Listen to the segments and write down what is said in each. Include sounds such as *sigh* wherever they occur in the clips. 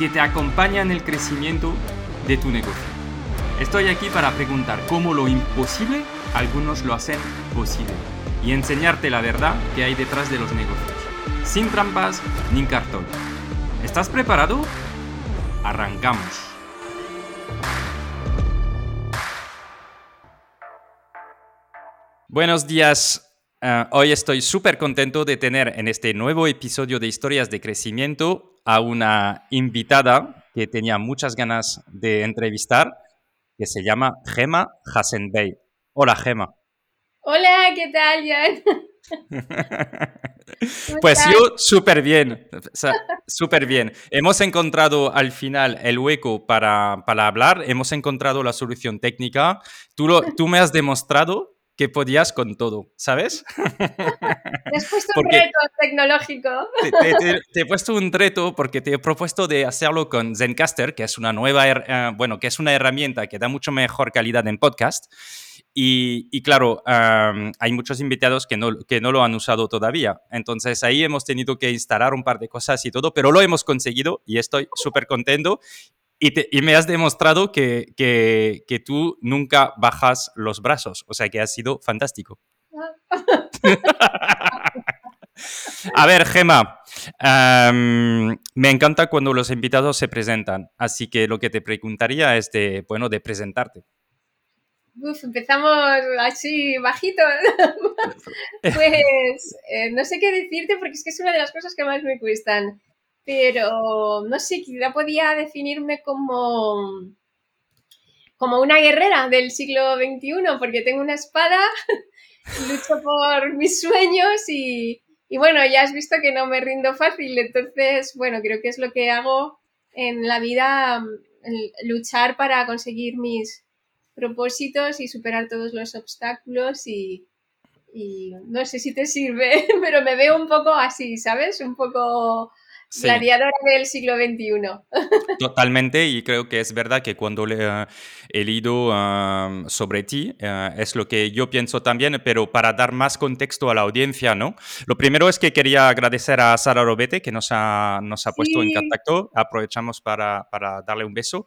que te acompaña en el crecimiento de tu negocio. Estoy aquí para preguntar cómo lo imposible algunos lo hacen posible y enseñarte la verdad que hay detrás de los negocios, sin trampas ni cartón. ¿Estás preparado? Arrancamos. Buenos días. Eh, hoy estoy súper contento de tener en este nuevo episodio de Historias de Crecimiento a una invitada que tenía muchas ganas de entrevistar, que se llama Gema Hassenbey. Hola, Gema. Hola, ¿qué tal, Jan? *laughs* pues yo súper bien, súper bien. Hemos encontrado al final el hueco para, para, hablar, hemos encontrado la solución técnica. Tú, lo, tú me has demostrado que podías con todo, ¿sabes? Te has puesto un reto tecnológico. Te, he puesto un reto porque te he propuesto de hacerlo con Zencaster, que es una nueva, eh, bueno, que es una herramienta que da mucho mejor calidad en podcast. Y, claro, hay muchos invitados que no, que no lo han usado todavía. Entonces ahí hemos tenido que instalar un par de cosas y todo, pero lo hemos conseguido y estoy súper contento. Y, me has demostrado que, que, tú nunca bajas los brazos, o sea que ha sido fantástico. *laughs* A ver, Gema, me encanta cuando los invitados se presentan, así que lo que te preguntaría es de, bueno, de presentarte. Uf, empezamos así bajito. *laughs* pues eh, no sé qué decirte porque es que es una de las cosas que más me cuestan pero no sé, quizá podía definirme como, como una guerrera del siglo XXI, porque tengo una espada, *laughs* lucho por mis sueños y, y, bueno, ya has visto que no me rindo fácil, entonces, bueno, creo que es lo que hago en la vida, luchar para conseguir mis propósitos y superar todos los obstáculos y, y no sé si te sirve, *laughs* pero me veo un poco así, ¿sabes? Un poco Gladiadora del siglo XXI. Totalmente, y creo que es verdad que cuando he leído sobre ti, eh, es lo que yo pienso también, pero para dar más contexto a la audiencia, ¿no? Lo primero es que quería agradecer a Sara Robete, que nos ha, nos ha puesto en contacto. Aprovechamos para, para darle un beso.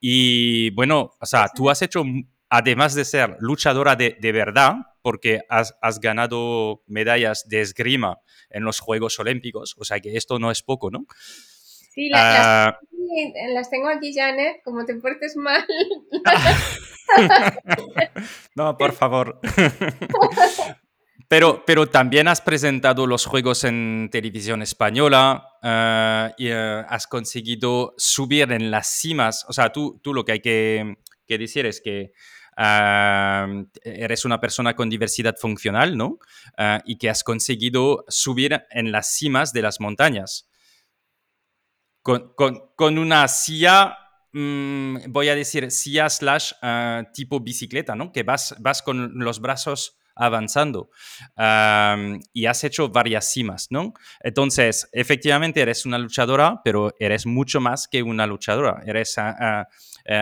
Y bueno, o sea, tú has hecho además de ser luchadora de, de verdad, porque has, has, ganado medallas de esgrima en los Juegos Olímpicos, o sea que esto no es poco, ¿no? Sí, las, ah. *laughs* tengo aquí, Janet, como te portes mal. *laughs* no, por favor. Pero, pero, también has presentado los juegos en televisión española ah, y ah, has conseguido subir en las cimas. O sea, tú, tú lo que hay que, que decir es que eres una persona con diversidad funcional, ¿no? Ah, y que has conseguido subir en las cimas de las montañas. Con, una silla, mm, voy a decir silla slash ah, tipo bicicleta, ¿no? Que vas, vas con los brazos avanzando y has hecho varias cimas, ¿no? Entonces, efectivamente eres una luchadora, pero eres mucho más que una luchadora. Eres uh,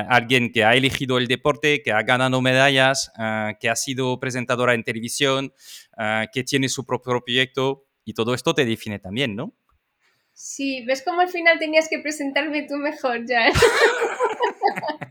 alguien que ha elegido el deporte, que ha ganado medallas, que ha sido presentadora en televisión, que tiene su propio proyecto y todo esto te define también, ¿no? Sí, ves cómo al final tenías que presentarme tú mejor ya. *laughs*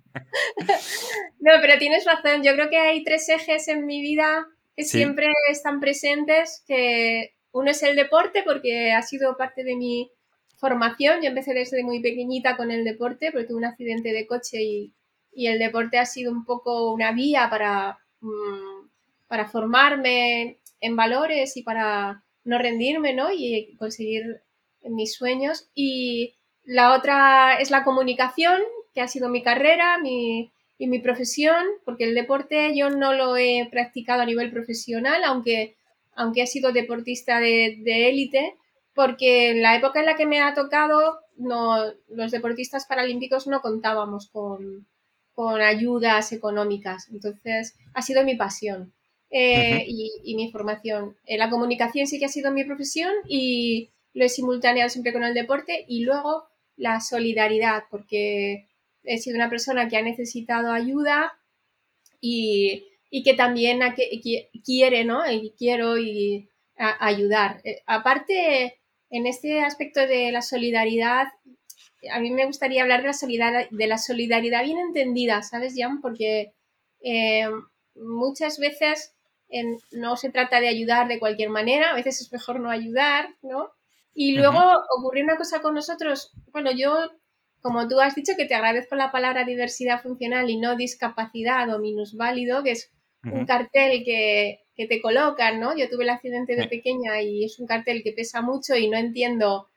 *laughs* no, pero tienes razón. Yo creo que hay tres ejes en mi vida que siempre están presentes, que uno es el deporte porque ha sido parte de mi formación. Yo empecé desde muy pequeñita con el deporte porque tuve un accidente de coche y, y el deporte ha sido un poco una vía para, mm, para formarme en valores y para no rendirme, ¿no? Y conseguir mis sueños. Y la otra es la comunicación, que ha sido mi carrera mi, y mi profesión, porque el deporte yo no lo he practicado a nivel profesional, aunque, aunque he sido deportista de élite, porque en la época en la que me ha tocado, no, los deportistas paralímpicos no contábamos con, con ayudas económicas. Entonces, ha sido mi pasión eh, y, mi formación. Eh, la comunicación sí que ha sido mi profesión y lo he simultaneado siempre con el deporte y luego la solidaridad, porque he sido una persona que ha necesitado ayuda y, que también quiere, ¿no? Y quiero y ayudar. Eh, aparte, en este aspecto de la solidaridad, a mí me gustaría hablar de la solidaridad, de la solidaridad bien entendida, ¿sabes, Jan? Porque eh, muchas veces no se trata de ayudar de cualquier manera, a veces es mejor no ayudar, ¿no? Y luego ocurrió una cosa con nosotros, bueno, yo, como tú has dicho, que te agradezco la palabra diversidad funcional y no discapacidad o minusválido, que es un cartel que, que te colocan, ¿no? Yo tuve el accidente de pequeña y es un cartel que pesa mucho y no entiendo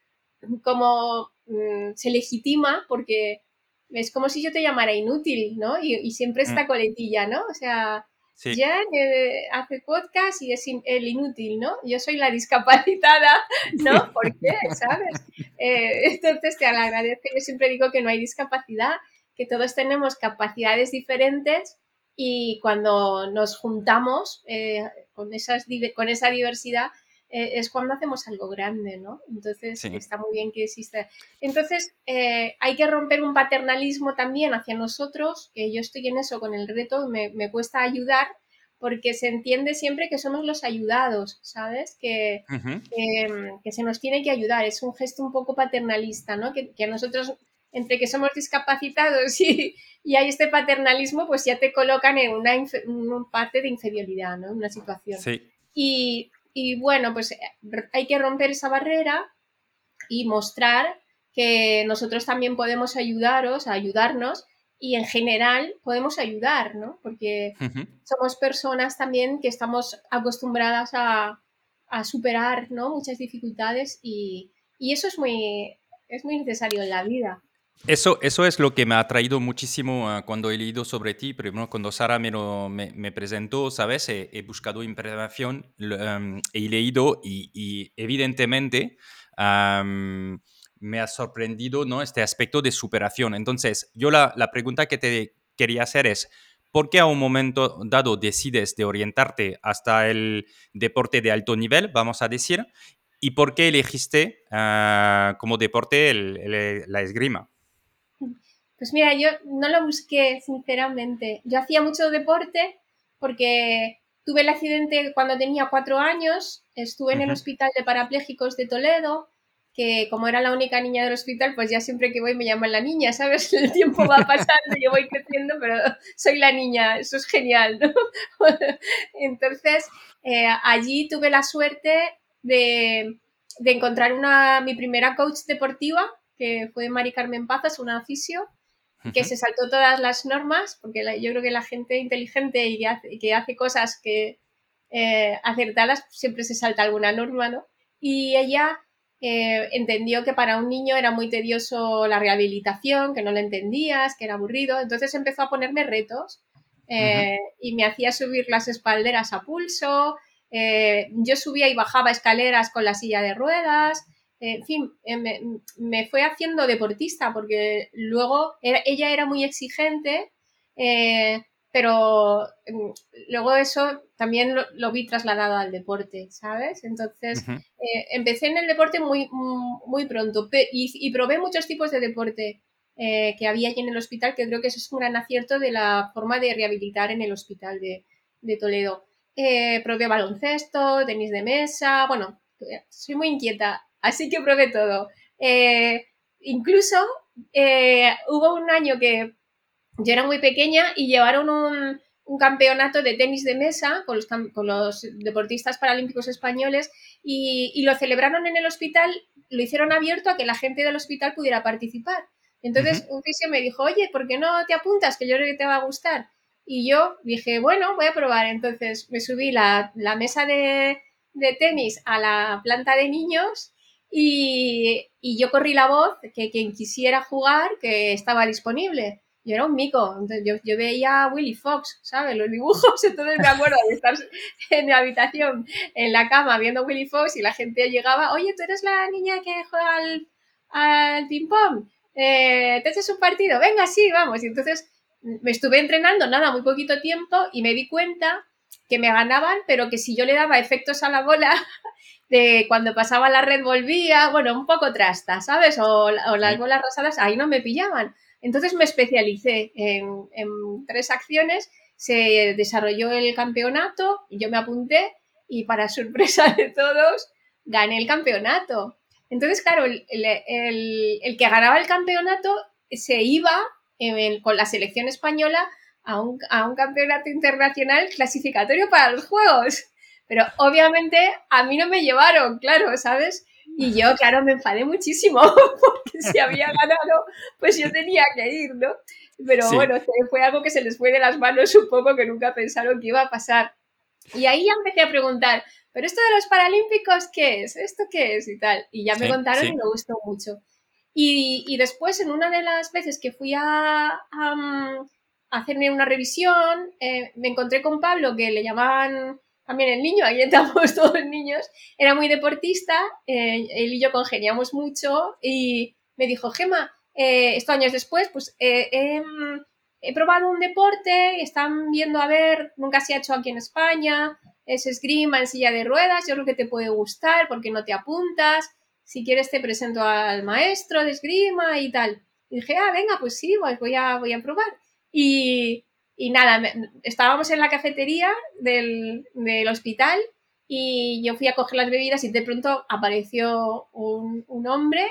cómo mm, se legitima porque es como si yo te llamara inútil, ¿no? Y, siempre esta mm. coletilla, ¿no? O sea, ya eh, hace podcast y es el inútil, ¿no? Yo soy la discapacitada, *laughs* ¿no? ¿Por qué? ¿Sabes? Eh, entonces te agradezco. Yo siempre digo que no hay discapacidad, que todos tenemos capacidades diferentes y cuando nos juntamos eh, con, esas, con esa diversidad eh, es cuando hacemos algo grande, ¿no? Entonces está muy bien que exista. Entonces eh, hay que romper un paternalismo también hacia nosotros, que yo estoy en eso con el reto, me, me cuesta ayudar porque se entiende siempre que somos los ayudados, ¿sabes? Que, que, se nos tiene que ayudar, es un gesto un poco paternalista, ¿no? Que, que a nosotros entre que somos discapacitados y, hay este paternalismo, pues ya te colocan en una, parte de inferioridad, ¿no? En una situación. Sí. Y, bueno, pues eh, hay que romper esa barrera y mostrar que nosotros también podemos ayudaros, ayudarnos y en general podemos ayudar, ¿no? Porque somos personas también que estamos acostumbradas a, superar, ¿no? Muchas dificultades y, y eso es muy, es muy necesario en la vida. Eso, eso es lo que me ha atraído muchísimo ah, cuando he leído sobre ti. Primero, cuando Sara me, me, presentó, ¿sabes? He, buscado información, he leído y, evidentemente me ha sorprendido ¿no? este aspecto de superación. Entonces, yo la, la, pregunta que te quería hacer es, ¿por qué a un momento dado decides de orientarte hasta el deporte de alto nivel, vamos a decir? ¿Y por qué elegiste ah, como deporte la esgrima? Pues mira, yo no lo busqué, sinceramente. Yo hacía mucho deporte porque tuve el accidente cuando tenía cuatro años, estuve en el hospital de parapléjicos de Toledo, que como era la única niña del hospital, pues ya siempre que voy me llaman la niña, ¿sabes? El tiempo va *laughs* pasando, yo voy creciendo, pero soy la niña, eso es genial, ¿no? *laughs* Entonces, eh, allí tuve la suerte de, de encontrar una, mi primera coach deportiva, que fue Mari Carmen Pazas, una oficio, que se saltó todas las normas, porque yo creo que la gente inteligente y que hace, cosas que eh, acertadas siempre se salta alguna norma, ¿no? Y ella eh, entendió que para un niño era muy tedioso la rehabilitación, que no lo entendías, que era aburrido, entonces empezó a ponerme retos eh, y me hacía subir las espalderas a pulso, yo subía y bajaba escaleras con la silla de ruedas, en fin, eh, me, fue haciendo deportista porque luego ella era muy exigente, eh, pero mm, luego eso también lo, vi trasladado al deporte, ¿sabes? Entonces, eh, empecé en el deporte muy, mm, muy pronto y, probé muchos tipos de deporte que había allí en el hospital, que creo que eso es un gran acierto de la forma de rehabilitar en el hospital de, de Toledo. probé baloncesto, tenis de mesa, bueno, soy muy inquieta Así que probé todo. Eh, incluso eh, hubo un año que yo era muy pequeña y llevaron un, campeonato de tenis de mesa con los, deportistas paralímpicos españoles y, lo celebraron en el hospital, lo hicieron abierto a que la gente del hospital pudiera participar. Entonces un fisio me dijo, oye, ¿por qué no te apuntas? Que yo creo que te va a gustar. Y yo dije, bueno, voy a probar. Entonces me subí la, mesa de, tenis a la planta de niños y, yo corrí la voz que quien quisiera jugar, que estaba disponible. Yo era un mico, entonces yo, veía a Willy Fox, ¿sabes? Los dibujos, *laughs* entonces me acuerdo de estar en mi habitación, en la cama, viendo Willy Fox y la gente llegaba, oye, tú eres la niña que juega al, al ping-pong, eh, ¿te haces un partido? Venga, sí, vamos. Y entonces me estuve entrenando, nada, muy poquito tiempo y me di cuenta que me ganaban, pero que si yo le daba efectos a la bola, *laughs* de cuando pasaba la red volvía, bueno, un poco trasta, ¿sabes? O, las bolas rosadas, ahí no me pillaban. Entonces me especialicé en, tres acciones, se desarrolló el campeonato, yo me apunté y para sorpresa de todos, gané el campeonato. Entonces, claro, el, que ganaba el campeonato se iba con la selección española a un, a un campeonato internacional clasificatorio para los Juegos. Pero obviamente a mí no me llevaron, claro, ¿sabes? Y yo, claro, me enfadé muchísimo *laughs* porque si había ganado, pues yo tenía que ir, ¿no? Pero bueno, fue algo que se les fue de las manos un poco que nunca pensaron que iba a pasar. Y ahí ya empecé a preguntar, ¿pero esto de los Paralímpicos qué es? ¿Esto qué es? Y tal. Y ya me contaron y me gustó mucho. Y, después, en una de las veces que fui a, hacerme una revisión, eh, me encontré con Pablo, que le llamaban también el niño, ahí *laughs* estamos todos niños, era muy deportista, eh, él y yo congeniamos mucho y me dijo, Gema, eh, estos años después, pues he probado un deporte, están viendo a ver, nunca se ha hecho aquí en España, es esgrima en silla de ruedas, yo creo que te puede gustar porque no te apuntas si quieres te presento al maestro de esgrima y tal. Y dije, ah, venga, pues sí, pues voy a, voy a probar. Y, nada, estábamos en la cafetería del, hospital y yo fui a coger las bebidas y de pronto apareció un, hombre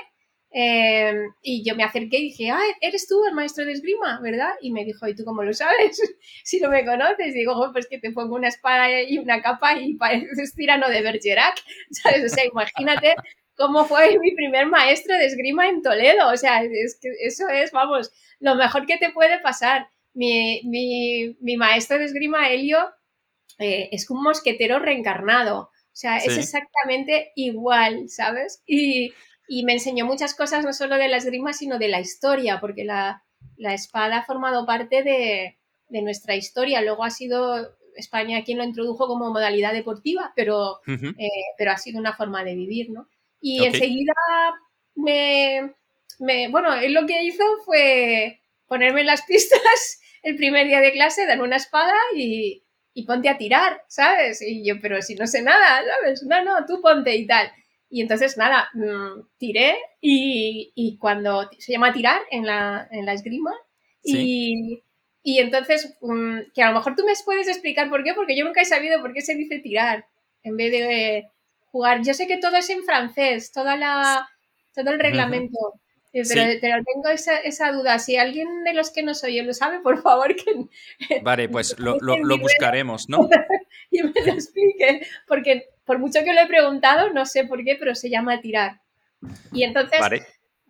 eh, y yo me acerqué y dije, ah, eres tú el maestro de esgrima, ¿verdad? Y me dijo, ¿y tú cómo lo sabes? *laughs* si no me conoces. Y digo, pues que te pongo una espada y una capa y pareces tirano de Bergerac, *laughs* ¿sabes? O sea, imagínate cómo fue mi primer maestro de esgrima en Toledo. O sea, es que eso es, vamos, lo mejor que te puede pasar. Mi, maestro de esgrima, Helio, eh, es un mosquetero reencarnado. O sea, es exactamente igual, ¿sabes? Y, me enseñó muchas cosas, no solo de la esgrima, sino de la historia, porque la, espada ha formado parte de, nuestra historia. Luego ha sido España quien lo introdujo como modalidad deportiva, pero, eh, pero ha sido una forma de vivir, ¿no? Y enseguida me, bueno, él lo que hizo fue ponerme en las pistas el primer día de clase, darme una espada y, ponte a tirar, ¿sabes? Y yo, pero si no sé nada, ¿sabes? No, no, tú ponte y tal. Y entonces, nada, mm, tiré y, cuando se llama tirar en la, en la esgrima y, y, entonces, mm, que a lo mejor tú me puedes explicar por qué, porque yo nunca he sabido por qué se dice tirar en vez de jugar. Yo sé que todo es en francés, toda la, todo el reglamento. Pero, tengo esa, duda. Si alguien de los que nos oye lo sabe, por favor que... *laughs* Vale, pues lo, buscaremos, ¿no? *laughs* y me lo explique. Porque por mucho que lo he preguntado, no sé por qué, pero se llama tirar. Y entonces,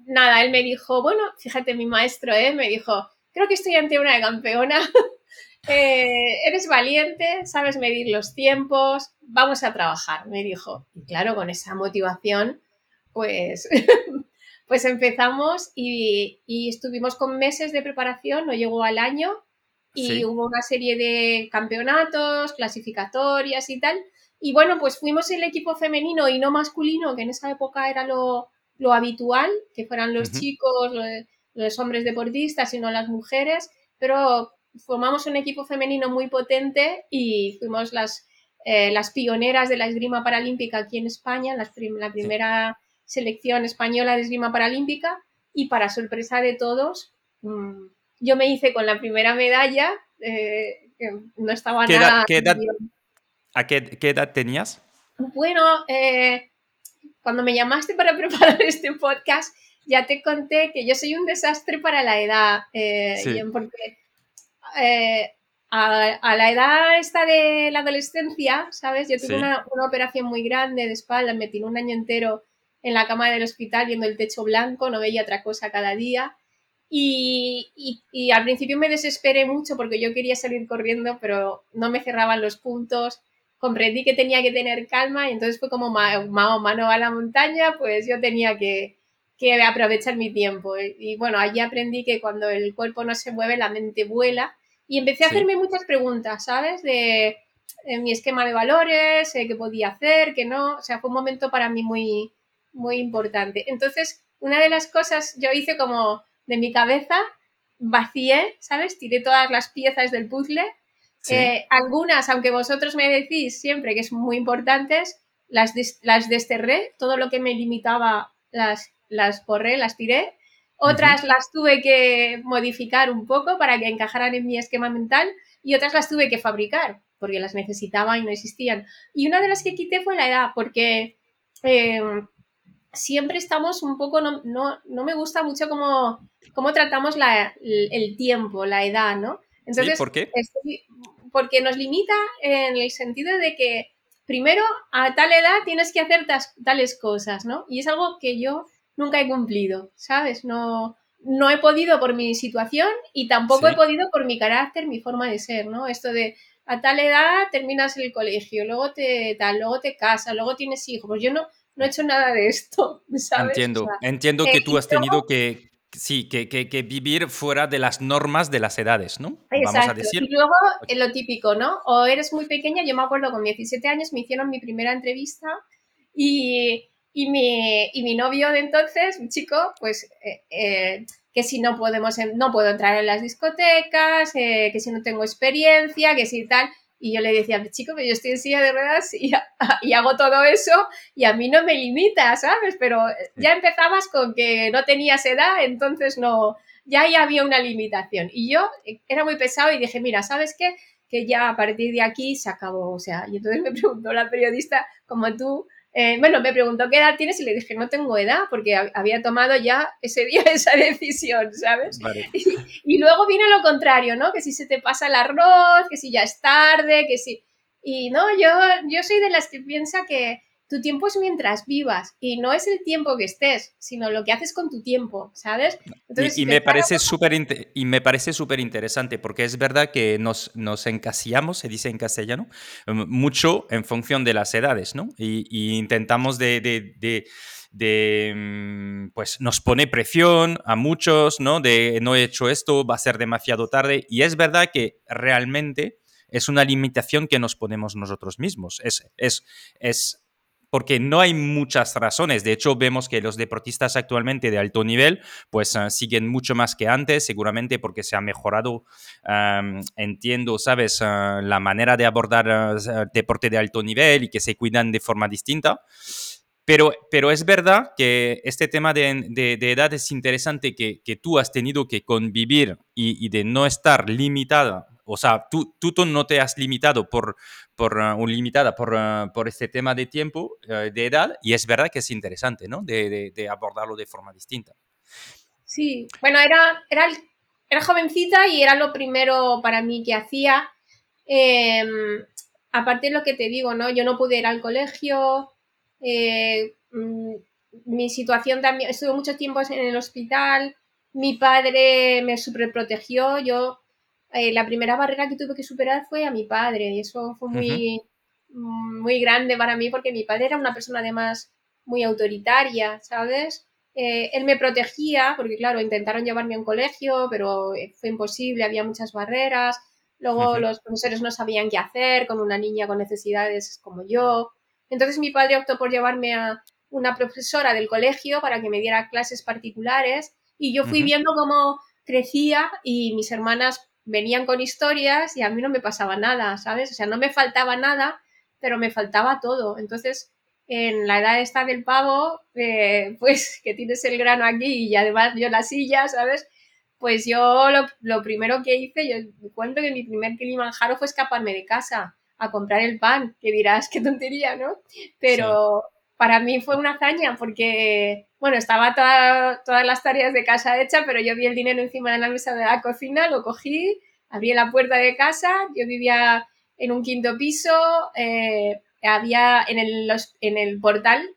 nada, él me dijo, bueno, fíjate, mi maestro, ¿eh? Me dijo, creo que estoy ante una campeona. *laughs* Eh, eres valiente, sabes medir los tiempos, vamos a trabajar, me dijo. Y claro, con esa motivación, pues, pues empezamos y, estuvimos con meses de preparación, no llegó al año, y hubo una serie de campeonatos, clasificatorias y tal. Y bueno, pues fuimos el equipo femenino y no masculino, que en esa época era lo, habitual, que fueran los chicos, los, los hombres deportistas y no las mujeres, pero formamos un equipo femenino muy potente y fuimos las, eh, las pioneras de la esgrima paralímpica aquí en España, la primera selección española de esgrima paralímpica y para sorpresa de todos, mm, yo me hice con la primera medalla, eh, no estaba nada... ¿A qué, edad tenías? Bueno, eh, cuando me llamaste para *laughs* preparar este podcast, ya te conté que yo soy un desastre para la edad, porque eh, a, la edad esta de la adolescencia, ¿sabes? Yo tuve una, operación muy grande de espalda, me tiré un año entero en la cama del hospital viendo el techo blanco, no veía otra cosa cada día. Y, y, al principio me desesperé mucho porque yo quería salir corriendo, pero no me cerraban los puntos. Comprendí que tenía que tener calma y entonces fue como mano a la montaña, pues yo tenía que, que aprovechar mi tiempo. Y bueno, allí aprendí que cuando el cuerpo no se mueve, la mente vuela. Y empecé a hacerme muchas preguntas, ¿sabes? De, mi esquema de valores, eh, qué podía hacer, qué no. O sea, fue un momento para mí muy, muy importante. Entonces, una de las cosas, yo hice como de mi cabeza, vacié, ¿sabes? Tiré todas las piezas del puzzle. Eh, algunas, aunque vosotros me decís siempre que son muy importantes, las, las desterré, todo lo que me limitaba las, las borré, las tiré. Otras las tuve que modificar un poco para que encajaran en mi esquema mental y otras las tuve que fabricar porque las necesitaba y no existían. Y una de las que quité fue la edad, porque em, siempre estamos un poco, no, no, me gusta mucho cómo, cómo tratamos el, tiempo, la edad, ¿no? Entonces, ¿Por qué? porque nos limita en el sentido de que primero a tal edad tienes que hacer tales cosas, ¿no? Y es algo que yo nunca he cumplido, ¿sabes? No, no he podido por mi situación y tampoco he podido por mi carácter, mi forma de ser, ¿no? Esto de a tal edad terminas el colegio, luego te tal, luego te casas, luego tienes hijos. Pues yo no, no he hecho nada de esto, *laughs* ¿sabes? Entiendo, entiendo que tú has tenido que, sí, que, que, vivir fuera de las normas de las edades, ¿no? Vamos a decir. Y luego lo típico, ¿no? O eres muy pequeña, yo me acuerdo con 17 años me hicieron mi primera entrevista y, y, mi, y mi novio de entonces, un chico, pues... Eh, eh, que si no podemos, no puedo entrar en las discotecas, eh, que si no tengo experiencia, que si tal. Y yo le decía, chico, pero yo estoy en silla de ruedas y, *laughs* y, hago todo eso y a mí no me limita, ¿sabes? Pero ya empezabas con que no tenías edad, entonces no, ya ahí había una limitación. Y yo eh, era muy pesado y dije, mira, ¿sabes qué? Que ya a partir de aquí se acabó, o sea, y entonces me preguntó la periodista, como tú, eh, bueno, me preguntó qué edad tienes y le dije, no tengo edad, porque había tomado ya ese *laughs* día esa decisión, ¿sabes? *laughs* Y, luego viene lo contrario, ¿no? Que si se te pasa el arroz, que si ya es tarde, que si... Y no, yo, yo soy de las que piensa que tu tiempo es mientras vivas y no es el tiempo que estés, sino lo que haces con tu tiempo, ¿sabes? y, me parece súper y me parece súper interesante porque es verdad que nos, nos encasillamos, se dice en castellano, em, mucho en función de las edades, ¿no? Y, intentamos de, de, de mm, pues nos pone presión a muchos, ¿no? De no he hecho esto, va a ser demasiado tarde. Y es verdad que realmente es una limitación que nos ponemos nosotros mismos. Es, es, es porque no hay muchas razones. De hecho, vemos que los deportistas actualmente de alto nivel, pues ah, siguen mucho más que antes, seguramente porque se ha mejorado, entiendo, sabes, ah, la manera de abordar uh, deporte de alto nivel y que se cuidan de forma distinta. Pero, pero es verdad que este tema de, de, edad es interesante que, que, tú has tenido que convivir y, y de no estar limitada o sea, tú, tú no te has limitado por, por uh, un limitada por, uh, por, este tema de tiempo, uh, de edad, y es verdad que es interesante, ¿no? De, de, abordarlo de forma distinta. Sí, bueno, era, era, era, jovencita y era lo primero para mí que hacía. Eh, aparte de lo que te digo, ¿no? Yo no pude ir al colegio, eh, mm, mi situación también, estuve mucho tiempo en el hospital, mi padre me superprotegió, yo eh, la primera barrera que tuve que superar fue a mi padre y eso fue muy, muy grande para mí porque mi padre era una persona además muy autoritaria, ¿sabes? Eh, él me protegía porque, claro, intentaron llevarme a un colegio, pero eh, fue imposible, había muchas barreras. Luego los profesores no sabían qué hacer con una niña con necesidades como yo. Entonces mi padre optó por llevarme a una profesora del colegio para que me diera clases particulares y yo fui viendo cómo crecía y mis hermanas venían con historias y a mí no me pasaba nada, ¿sabes? O sea, no me faltaba nada, pero me faltaba todo. Entonces, en la edad esta del pavo, eh, *laughs* pues que tienes el grano aquí y además yo la silla, ¿sabes? Pues yo lo, primero que hice, yo cuento que mi primer Kilimanjaro fue escaparme de casa a comprar el pan, que dirás, *laughs* qué tontería, ¿no? Pero para mí fue una hazaña porque, bueno, estaba todas las tareas de casa hechas, pero yo vi el dinero encima de la mesa de la cocina, lo cogí, abrí la puerta de casa, yo vivía en un quinto piso, eh, había en el, en el portal,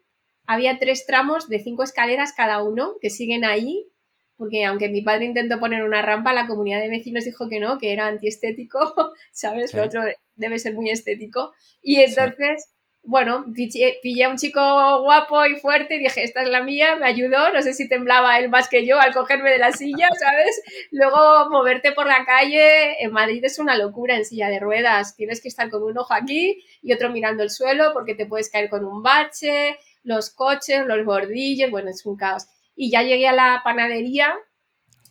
había tres tramos de cinco escaleras cada uno que siguen ahí. porque aunque mi padre intentó poner una rampa, la comunidad de vecinos dijo que no, que era antiestético, *laughs* ¿sabes? Lo otro debe ser muy estético. Y entonces, bueno, pillé, a un chico guapo y fuerte y dije, esta es la mía, me ayudó, no sé si temblaba él más que yo al cogerme de la silla, *laughs* ¿sabes? Luego moverte por la calle, en Madrid es una locura en silla de ruedas, tienes que estar con un ojo aquí y otro mirando el suelo porque te puedes caer con un bache, los coches, los bordillos, bueno, es un caos. Y ya llegué a la panadería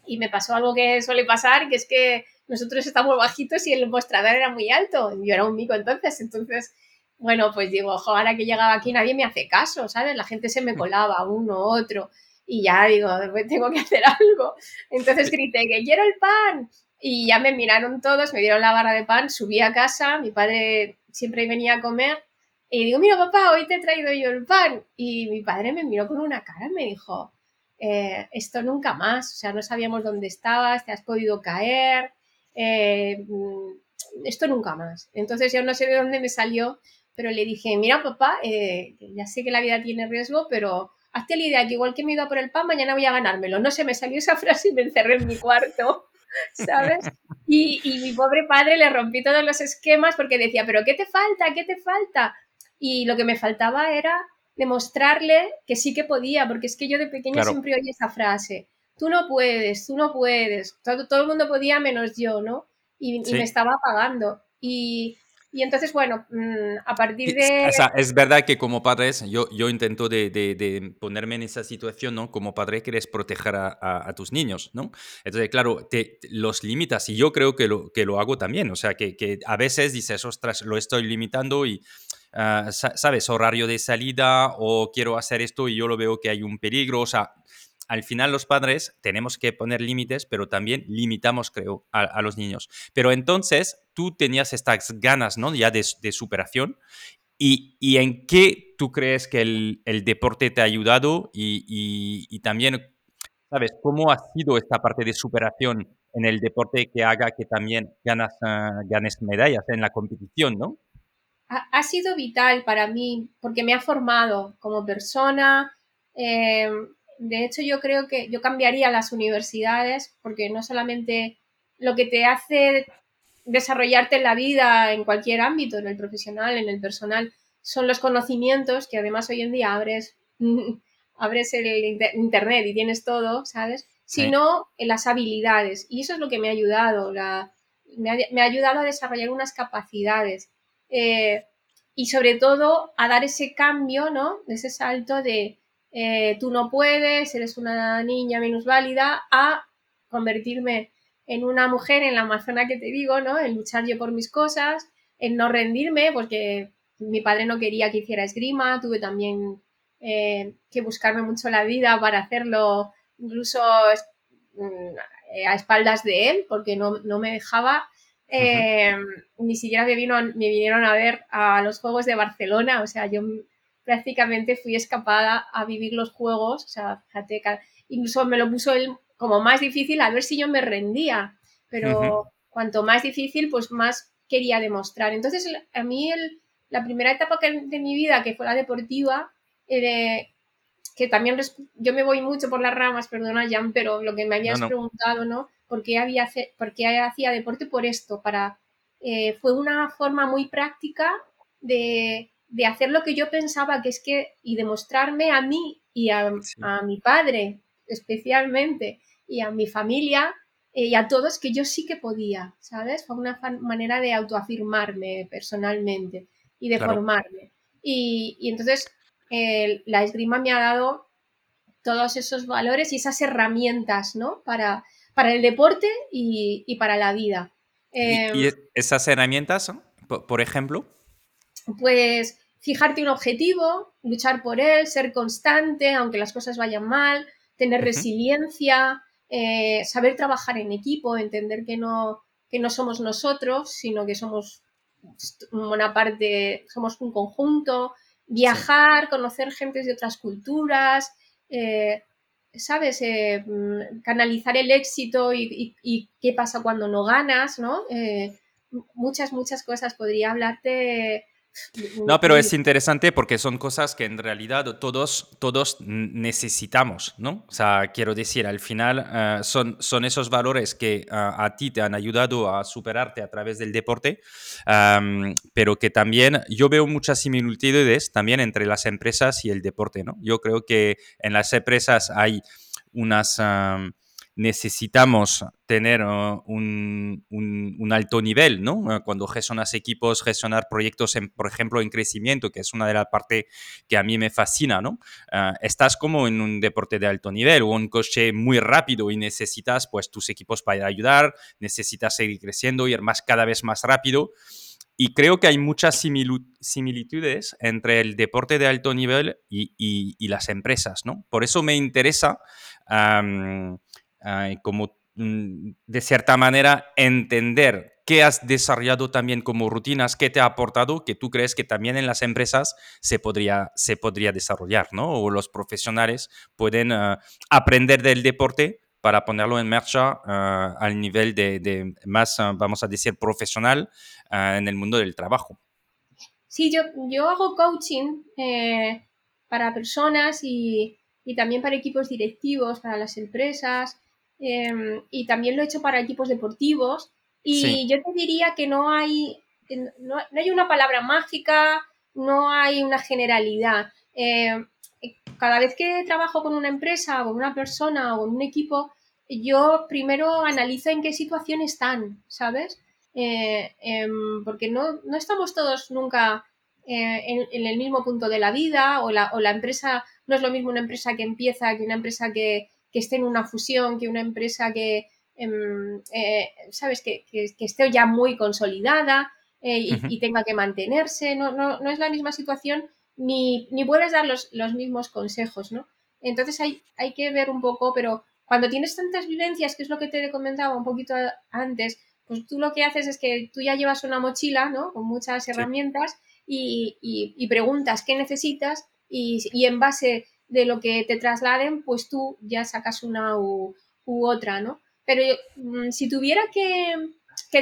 y me pasó algo que suele pasar, que es que nosotros estamos bajitos y el mostrador era muy alto. Yo era un mico entonces, entonces, bueno, pues digo, ojo, ahora que llegaba aquí nadie me hace caso, ¿sabes? La gente se me colaba, uno, otro. Y ya digo, tengo que *laughs* hacer algo. Entonces grité que quiero el pan. Y ya me miraron todos, me dieron la barra de pan, subí a casa, mi padre siempre venía a comer. Y digo, mira papá, hoy te he traído yo el pan. Y mi padre me miró con una cara y me dijo, eh, esto nunca más, o sea, no sabíamos dónde estabas, te has podido caer, eh, mm, esto nunca más. Entonces yo no sé de dónde me salió, pero le dije, mira papá, eh, ya sé que la vida tiene riesgo, pero hazte la idea que igual que me he ido por el pan, mañana voy a ganármelo. No sé, me salió esa *laughs* frase y me encerré en mi cuarto, ¿sabes? Y, y mi pobre padre le rompí todos los esquemas porque decía, pero ¿qué te falta? ¿Qué te falta? Y lo que me faltaba era demostrarle que sí que podía, porque es que yo de pequeña siempre oí esa frase, tú no puedes, tú no puedes, todo, todo el mundo podía menos yo, ¿no? Y, me estaba apagando. Y, y entonces, bueno, mm, a partir de... O sea, es verdad que como padres, yo, yo intento de, de, ponerme en esa situación, ¿no? Como padre quieres proteger a, a, tus niños, ¿no? Entonces, claro, te, los limitas y yo creo que lo, que lo hago también. O sea, que, que a veces dices, ostras, lo estoy limitando y Ah, ¿sabes? Horario de salida o quiero hacer esto y yo lo veo que hay un peligro. O sea, al final los padres tenemos que poner límites, pero también limitamos, creo, a, los niños. Pero entonces tú tenías estas ganas, ¿no? Ya de, superación. Y, y, en qué tú crees que el, deporte te ha ayudado? Y, y, también, ¿sabes? ¿Cómo ha sido esta parte de superación en el deporte que haga que también ganas, ah, ganes medallas en la competición, ¿no? ha, sido vital para mí porque me ha formado como persona. Eh, de hecho, yo creo que yo cambiaría las universidades porque no solamente lo que te hace desarrollarte en la vida, en cualquier ámbito, en el profesional, en el personal, son los conocimientos que además hoy en día abres, *laughs* abres el internet y tienes todo, ¿sabes? Sino en las habilidades. Y eso es lo que me ha ayudado. me, ha, me ha ayudado a desarrollar unas capacidades eh, y sobre todo a dar ese cambio, ¿no? Ese salto de eh, tú no puedes, eres una niña minusválida, a convertirme en una mujer en la Amazona que te digo, ¿no? En luchar yo por mis cosas, en no rendirme, porque mi padre no quería que hiciera esgrima, tuve también eh, que buscarme mucho la vida para hacerlo, incluso mm, a espaldas de él, porque no, no me dejaba. Em, ni siquiera me, vino, me vinieron a ver a los Juegos de Barcelona, o sea, yo prácticamente fui escapada a vivir los Juegos, o sea, fíjate, incluso me lo puso él como más difícil a ver si yo me rendía, pero cuanto más difícil, pues más quería demostrar. Entonces, a mí la primera etapa de mi vida, que fue la deportiva, eh, que también yo me voy mucho por las ramas, perdona Jan, pero lo que me habías preguntado, ¿no? ¿Por qué, había, por hacía deporte? Por esto, para, eh, fue una forma muy práctica de, de, hacer lo que yo pensaba que es que, y demostrarme a mí y a, a mi padre especialmente y a mi familia eh, y a todos que yo sí que podía, ¿sabes? Fue una manera de autoafirmarme personalmente y de formarme. Y, y entonces la esgrima me ha dado todos esos valores y esas herramientas, ¿no? Para, para el deporte y, para la vida. ¿Y, em, esas herramientas, por ejemplo? Pues fijarte un objetivo, luchar por él, ser constante, aunque las cosas vayan mal, tener resiliencia, eh, saber trabajar en equipo, entender que no, que no somos nosotros, sino que somos una parte, somos un conjunto, viajar, conocer gentes de otras culturas, eh, ¿sabes? Eh, mm, canalizar el éxito y, qué pasa cuando no ganas, ¿no? Eh, muchas, muchas cosas. Podría hablarte no, pero es interesante porque son cosas que en realidad todos, todos necesitamos, ¿no? O sea, quiero decir, al final eh, son, son esos valores que eh, a ti te han ayudado a superarte a través del deporte, pero que también yo veo muchas similitudes también entre las empresas y el deporte, ¿no? Yo creo que en las empresas hay unas necesitamos tener uh, un, alto nivel, ¿no? Uh, cuando gestionas equipos, gestionar proyectos, en, por ejemplo, en crecimiento, que es una de las partes que a mí me fascina, ¿no? Uh, estás como en un deporte de alto nivel o un coche muy rápido y necesitas, pues, tus equipos para ayudar, necesitas seguir creciendo, ir más, cada vez más rápido. Y creo que hay muchas similitudes entre el deporte de alto nivel y, las empresas, ¿no? Por eso me interesa como mm, de cierta manera entender qué has desarrollado también como rutinas, qué te ha aportado, que tú crees que también en las empresas se podría, se podría desarrollar, ¿no? O los profesionales pueden ah, aprender del deporte para ponerlo en marcha ah, al nivel de, más, ah, vamos a decir, profesional en el mundo del trabajo. Sí, yo, yo hago coaching eh, para personas y, y, también para equipos directivos, para las empresas. Em, y también lo he hecho para equipos deportivos. Y yo te diría que no hay, no, hay una palabra mágica, no hay una generalidad. Em, cada vez que trabajo con una empresa, con una persona o con un equipo, yo primero analizo en qué situación están, ¿sabes? Eh, em, porque no, no, estamos todos nunca eh, en, en, el mismo punto de la vida o la, o la, empresa no es lo mismo una empresa que empieza que una empresa que, que esté en una fusión, que una empresa que, em, eh, ¿sabes?, que, esté ya muy consolidada eh, y, tenga que mantenerse. No, no, es la misma situación ni, puedes dar los, mismos consejos, ¿no? Entonces hay, hay que ver un poco, pero cuando tienes tantas vivencias, que es lo que te comentaba un poquito antes, pues tú lo que haces es que tú ya llevas una mochila, ¿no? Con muchas herramientas y, preguntas qué necesitas y, y, en base de lo que te trasladen, pues tú ya sacas una u, otra, ¿no? Pero mm, si tuviera que,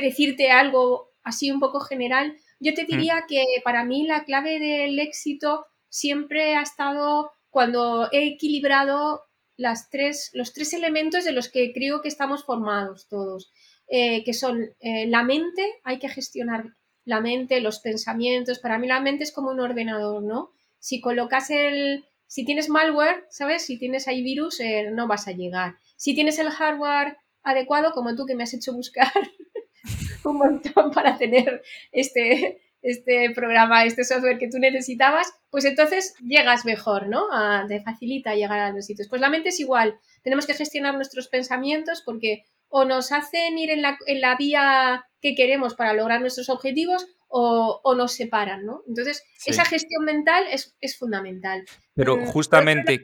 decirte algo así un poco general, yo te diría que para mí la clave del éxito siempre ha estado cuando he equilibrado las tres, los tres elementos de los que creo que estamos formados todos, eh, que son eh, la mente, hay que gestionar la mente, los pensamientos. Para mí la mente es como un ordenador, ¿no? Si colocas el, si tienes malware, ¿sabes? Si tienes ahí virus, eh, no vas a llegar. Si tienes el hardware adecuado, como tú que me has hecho buscar *laughs* un montón para tener este, este programa, este software que tú necesitabas, pues entonces llegas mejor, ¿no? te facilita llegar a los sitios. Pues la mente es igual. Tenemos que gestionar nuestros pensamientos porque o nos hacen ir en la, en la vía que queremos para lograr nuestros objetivos o, nos separan, ¿no? Entonces, esa gestión mental es, fundamental. Pero mm, justamente...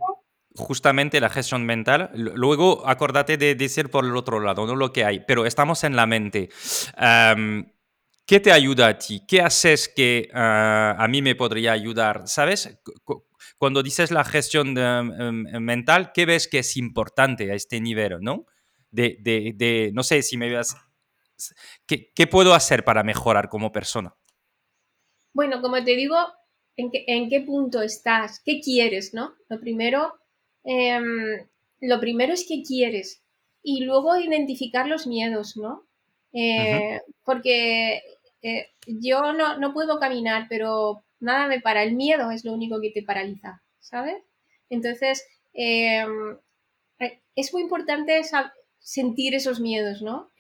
justamente la gestión mental. Luego, acordate de decir por el otro lado, no lo que hay, pero estamos en la mente. ¿Qué te ayuda a ti? ¿Qué haces que ah, a mí me podría ayudar? ¿Sabes? Cuando dices la gestión em, mental, ¿qué ves que es importante a este nivel, no? De, de, no sé si me veas ¿Qué, puedo hacer para mejorar como persona? Bueno, como te digo, ¿en qué, punto estás? ¿Qué quieres, no? Lo primero, em, lo primero es qué quieres y luego identificar los miedos, ¿no? Eh, porque eh, yo no, puedo caminar, pero nada me para. El miedo es lo único que te paraliza, ¿sabes? Entonces, em, eh, es muy importante sentir esos miedos, ¿no?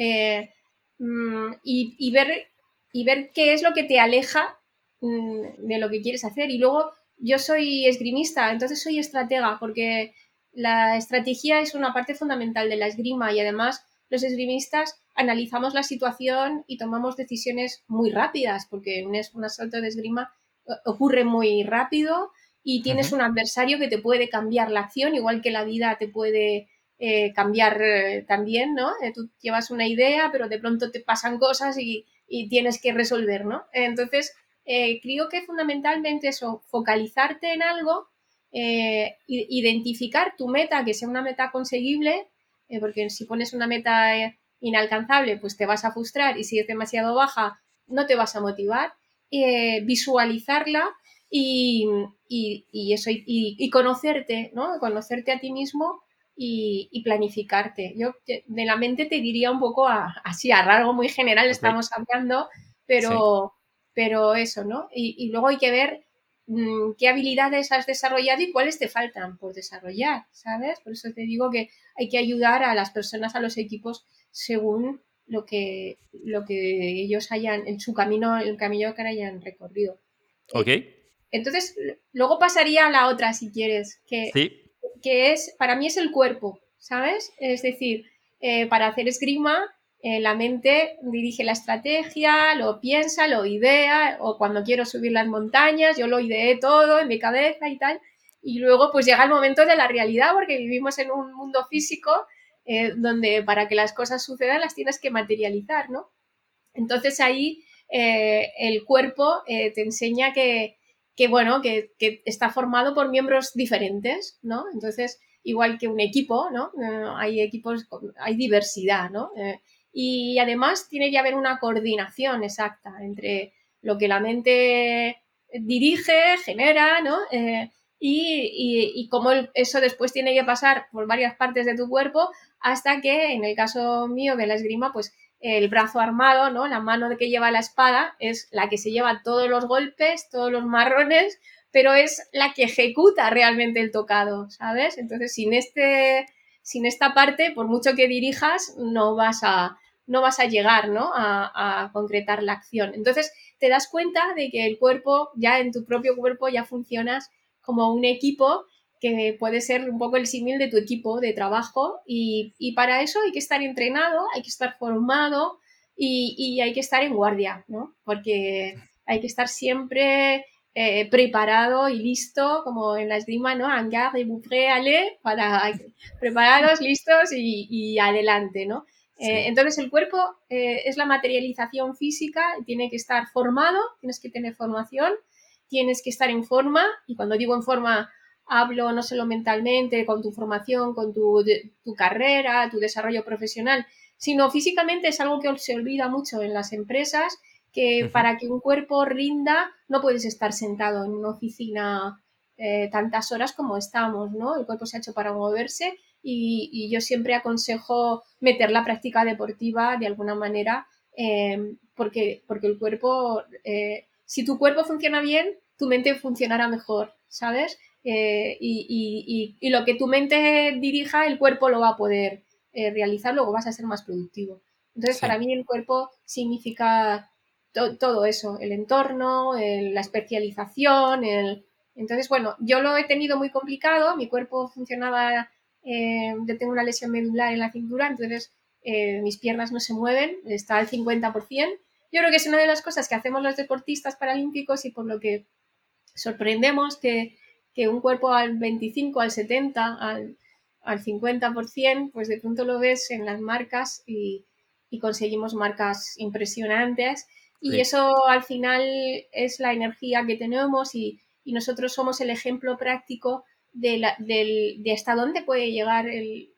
Y, ver, y ver qué es lo que te aleja mm, de lo que quieres hacer. Y luego yo soy esgrimista, entonces soy estratega, porque la estrategia es una parte fundamental de la esgrima y además los esgrimistas analizamos la situación y tomamos decisiones muy rápidas, porque un, un asalto de esgrima ocurre muy rápido y tienes un adversario que te puede cambiar la acción, igual que la vida te puede eh, cambiar eh, también, ¿no? Eh, tú llevas una idea, pero de pronto te pasan cosas y, tienes que resolver, ¿no? Entonces, creo que fundamentalmente eso, focalizarte en algo, identificar tu meta, que sea una meta conseguible, porque si pones una meta inalcanzable, pues te vas a frustrar y si es demasiado baja, no te vas a motivar. visualizarla y, eso, y, conocerte, ¿no? Conocerte a ti mismo y, planificarte. Yo de la mente te diría un poco así, a algo muy general estamos hablando, pero, pero eso, ¿no? Y, luego hay que ver mm, qué habilidades has desarrollado y cuáles te faltan por desarrollar, ¿sabes? Por eso te digo que hay que ayudar a las personas, a los equipos, según lo que, lo que ellos hayan, en su camino, el camino que hayan recorrido. Ok. Entonces, luego pasaría a la otra, si quieres, que, que es, para mí es el cuerpo, ¿sabes? Es decir, eh, para hacer esgrima, eh, la mente dirige la estrategia, lo piensa, lo idea, o cuando quiero subir las montañas, yo lo ideé todo en mi cabeza y tal, y luego pues llega el momento de la realidad, porque vivimos en un mundo físico eh, donde para que las cosas sucedan las tienes que materializar, ¿no? Entonces ahí el cuerpo te enseña que, bueno, que, está formado por miembros diferentes, ¿no? Entonces, igual que un equipo, ¿no? hay equipos, hay diversidad, ¿no? y además tiene que haber una coordinación exacta entre lo que la mente dirige, genera, ¿no? y, y, cómo eso después tiene que pasar por varias partes de tu cuerpo hasta que, en el caso mío de la esgrima, pues el brazo armado, ¿no? La mano que lleva la espada es la que se lleva todos los golpes, todos los marrones, pero es la que ejecuta realmente el tocado, ¿sabes? Entonces, sin este, sin esta parte, por mucho que dirijas, no vas a, no vas a llegar, ¿no? A concretar la acción. Entonces, te das cuenta de que el cuerpo, ya en tu propio cuerpo, ya funcionas como un equipo que puede ser un poco el símil de tu equipo de trabajo y, para eso hay que estar entrenado, hay que estar formado y, hay que estar en guardia, ¿no? Porque hay que estar siempre eh, preparado y listo, como en la esgrima, ¿no? Hangar y ale, para preparados, listos y, adelante, ¿no? Eh, entonces el cuerpo eh, es la materialización física, tiene que estar formado, tienes que tener formación, tienes que estar en forma y cuando digo en forma hablo no solo mentalmente, con tu formación, con tu, carrera, tu desarrollo profesional, sino físicamente es algo que se olvida mucho en las empresas, que para que un cuerpo rinda no puedes estar sentado en una oficina eh, tantas horas como estamos, ¿no? El cuerpo se ha hecho para moverse y, yo siempre aconsejo meter la práctica deportiva de alguna manera eh, porque, porque el cuerpo, eh, si tu cuerpo funciona bien, tu mente funcionará mejor, ¿sabes? Eh, y, lo que tu mente dirija, el cuerpo lo va a poder eh, realizar, luego vas a ser más productivo. Entonces, para mí el cuerpo significa todo eso, el entorno, la especialización, el... Entonces, bueno, yo lo he tenido muy complicado, mi cuerpo funcionaba, eh, yo tengo una lesión medular en la cintura, entonces mis piernas no se mueven, está al 50%. Yo creo que es una de las cosas que hacemos los deportistas paralímpicos y por lo que sorprendemos que que un cuerpo al 25, al 70, al, al 50%, pues de pronto lo ves en las marcas y, conseguimos marcas impresionantes. Y eso al final es la energía que tenemos y, nosotros somos el ejemplo práctico de, de, hasta dónde puede llegar el,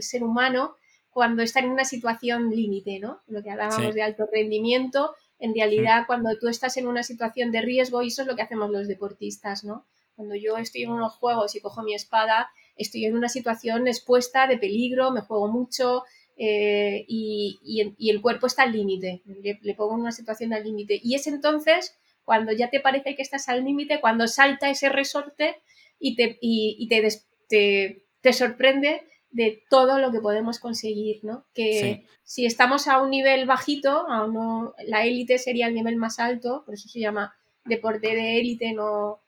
ser humano cuando está en una situación límite, ¿no? Lo que hablábamos de alto rendimiento, en realidad cuando tú estás en una situación de riesgo, y eso es lo que hacemos los deportistas, ¿no? Cuando yo estoy en unos juegos y cojo mi espada, estoy en una situación expuesta de peligro, me juego mucho eh, y, el cuerpo está al límite, le, pongo en una situación al límite. Y es entonces cuando ya te parece que estás al límite, cuando salta ese resorte y te, y, te, te, sorprende de todo lo que podemos conseguir, ¿no? Que si estamos a un nivel bajito, a la élite sería el nivel más alto, por eso se llama deporte de élite, no,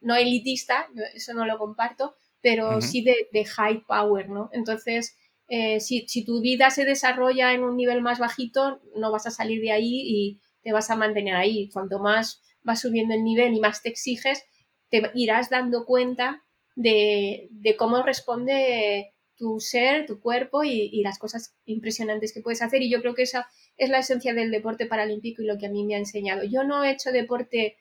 no elitista, eso no lo comparto, pero sí de, high power, ¿no? Entonces, eh, si, tu vida se desarrolla en un nivel más bajito, no vas a salir de ahí y te vas a mantener ahí. Cuanto más vas subiendo el nivel y más te exiges, te irás dando cuenta de, cómo responde tu ser, tu cuerpo y, y, las cosas impresionantes que puedes hacer. Y yo creo que esa es la esencia del deporte paralímpico y lo que a mí me ha enseñado. Yo no he hecho deporte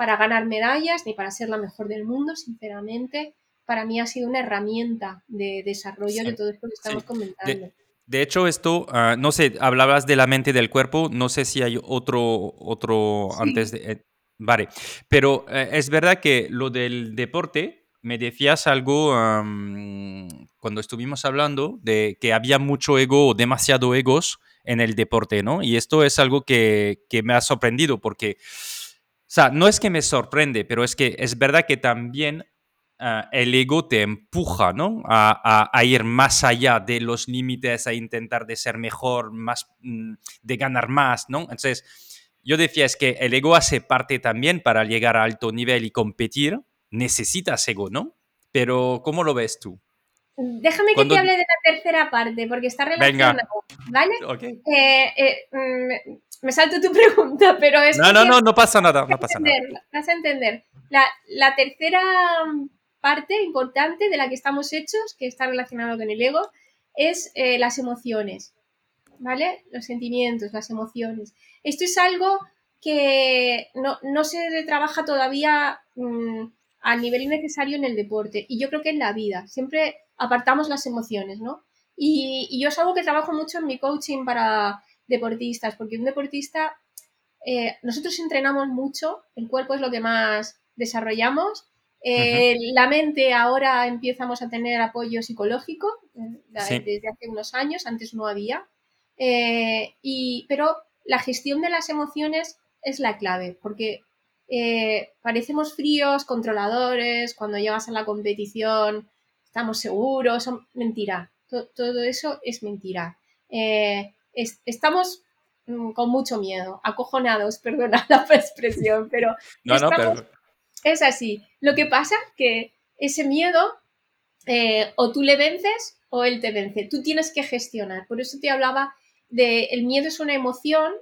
para ganar medallas ni para ser la mejor del mundo, sinceramente. Para mí ha sido una herramienta de desarrollo de todo esto que estamos comentando. De, hecho, esto, ah, no sé, hablabas de la mente y del cuerpo, no sé si hay otro, otro antes de... Eh, Vale, pero eh, es verdad que lo del deporte, me decías algo cuando estuvimos hablando de que había mucho ego o demasiado egos en el deporte, ¿no? Y esto es algo que, que me ha sorprendido porque, sea, no es que me sorprende, pero es que es verdad que también Ah, el ego te empuja, ¿no? A, ir más allá de los límites, a intentar de ser mejor, más, mm, de ganar más, ¿no? Entonces, yo decía es que el ego hace parte también para llegar a alto nivel y competir, necesitas ego, ¿no? Pero, ¿cómo lo ves tú? Déjame que te hable de la tercera parte, porque está relacionado, ¿vale? Eh, eh, mm, me salto tu *laughs* pregunta, pero es... No, no, no, no pasa nada, no pasa nada. Vas a entender. La, la tercera parte importante de la que estamos hechos, que está relacionado con el ego, es eh, las emociones, ¿vale? Los sentimientos, las emociones. Esto es algo que no, se trabaja todavía mm, a nivel necesario en el deporte y yo creo que en la vida. Siempre apartamos las emociones, ¿no? Y, yo es algo que trabajo mucho en mi coaching para deportistas, porque un deportista, eh, nosotros entrenamos mucho, el cuerpo es lo que más desarrollamos eh, la mente ahora empezamos a tener apoyo psicológico eh, desde hace unos años, antes no había. Eh, y, pero la gestión de las emociones es la clave, porque parecemos fríos, controladores, cuando llegas a la competición estamos seguros, son mentira. Todo, eso es mentira. Estamos mm, con mucho miedo, acojonados, *laughs* perdona la expresión, pero, *laughs* no, no, pero es así. Lo que pasa que ese miedo eh, o tú le vences o él te vence. Tú tienes que gestionar. Por eso te hablaba de el miedo es una emoción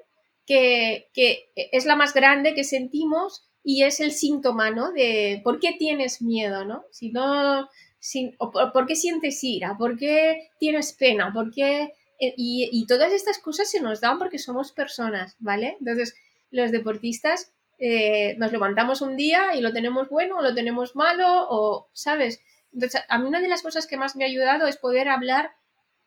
que, es la más grande que sentimos y es el síntoma, ¿no? De por qué tienes miedo, ¿no? Si no, por, qué sientes ira, por qué tienes pena, por qué... Eh, y, y todas estas cosas se nos dan porque somos personas, ¿vale? Entonces, los deportistas eh, nos levantamos un día y lo tenemos bueno o lo tenemos malo o, ¿sabes? Entonces, a mí una de las cosas que más me ha ayudado es poder hablar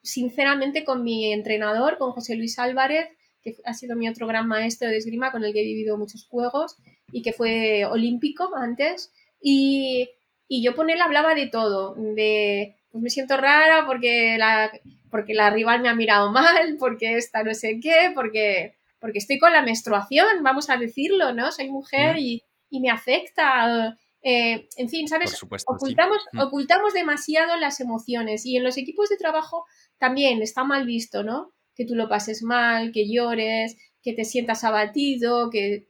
sinceramente con mi entrenador, con José Luis Álvarez, que ha sido mi otro gran maestro de esgrima con el que he vivido muchos juegos y que fue olímpico antes. Y, y yo con él hablaba de todo, de pues me siento rara porque la, porque la rival me ha mirado mal, porque esta no sé qué, porque porque estoy con la menstruación, vamos a decirlo, ¿no? Soy mujer y, me afecta. Eh, en fin, ¿sabes? ocultamos, ocultamos demasiado las emociones y en los equipos de trabajo también está mal visto, ¿no? Que tú lo pases mal, que llores, que te sientas abatido, que...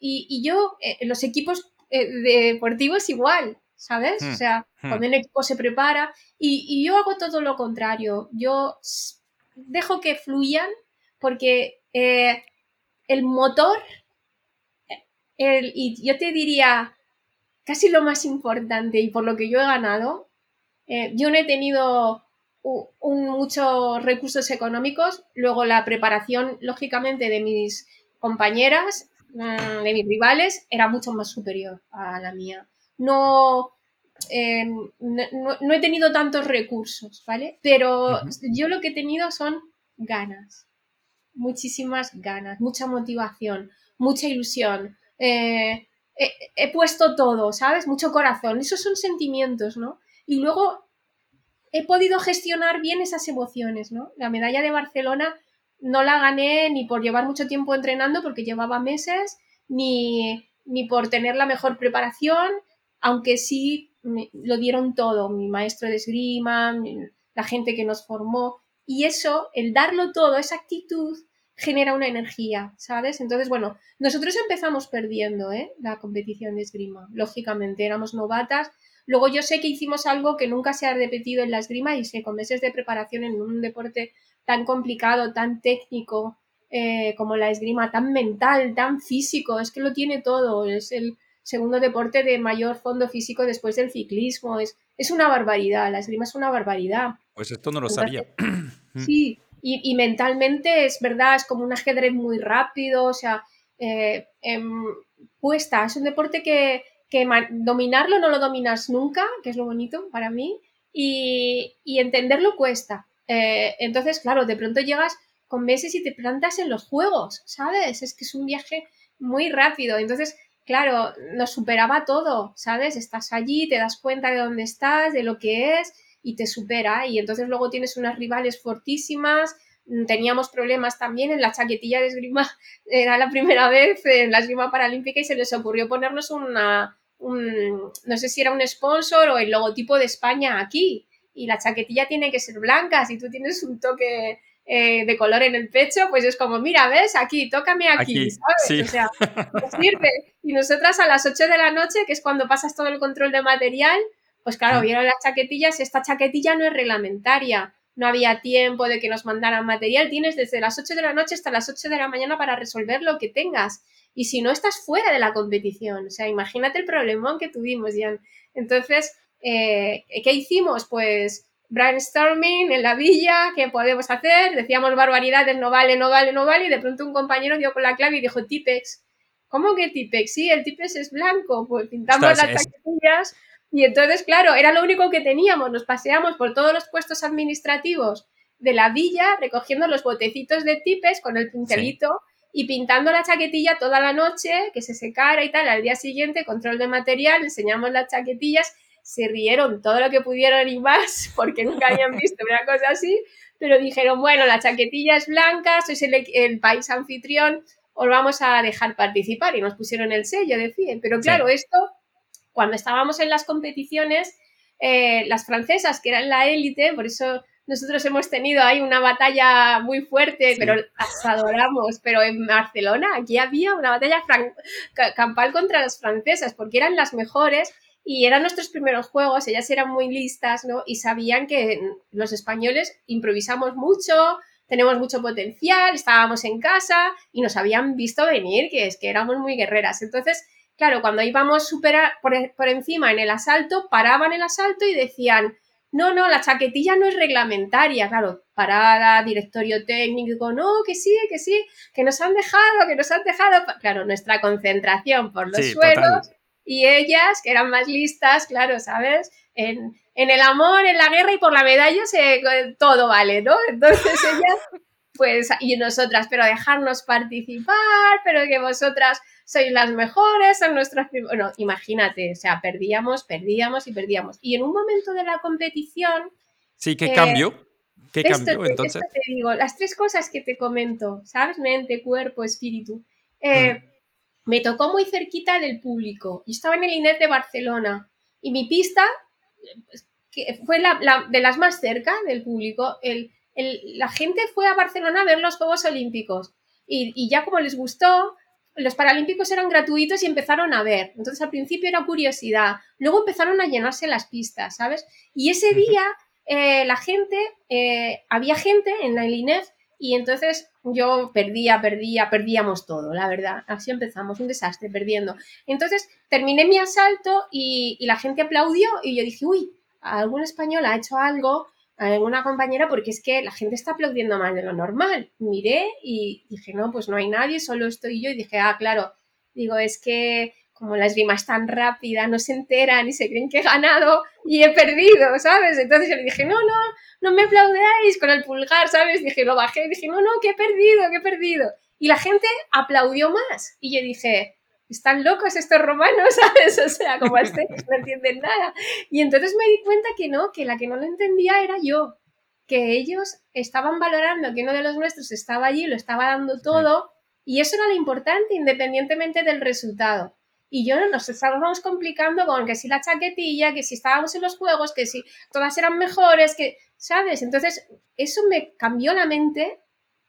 Y, yo, eh, los equipos eh, deportivos igual, ¿sabes? O sea, cuando un equipo se prepara. Y, y yo hago todo lo contrario, yo dejo que fluyan porque eh, el motor, y yo te diría casi lo más importante y por lo que yo he ganado, eh, yo no he tenido muchos recursos económicos, luego la preparación, lógicamente, de mis compañeras, mm, de mis rivales, era mucho más superior a la mía. No, em, no, he tenido tantos recursos, ¿vale? Pero yo lo que he tenido son ganas muchísimas ganas, mucha motivación, mucha ilusión. Eh, he, puesto todo, ¿sabes? Mucho corazón. Esos son sentimientos, ¿no? Y luego he podido gestionar bien esas emociones, ¿no? La medalla de Barcelona no la gané ni por llevar mucho tiempo entrenando, porque llevaba meses, ni, ni por tener la mejor preparación, aunque sí lo dieron todo, mi maestro de esgrima, la gente que nos formó. Y eso, el darlo todo, esa actitud, genera una energía, ¿sabes? Entonces, bueno, nosotros empezamos perdiendo ¿eh? la competición de esgrima, lógicamente, éramos novatas. Luego yo sé que hicimos algo que nunca se ha repetido en la esgrima y sé, con meses de preparación en un deporte tan complicado, tan técnico eh, como la esgrima, tan mental, tan físico, es que lo tiene todo, es el segundo deporte de mayor fondo físico después del ciclismo, es, es una barbaridad, la esgrima es una barbaridad. Pues esto no lo sabía. *clears throat* Sí, y, mentalmente es verdad, es como un ajedrez muy rápido, o sea, eh, em, cuesta, es un deporte que, dominarlo no lo dominas nunca, que es lo bonito para mí, y, entenderlo cuesta. Eh, entonces, claro, de pronto llegas con meses y te plantas en los juegos, ¿sabes? Es que es un viaje muy rápido. Entonces, claro, nos superaba todo, ¿sabes? Estás allí, te das cuenta de dónde estás, de lo que es y te supera. Y entonces luego tienes unas rivales fortísimas. Mm, teníamos problemas también en la chaquetilla de esgrima. *laughs* Era la primera vez en la esgrima paralímpica y se les ocurrió ponernos una, un, no sé si era un sponsor o el logotipo de España aquí. Y la chaquetilla tiene que ser blanca. Si tú tienes un toque eh, de color en el pecho, pues es como, mira, ¿ves? Aquí, tócame aquí, ¿sabes? O sea, pues sirve. Y nosotras a las 8 de la noche, que es cuando pasas todo el control de material, pues claro, vieron las chaquetillas, esta chaquetilla no es reglamentaria, no había tiempo de que nos mandaran material, tienes desde las 8 de la noche hasta las 8 de la mañana para resolver lo que tengas. Y si no, estás fuera de la competición. O sea, imagínate el problemón que tuvimos, Jan. Entonces, eh, ¿qué hicimos? Pues brainstorming en la villa, ¿qué podemos hacer? Decíamos barbaridades, no vale, no vale, no vale, y de pronto un compañero dio con la clave y dijo Tipex. ¿Cómo que Tipex? Sí, el Tipex es blanco, pues pintamos las chaquetillas y entonces, claro, era lo único que teníamos, nos paseamos por todos los puestos administrativos de la villa recogiendo los botecitos de Tipex con el pincelito y pintando la chaquetilla toda la noche, que se secara y tal, al día siguiente, control de material, enseñamos las chaquetillas se rieron todo lo que pudieron y más, *laughs* porque nunca habían visto una cosa así, pero dijeron, bueno, la chaquetilla es blanca, sois el, país anfitrión, os vamos a dejar participar y nos pusieron el sello de FIE. Pero claro, esto, cuando estábamos en las competiciones, eh, las francesas, que eran la élite, por eso nosotros hemos tenido ahí una batalla muy fuerte, pero las adoramos. Pero en Barcelona aquí había una batalla campal contra las francesas, porque eran las mejores y eran nuestros primeros juegos, ellas eran muy listas, ¿no? Y sabían que los españoles improvisamos mucho, tenemos mucho potencial, estábamos en casa y nos habían visto venir, que es que éramos muy guerreras. Entonces, claro, cuando íbamos superar por, por encima en el asalto, paraban el asalto y decían, no, no, la chaquetilla no es reglamentaria, claro, parada, directorio técnico, no, que sí, que sí, que nos han dejado, que nos han dejado, claro, nuestra concentración por los suelos y ellas, que eran más listas, claro, ¿sabes? En, el amor, en la guerra y por la medalla se, todo vale, ¿no? *laughs* Entonces ellas, pues, y nosotras, pero dejarnos participar, pero que vosotras sois las mejores, son nuestras... Bueno, imagínate, o sea, perdíamos, perdíamos y perdíamos. Y en un momento de la competición... Sí, ¿qué cambio? ¿Qué cambió entonces? te digo, las tres cosas que te comento, ¿sabes? Mente, cuerpo, espíritu. Eh, mm me tocó muy cerquita del público. Yo estaba en el INET de Barcelona y mi pista que fue la, de las más cerca del público. la gente fue a Barcelona a ver los Juegos Olímpicos y, ya como les gustó, los Paralímpicos eran gratuitos y empezaron a ver. Entonces al principio era curiosidad, luego empezaron a llenarse las pistas, ¿sabes? Y ese día eh, la gente, eh, había gente en el INEF y entonces yo perdía, perdía, perdíamos todo, la verdad. Así empezamos, un desastre, perdiendo. Entonces terminé mi asalto y, la gente aplaudió y yo dije, uy, algún español ha hecho algo, alguna compañera, porque es que la gente está aplaudiendo más de lo normal. Miré y dije, no, pues no hay nadie, solo estoy yo. Y dije, ah, claro, digo, es que como la esgrima es tan rápida, no se enteran y se creen que he ganado y he perdido, ¿sabes? Entonces yo le dije, no, no, no me aplaudáis con el pulgar, ¿sabes? Dije, lo bajé y dije, no, no, que he perdido, que he perdido. Y la gente aplaudió más. Y yo dije, están locos estos romanos, *laughs* ¿sabes? O sea, como este, no entienden nada. Y entonces me di cuenta que no, que la que no lo entendía era yo, que ellos estaban valorando que uno de los nuestros estaba allí, lo estaba dando todo, y eso era lo importante, independientemente del resultado. Y yo nos estábamos complicando con que si la chaquetilla, que si estábamos en los juegos, que si todas eran mejores, que, ¿sabes? Entonces, eso me cambió la mente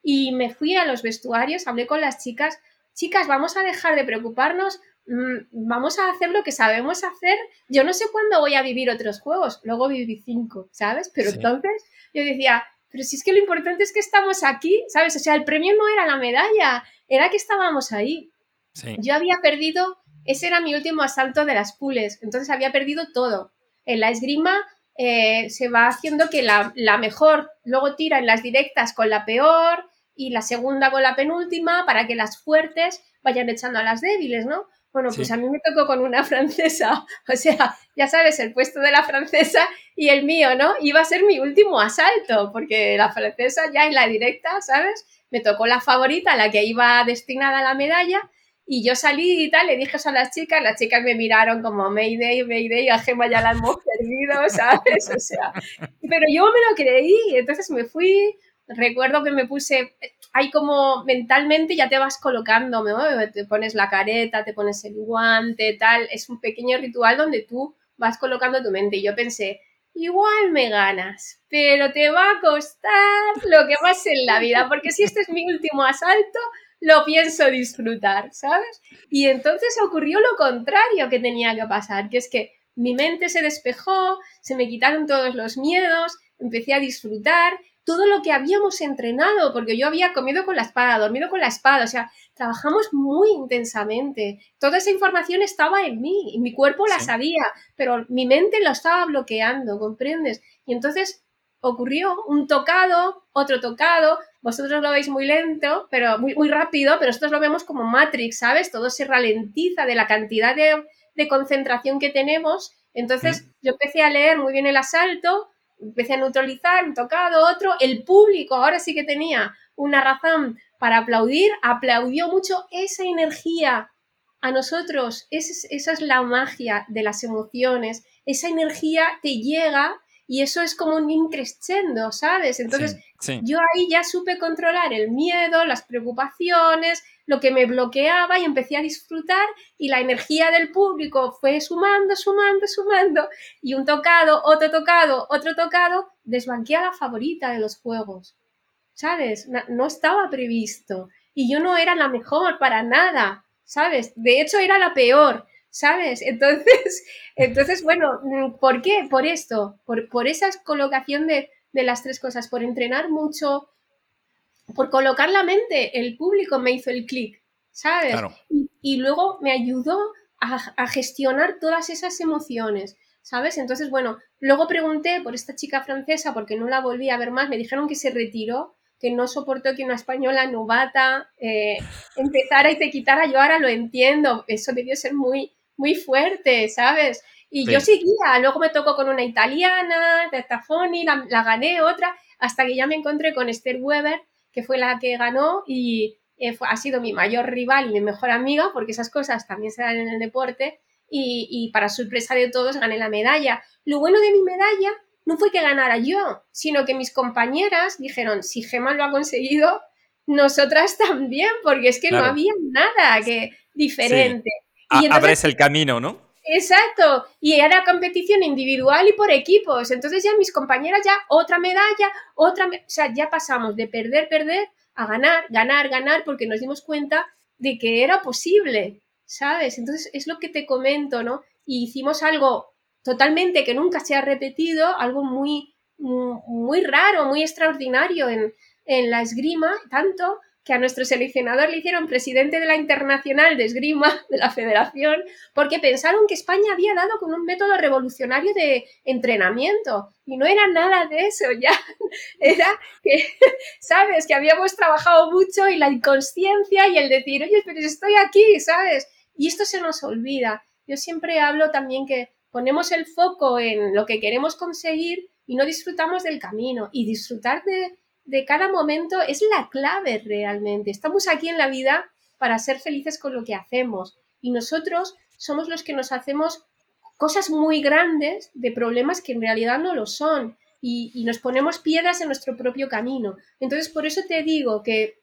y me fui a los vestuarios, hablé con las chicas, chicas, vamos a dejar de preocuparnos, mm, vamos a hacer lo que sabemos hacer. Yo no sé cuándo voy a vivir otros juegos, luego viví cinco, ¿sabes? Pero entonces yo decía, pero si es que lo importante es que estamos aquí, ¿sabes? O sea, el premio no era la medalla, era que estábamos ahí. Yo había perdido ese era mi último asalto de las pules, entonces había perdido todo. En la esgrima eh, se va haciendo que la, mejor luego tira en las directas con la peor y la segunda con la penúltima para que las fuertes vayan echando a las débiles, ¿no? Bueno, pues a mí me tocó con una *laughs* francesa, o sea, ya sabes, el puesto de la francesa y el mío, ¿no? Iba a ser mi último asalto, porque la francesa ya en la directa, ¿sabes? Me tocó la favorita, la que iba destinada a la medalla, Y yo salí y tal, le dije eso a las chicas, las chicas me miraron como Mayday, Mayday, a Gemma ya la hemos perdido, *laughs* ¿sabes? O sea, pero yo me lo creí, entonces me fui, recuerdo que me puse, hay como mentalmente ya te vas colocando, ¿no? te pones la careta, te pones el guante, tal, es un pequeño ritual donde tú vas colocando tu mente y yo pensé, igual me ganas, pero te va a costar lo que más en la vida, porque si este es mi último asalto, lo pienso disfrutar, ¿sabes? Y entonces ocurrió lo contrario que tenía que pasar, que es que mi mente se despejó, se me quitaron todos los miedos, empecé a disfrutar todo lo que habíamos entrenado, porque yo había comido con la espada, dormido con la espada, o sea, trabajamos muy intensamente. Toda esa información estaba en mí, y mi cuerpo la sabía, pero mi mente lo estaba bloqueando, ¿comprendes? Y entonces ocurrió un tocado, otro tocado, vosotros lo veis muy lento, pero muy, muy rápido, pero nosotros lo vemos como Matrix, ¿sabes? Todo se ralentiza de la cantidad de, concentración que tenemos. Entonces mm. yo empecé a leer muy bien el asalto, empecé a neutralizar, un tocado, otro, el público ahora sí que tenía una razón para aplaudir, aplaudió mucho esa energía a nosotros, esa es la magia de las emociones, esa energía te llega y eso es como un increscendo, ¿sabes? Entonces yo ahí ya supe controlar el miedo, las preocupaciones, lo que me bloqueaba y empecé a disfrutar y la energía del público fue sumando, sumando, sumando y un tocado, otro tocado, otro tocado, desbanqué a la favorita de los juegos, ¿sabes? No estaba previsto y yo no era la mejor para nada, ¿sabes? De hecho era la peor ¿sabes? Entonces, *laughs* entonces bueno, ¿por qué? Por esto, por, por esa colocación de, las tres cosas, por entrenar mucho, por colocar la mente, el público me hizo el clic, ¿sabes? Y, luego me ayudó a, gestionar todas esas emociones, ¿sabes? Entonces, bueno, luego pregunté por esta chica francesa porque no la volví a ver más, me dijeron que se retiró, que no soportó que una española novata eh, empezara y te quitara, yo ahora lo entiendo, eso debió ser muy, muy fuerte, ¿sabes? Y yo seguía, luego me tocó con una italiana, de Tafoni, la, la, gané otra, hasta que ya me encontré con Esther Weber, que fue la que ganó y eh, ha sido mi mayor rival y mi mejor amiga, porque esas cosas también se dan en el deporte, y, y para sorpresa de todos gané la medalla. Lo bueno de mi medalla no fue que ganara yo, sino que mis compañeras dijeron, si Gemma lo ha conseguido, nosotras también, porque es que no había nada que diferente. Y abres el camino, ¿no? Exacto, y era competición individual y por equipos. Entonces ya mis compañeras ya otra medalla, otra, o sea, ya pasamos de perder, perder a ganar, ganar, ganar, porque nos dimos cuenta de que era posible, ¿sabes? Entonces es lo que te comento, ¿no? Y hicimos algo totalmente que nunca se ha repetido, algo muy, muy raro, muy extraordinario en, en la esgrima, tanto que a nuestro seleccionador le hicieron presidente de la Internacional de Esgrima *laughs* de la Federación porque pensaron que España había dado con un método revolucionario de entrenamiento y no era nada de eso, ya *laughs* era que, *laughs* sabes, que habíamos trabajado mucho y la inconsciencia y el decir, oye, pero estoy aquí, ¿sabes? Y esto se nos olvida. Yo siempre hablo también que ponemos el foco en lo que queremos conseguir y no disfrutamos del camino y disfrutar de de cada momento es la clave realmente. Estamos aquí en la vida para ser felices con lo que hacemos y nosotros somos los que nos hacemos cosas muy grandes de problemas que en realidad no lo son y, nos ponemos piedras en nuestro propio camino. Entonces, por eso te digo que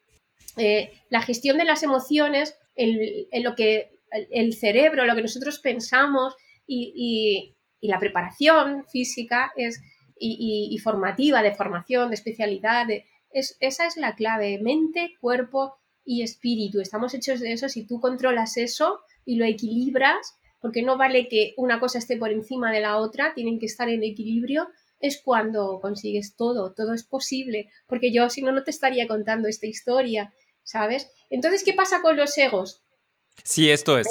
eh, la gestión de las emociones, el, lo que el, cerebro, lo que nosotros pensamos y la preparación física es y, formativa, de formación, de especialidad. es, esa es la clave, mente, cuerpo y espíritu. Estamos hechos de eso. Si tú controlas eso y lo equilibras, porque no vale que una cosa esté por encima de la otra, tienen que estar en equilibrio, es cuando consigues todo, todo es posible, porque yo si no, no te estaría contando esta historia, ¿sabes? Entonces, ¿qué pasa con los egos? Sí, esto es.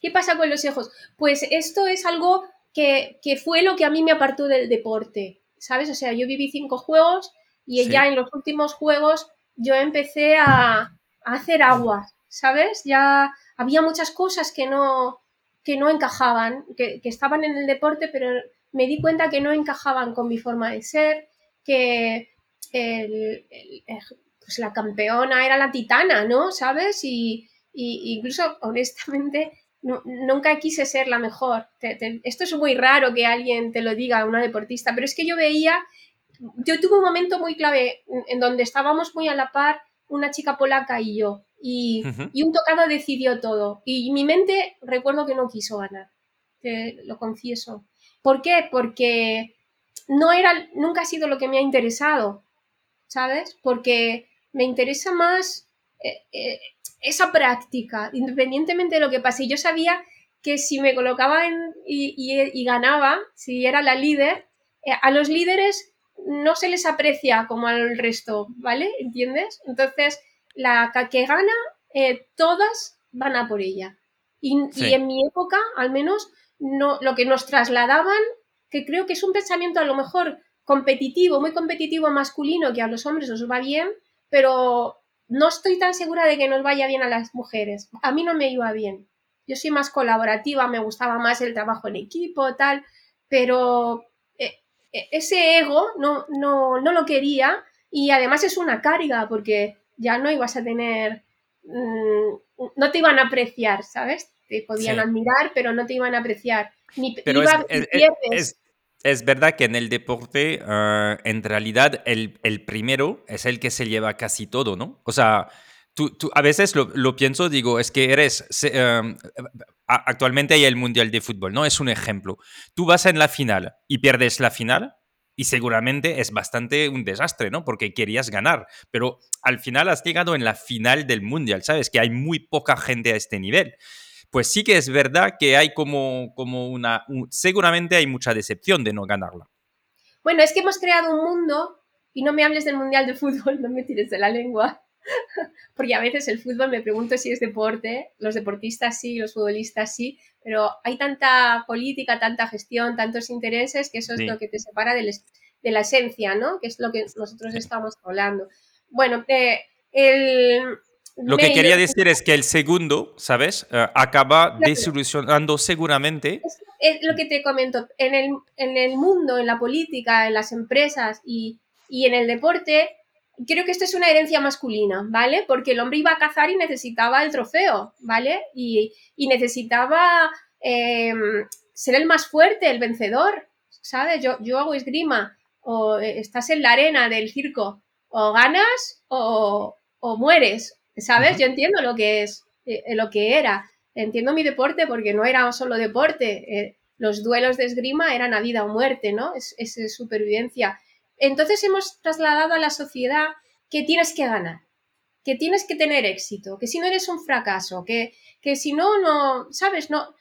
¿Qué pasa con los egos? Pues esto es algo que, fue lo que a mí me apartó del deporte, ¿sabes? O sea, yo viví cinco juegos y ya en los últimos juegos yo empecé a, hacer agua, ¿sabes? Ya había muchas cosas que no, que no encajaban, que, estaban en el deporte, pero me di cuenta que no encajaban con mi forma de ser, que pues la campeona era la titana, ¿no? ¿Sabes? Y, y incluso honestamente nunca quise ser la mejor. esto es muy raro que alguien te lo diga, una deportista, pero es que yo veía, yo tuve un momento muy clave en donde estábamos muy a la par una chica polaca y yo, y, un tocado decidió todo, y mi mente recuerdo que no quiso ganar, te lo confieso. ¿Por qué? Porque no era, nunca ha sido lo que me ha interesado, ¿sabes? Porque me interesa más esa práctica, independientemente de lo que pase. Yo sabía que si me colocaba en, y, ganaba, si era la líder, eh, a los líderes no se les aprecia como al resto, ¿vale? ¿Entiendes? Entonces, la que gana, todas van a por ella. Y, y, en mi época, al menos, no, lo que nos trasladaban que creo que es un pensamiento a lo mejor competitivo, muy competitivo masculino, que a los hombres os va bien, pero no estoy tan segura de que nos vaya bien a las mujeres. A mí no me iba bien. Yo soy más colaborativa, me gustaba más el trabajo en equipo, tal, pero eh, eh, ese ego no, no, no, lo quería y además es una carga porque ya no ibas a tener, mm, no te iban a apreciar, ¿sabes? Te podían admirar, pero no te iban a apreciar. Pero es, verdad que en el deporte, ah, en realidad, el, el, primero es el que se lleva casi todo, ¿no? O sea, tú, tú a veces lo, lo, pienso, digo, es que eres... Em, actualmente hay el Mundial de Fútbol, ¿no? Es un ejemplo. Tú vas en la final y pierdes la final, y seguramente es bastante un desastre, ¿no? Porque querías ganar, pero al final has llegado en la final del Mundial, ¿sabes? Que hay muy poca gente a este nivel pues sí que es verdad que hay como, como una, seguramente hay mucha decepción de no ganarla. Bueno, es que hemos creado un mundo, y no me hables del Mundial de Fútbol, *laughs* no me tires de la lengua, *laughs* porque a veces el fútbol me pregunto si es deporte, los deportistas sí, los futbolistas sí, pero hay tanta política, tanta gestión, tantos intereses, que eso es lo que te separa de, la esencia, ¿no? Que es lo que nosotros estamos hablando. Bueno, eh, el, lo que quería decir es que el segundo, ¿sabes? Eh, acaba desilusionando seguramente. Es, lo que te comento. En el, en el, mundo, en la política, en las empresas y, en el deporte, creo que esto es una herencia masculina, ¿vale? Porque el hombre iba a cazar y necesitaba el trofeo, ¿vale? Y, necesitaba em, ser el más fuerte, el vencedor, ¿sabes? Yo, yo hago esgrima o eh, estás en la arena del circo, o ganas o, o mueres, ¿Sabes? Yo entiendo lo que es, eh, lo que era. Entiendo mi deporte porque no era solo deporte. Eh, los duelos de esgrima eran a vida o muerte, ¿no? Es, es, supervivencia. Entonces hemos trasladado a la sociedad que tienes que ganar, que tienes que tener éxito, que si no eres un fracaso, que, que si no, no, ¿sabes? No,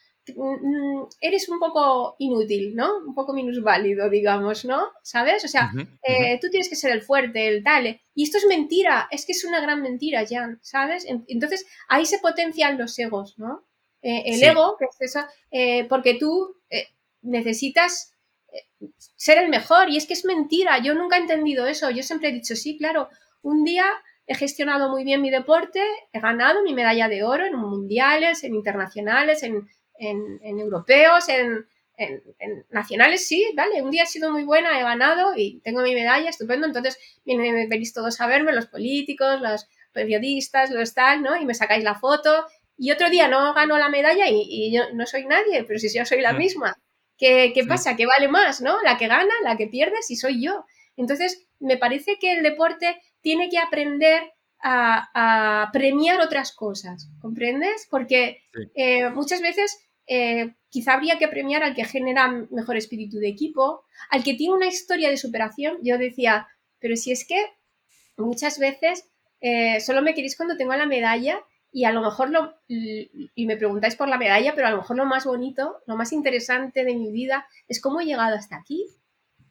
eres un poco inútil, ¿no? Un poco minusválido, digamos, ¿no? ¿Sabes? O sea, eh, tú tienes que ser el fuerte, el tal. Y esto es mentira, es que es una gran mentira, Jan, ¿sabes? Entonces, ahí se potencian los egos, ¿no? Eh, el ego, que es eso, eh, porque tú necesitas ser el mejor y es que es mentira, yo nunca he entendido eso, yo siempre he dicho, sí, claro, un día he gestionado muy bien mi deporte, he ganado mi medalla de oro en mundiales, en internacionales, en en, europeos, en, nacionales, sí, vale, un día ha sido muy buena, he ganado y tengo mi medalla, estupendo, entonces vienen, venís todos a verme, los políticos, los periodistas, los tal, ¿no? Y me sacáis la foto y otro día no gano la medalla y, yo no soy nadie, pero si yo soy la misma, ¿qué, pasa? ¿Qué vale más, no? La que gana, la que pierde, si soy yo. Entonces, me parece que el deporte tiene que aprender a, premiar otras cosas, ¿comprendes? Porque eh, muchas veces eh, quizá habría que premiar al que genera mejor espíritu de equipo, al que tiene una historia de superación. Yo decía, pero si es que muchas veces eh, solo me queréis cuando tengo la medalla y a lo mejor lo, y me preguntáis por la medalla, pero a lo mejor lo más bonito, lo más interesante de mi vida es cómo he llegado hasta aquí,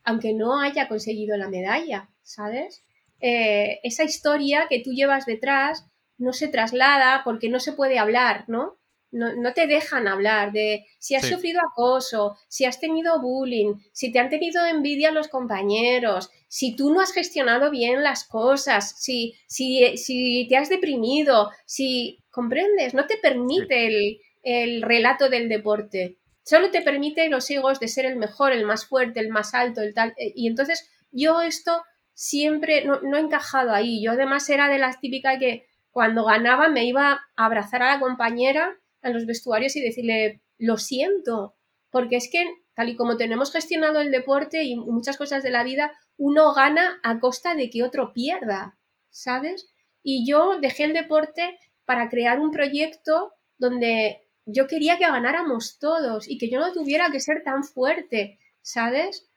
aunque no haya conseguido la medalla, ¿sabes? Eh, esa historia que tú llevas detrás no se traslada porque no se puede hablar, ¿no? No, te dejan hablar de si has sufrido acoso, si has tenido bullying, si te han tenido envidia los compañeros, si tú no has gestionado bien las cosas, si, si, si te has deprimido, si comprendes, no te permite el, el, relato del deporte. Solo te permite los egos de ser el mejor, el más fuerte, el más alto, el tal. Eh, y entonces yo esto siempre no, no he encajado ahí. Yo además era de las típicas que cuando ganaba me iba a abrazar a la compañera en los vestuarios y decirle, lo siento, porque es que tal y como tenemos gestionado el deporte y muchas cosas de la vida, uno gana a costa de que otro pierda, ¿sabes? Y yo dejé el deporte para crear un proyecto donde yo quería que ganáramos todos y que yo no tuviera que ser tan fuerte, ¿sabes?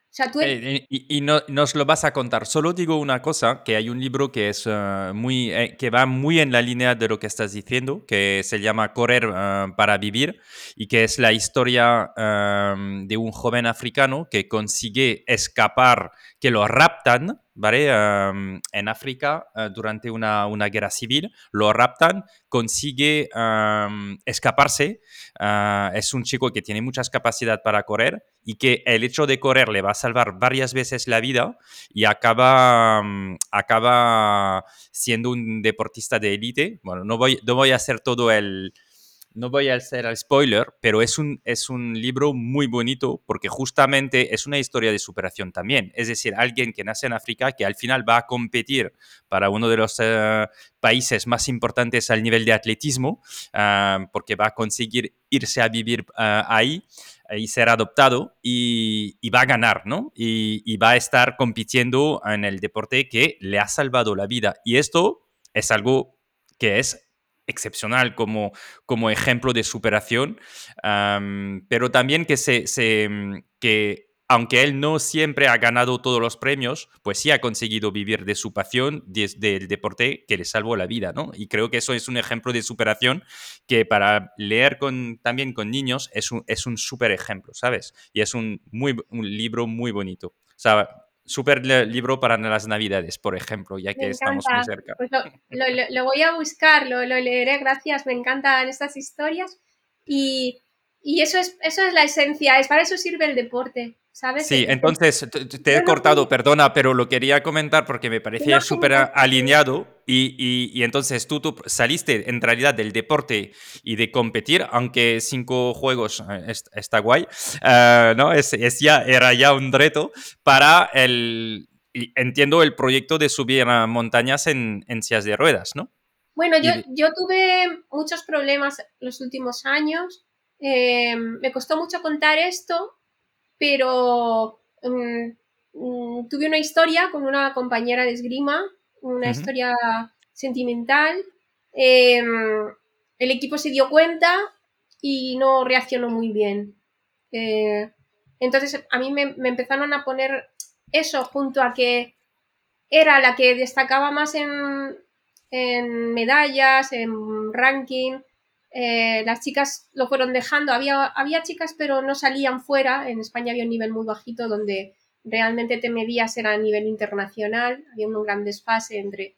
Y, no, nos lo vas a contar. Solo digo una cosa, que hay un libro que, es, eh, muy, eh, que va muy en la línea de lo que estás diciendo, que se llama Correr eh, para vivir y que es la historia de un joven africano que consigue escapar, que lo raptan ¿vale? en África durante una, una, guerra civil, lo raptan, consigue escaparse, ah, es un chico que tiene muchas capacidades para correr y que el hecho de correr le va a salvar varias veces la vida y acaba, acaba siendo un deportista de élite. Bueno, no voy, no voy a hacer todo el no voy a hacer el spoiler, pero es un, es un libro muy bonito porque justamente es una historia de superación también. Es decir, alguien que nace en África que al final va a competir para uno de los eh, países más importantes al nivel de atletismo, ah, porque va a conseguir irse a vivir ah, ahí y ser adoptado y, va a ganar, ¿no? Y va a estar compitiendo en el deporte que le ha salvado la vida. Y esto es algo que es excepcional como, como ejemplo de superación, pero también que, se, se, mm, que aunque él no siempre ha ganado todos los premios, pues sí ha conseguido vivir de su pasión, del deporte que le salvó la vida, ¿no? Y creo que eso es un ejemplo de superación que para leer con, también con niños es un, es un súper ejemplo, ¿sabes? Y es un, muy, un libro muy bonito. O sea, Super libro para las navidades, por ejemplo, ya que estamos muy cerca. Pues *laughs* lo, voy a buscar, lo, leeré, gracias, me encantan estas historias. Y, eso, es, eso es la esencia, es para eso sirve el deporte. Sí, entonces te he cortado, perdona, pero lo quería comentar porque me parecía súper alineado y, y, entonces tú, tú, saliste en realidad del deporte y de competir, aunque cinco juegos eh, está guay, eh, ¿no? Es, es, ya, era ya un reto para el, entiendo, el proyecto de subir a montañas en, en sillas de ruedas, ¿no? Bueno, yo, yo tuve muchos problemas los últimos años. Eh, me costó mucho contar esto pero mm, mm, tuve una historia con una compañera de esgrima, una historia sentimental. Em, el equipo se dio cuenta y no reaccionó muy bien. Eh, entonces a mí me, empezaron a poner eso junto a que era la que destacaba más en, en medallas, en ranking, eh, las chicas lo fueron dejando. Había, había chicas, pero no salían fuera. En España había un nivel muy bajito donde realmente te medías era a nivel internacional. Había un gran desfase entre.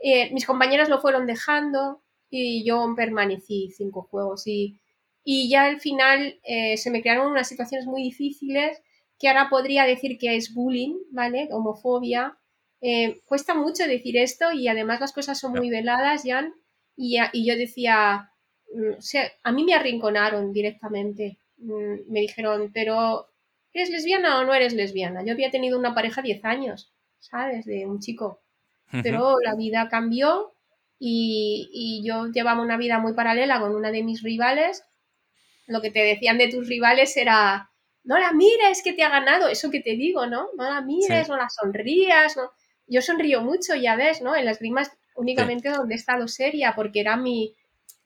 Eh, mis compañeras lo fueron dejando y yo permanecí cinco juegos. Y, y ya al final eh, se me crearon unas situaciones muy difíciles que ahora podría decir que es bullying, ¿vale? Homofobia. cuesta mucho decir esto y además las cosas son muy veladas, Jan. Y, y yo decía, Mm, a mí me arrinconaron directamente. Mm, me dijeron, pero ¿eres lesbiana o no eres lesbiana? Yo había tenido una pareja 10 años, ¿sabes? De un chico. Pero la vida cambió y, yo llevaba una vida muy paralela con una de mis rivales. Lo que te decían de tus rivales era, no la mires, que te ha ganado. Eso que te digo, ¿no? No la mires, no la sonrías. ¿no? Yo sonrío mucho, ya ves, ¿no? En las rimas únicamente donde he estado seria, porque era mi,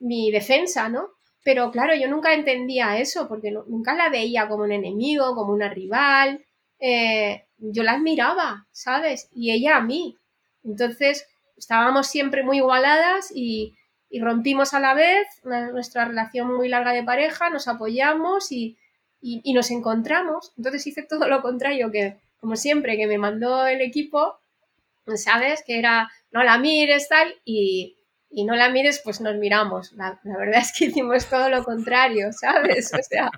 mi defensa, ¿no? Pero claro, yo nunca entendía eso, porque nunca la veía como un enemigo, como una rival. Eh, yo la admiraba, ¿sabes? Y ella a mí. Entonces, estábamos siempre muy igualadas y, rompimos a la vez nuestra relación muy larga de pareja, nos apoyamos y, y, nos encontramos. Entonces hice todo lo contrario que, como siempre, que me mandó el equipo, ¿sabes? Que era, no la mires, tal, y, y no la mires, pues nos miramos. La, verdad es que hicimos todo lo contrario, ¿sabes? O sea,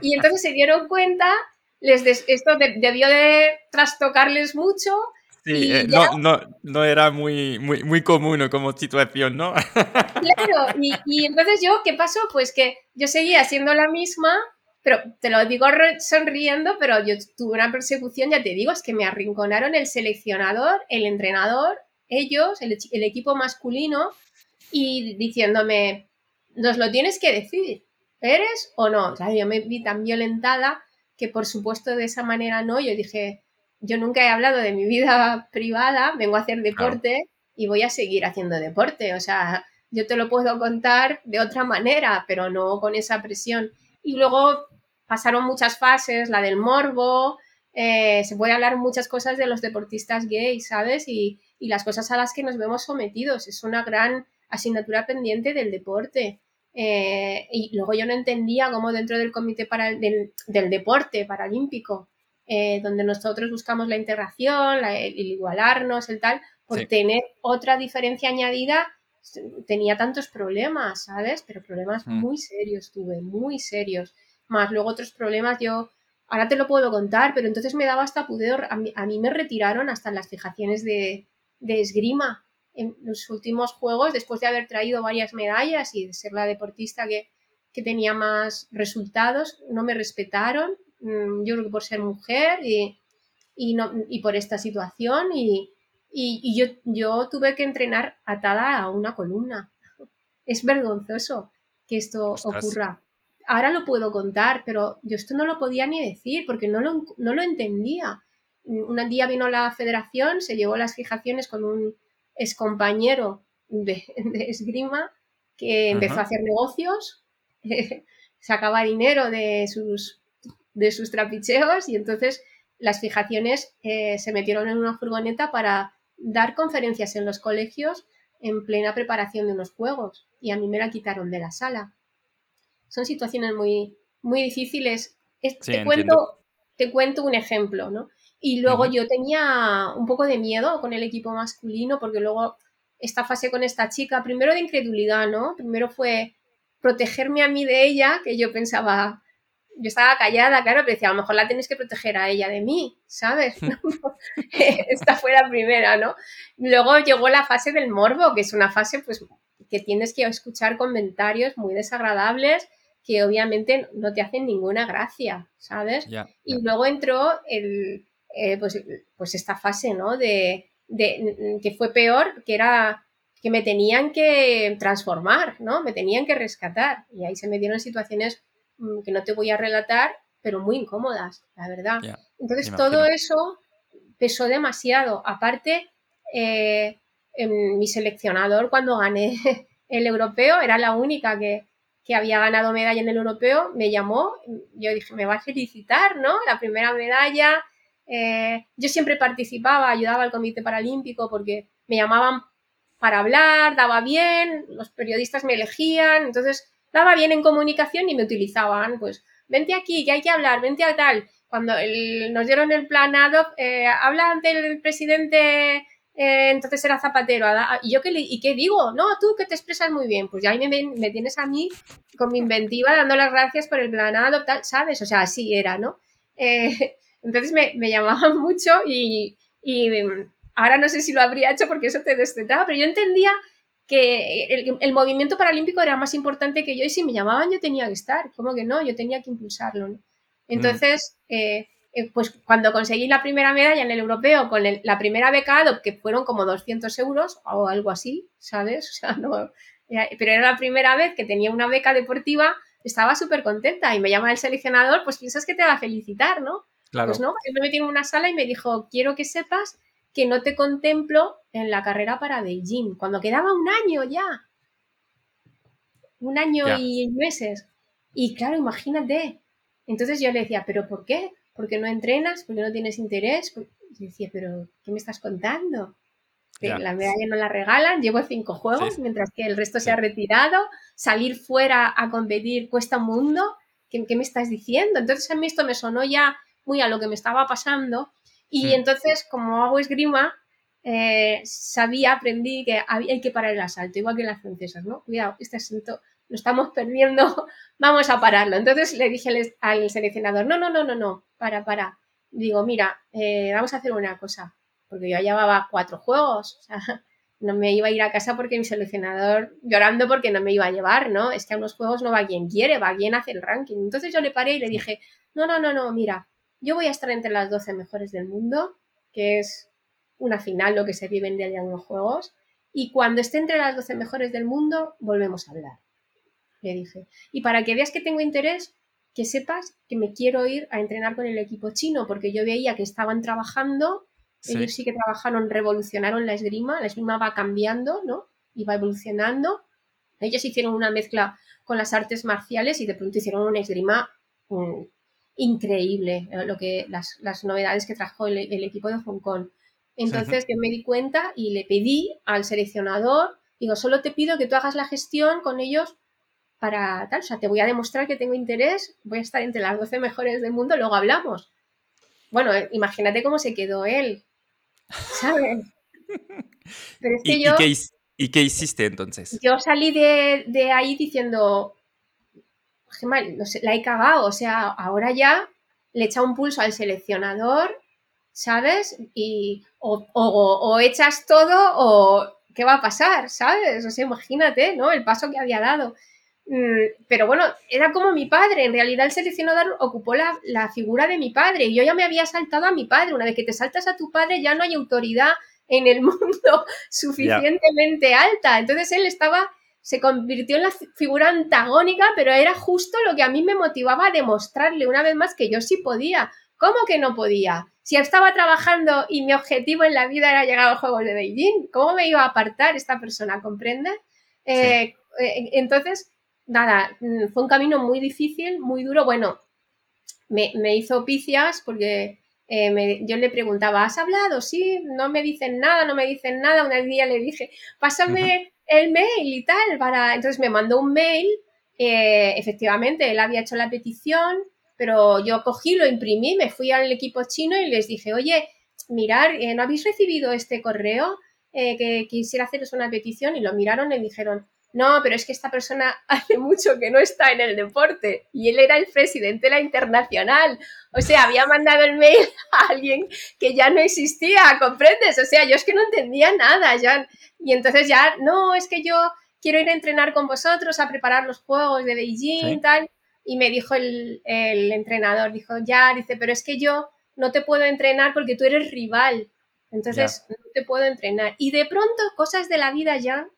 y entonces se dieron cuenta, les esto debió de trastocarles mucho. Sí, eh, no, no, no, era muy, muy, muy común como situación, ¿no? *laughs* Claro, y, y entonces yo, ¿qué pasó? Pues que yo seguía siendo la misma, pero te lo digo sonriendo, pero yo tuve una persecución, ya te digo, es que me arrinconaron el seleccionador, el entrenador, ellos, el, el equipo masculino, y diciéndome, nos lo tienes que decir, ¿eres o no? O sea, yo me vi tan violentada que por supuesto de esa manera no, yo dije, yo nunca he hablado de mi vida *laughs* privada, vengo a hacer deporte y voy a seguir haciendo deporte, o sea, yo te lo puedo contar de otra manera, pero no con esa presión. Y luego pasaron muchas fases, la del morbo, eh, se puede hablar muchas cosas de los deportistas gays, ¿sabes? Y, y, las cosas a las que nos vemos sometidos. Es una gran asignatura pendiente del deporte. Eh, y luego yo no entendía cómo dentro del comité para, del, del deporte paralímpico, eh, donde nosotros buscamos la integración, el, igualarnos, el tal, por tener otra diferencia añadida, tenía tantos problemas, ¿sabes? Pero problemas mm. muy serios tuve, muy serios. Más luego otros problemas, yo ahora te lo puedo contar, pero entonces me daba hasta pudor. A mí, a mí me retiraron hasta las fijaciones de, de esgrima en los últimos juegos, después de haber traído varias medallas y de ser la deportista que, tenía más resultados, no me respetaron, mm, yo creo que por ser mujer y, no, y por esta situación y, yo, yo tuve que entrenar atada a una columna. *laughs* Es vergonzoso que esto ocurra. Ahora lo puedo contar, pero yo esto no lo podía ni decir porque no lo, no lo entendía. Un día vino la federación, se llevó las fijaciones con un, es compañero de, esgrima que empezó a hacer negocios, *laughs* sacaba dinero de sus, de sus trapicheos y entonces las fijaciones eh, se metieron en una furgoneta para dar conferencias en los colegios en plena preparación de unos juegos y a mí me la quitaron de la sala. Son situaciones muy, muy difíciles. te, cuento, te cuento un ejemplo, ¿no? Y luego yo tenía un poco de miedo con el equipo masculino porque luego esta fase con esta chica, primero de incredulidad, ¿no? Primero fue protegerme a mí de ella, que yo pensaba, yo estaba callada, claro, pero decía, a lo mejor la tienes que proteger a ella de mí, ¿sabes? *laughs* Esta fue la primera, ¿no? Luego llegó la fase del morbo, que es una fase, pues, que tienes que escuchar comentarios muy desagradables que obviamente no te hacen ninguna gracia, ¿sabes? Y luego entró el, eh, pues, pues esta fase, ¿no? De, que fue peor, que era que me tenían que transformar, ¿no? Me tenían que rescatar. Y ahí se me dieron situaciones mm, que no te voy a relatar, pero muy incómodas, la verdad. Entonces todo eso pesó demasiado. Aparte, eh, mi seleccionador cuando gané *laughs* el europeo, era la única que, que había ganado medalla en el europeo, me llamó, yo dije, me va a felicitar, ¿no? La primera medalla, eh, yo siempre participaba, ayudaba al Comité Paralímpico porque me llamaban para hablar, daba bien, los periodistas me elegían, entonces daba bien en comunicación y me utilizaban, pues vente aquí, que hay que hablar, vente a tal. Cuando nos dieron el plan eh, habla ante el presidente, eh, entonces era Zapatero, y yo qué, y qué digo, no, tú que te expresas muy bien, pues ya ahí me, tienes a mí con mi inventiva dando las gracias por el plan tal, ¿sabes? O sea, así era, ¿no? Entonces me, llamaban *laughs* mucho y, mm, ahora no sé si lo habría hecho porque eso te destetaba, pero yo entendía que el, movimiento paralímpico era más importante que yo y si me llamaban yo tenía que estar, como que no, yo tenía que impulsarlo. Entonces, eh, pues cuando conseguí la primera medalla en el europeo con la primera beca que fueron como 200 euros o algo así, ¿sabes? *laughs* O sea, no, pero era la primera vez que tenía una beca deportiva, estaba súper contenta y me llama el seleccionador, pues piensas que te va a felicitar, ¿no? Pues no, él me metió en una sala y me dijo, quiero que sepas que no te contemplo en la carrera para Beijing, cuando quedaba un año ya. Un año y meses. Y claro, imagínate. Entonces yo le decía, ¿pero por qué? ¿Por qué no entrenas? ¿Por qué no tienes interés? Y decía, ¿pero qué me estás contando? La medalla no la regalan, llevo cinco juegos, mientras que el resto se ha retirado. Salir fuera a competir cuesta un mundo. ¿Qué, ¿Qué, me estás diciendo? Entonces a mí esto me sonó ya muy a lo que me estaba pasando y entonces como hago esgrima, eh, sabía, aprendí que hay que parar el asalto, igual que en las francesas, ¿no? Cuidado, este asalto lo estamos perdiendo, *laughs* vamos a pararlo. Entonces le dije al, seleccionador, no, no, no, no, no, para, para. Digo, mira, eh, vamos a hacer una cosa, porque yo llevaba cuatro juegos, o sea, *laughs* no me iba a ir a casa porque mi seleccionador llorando porque no me iba a llevar, ¿no? Es que a unos juegos no va quien quiere, va quien hace el ranking. Entonces yo le paré y le dije, no, no, no, no, mira, yo voy a estar entre las 12 mejores del mundo, que es una final lo que se vive en día de algunos juegos. y cuando esté entre las 12 mejores del mundo, volvemos a hablar. Le dije. Y para que veas que tengo interés, que sepas que me quiero ir a entrenar con el equipo chino, porque yo veía que estaban trabajando, ellos sí que trabajaron, revolucionaron la esgrima, la esgrima va cambiando, ¿no? Y va evolucionando. Ellos hicieron una mezcla con las artes marciales y de pronto hicieron una esgrima mm, increíble, eh, lo que, las, novedades que trajo el, equipo de Hong Kong. Entonces yo me di cuenta y le pedí al seleccionador, digo, solo te pido que tú hagas la gestión con ellos para tal, o sea, te voy a demostrar que tengo interés, voy a estar entre las 12 mejores del mundo, luego hablamos. Bueno, eh, imagínate cómo se quedó él, ¿sabes? *laughs* Pero es que ¿Y, yo... ¿y, qué, hiciste entonces? Yo salí de, de ahí diciendo, sé, la he cagado, o sea, ahora ya le echa un pulso al seleccionador, ¿sabes? Y o, o, echas todo o ¿qué va a pasar? ¿Sabes? O sea, imagínate, ¿no? El paso que había dado. Mm, pero bueno, era como mi padre. En realidad el seleccionador ocupó la, la, figura de mi padre. Y yo ya me había saltado a mi padre. Una vez que te saltas a tu padre ya no hay autoridad en el *laughs* mundo suficientemente alta. Entonces él estaba se convirtió en la figura antagónica, pero era justo lo que a mí me motivaba a demostrarle una vez más que yo sí podía. ¿Cómo que no podía? Si estaba trabajando y mi objetivo en la vida era llegar a los Juegos de Beijing, ¿cómo me iba a apartar esta persona? ¿Comprende? Eh, eh, entonces, nada, mm, fue un camino muy difícil, muy duro. Bueno, me, hizo picias porque eh, yo le preguntaba, ¿has hablado? Sí, no me dicen nada, no me dicen nada. Un día le dije, pásame el mail y tal, para... Entonces me mandó un mail, eh, efectivamente, él había hecho la petición, pero yo cogí, lo imprimí, me fui al equipo chino y les dije, oye, mirar, eh, ¿no habéis recibido este correo? Eh, que quisiera haceros una petición y lo miraron y dijeron, no, pero es que esta persona *laughs* hace mucho que no está en el deporte y él era el presidente de la internacional. O sea, había mandado el mail *laughs* a alguien que ya no existía, ¿comprendes? O sea, yo es que no entendía nada, ya. Y entonces ya, no, es que yo quiero ir a entrenar con vosotros, a preparar los juegos de Beijing y tal. Y me dijo el, entrenador, dijo, ya, dice, pero es que yo no te puedo entrenar porque tú eres rival. Entonces, no te puedo entrenar. Y de pronto, cosas de la vida ya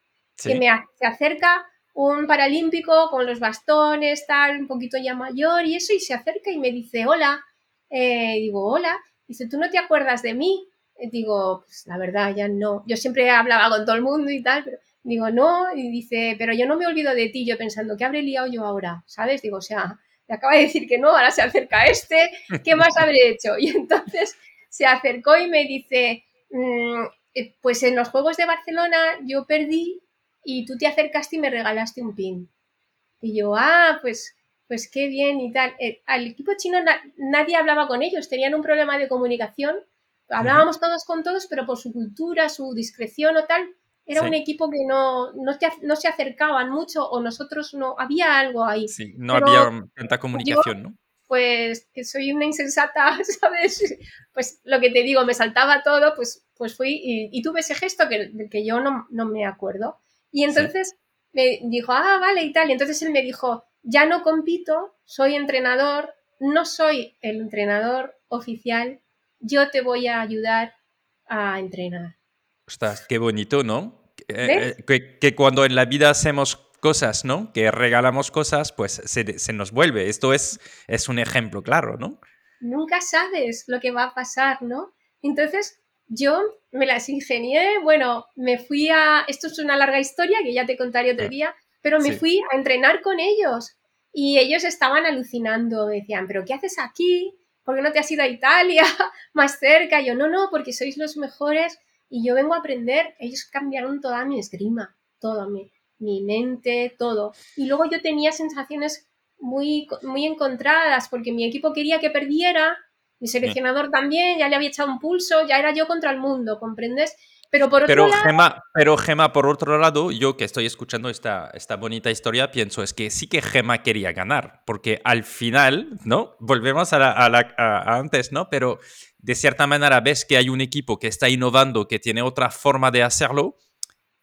que me se acerca un paralímpico con los bastones, tal, un poquito ya mayor y eso, y se acerca y me dice, hola, eh, digo, hola, dice, ¿tú no te acuerdas de mí? digo, pues la verdad, ya no. Yo siempre hablaba con todo el mundo y tal, pero digo, no, y dice, pero yo no me olvido de ti, yo pensando, ¿qué habré liado yo ahora? ¿Sabes? Digo, o sea, le acaba de decir que no, ahora se acerca este, ¿qué más *laughs* habré hecho? Y entonces se acercó y me dice, mm, eh, pues en los Juegos de Barcelona yo perdí y tú te acercaste y me regalaste un pin. Y yo, ah, pues, pues qué bien y tal. Eh, al equipo chino nadie hablaba con ellos, tenían un problema de comunicación. Hablábamos todos con todos, pero por su cultura, su discreción o tal, era un equipo que no, no, se acercaban mucho o nosotros no, había algo ahí. Sí, no había tanta comunicación, ¿no? Pues que soy una insensata, *laughs* ¿sabes? Pues lo que te digo, me saltaba todo, pues, pues fui y, tuve ese gesto que, del que yo no, no me acuerdo. Y entonces me dijo, ah, vale, y tal. Y entonces él me dijo, ya no compito, soy entrenador, no soy el entrenador oficial, yo te voy a ayudar a entrenar. Ostras, qué bonito, ¿no? Eh, eh, que, cuando en la vida hacemos cosas, ¿no? Que regalamos cosas, pues se, se, nos vuelve. Esto es, es un ejemplo claro, ¿no? Nunca sabes lo que va a pasar, ¿no? Entonces, yo me las ingenié, bueno, me fui a, esto es una larga historia que ya te contaré otro día, pero me fui a entrenar con ellos y ellos estaban alucinando, decían, pero ¿qué haces aquí? ¿Por qué no te has ido a Italia *laughs* más cerca? yo, no, no, porque sois los mejores y yo vengo a aprender. Ellos cambiaron toda mi esgrima, todo, mi, mi mente, todo. Y luego yo tenía sensaciones muy, muy encontradas porque mi equipo quería que perdiera mi seleccionador también, ya le había echado un pulso, ya era yo contra el mundo, ¿comprendes? Pero por otro pero, lado... Gema, pero Gema, por otro lado, yo que estoy escuchando esta, esta bonita historia, pienso es que sí que Gema quería ganar, porque al final, ¿no? Volvemos a, a, antes, ¿no? Pero de cierta manera ves que hay un equipo que está innovando, que tiene otra forma de hacerlo,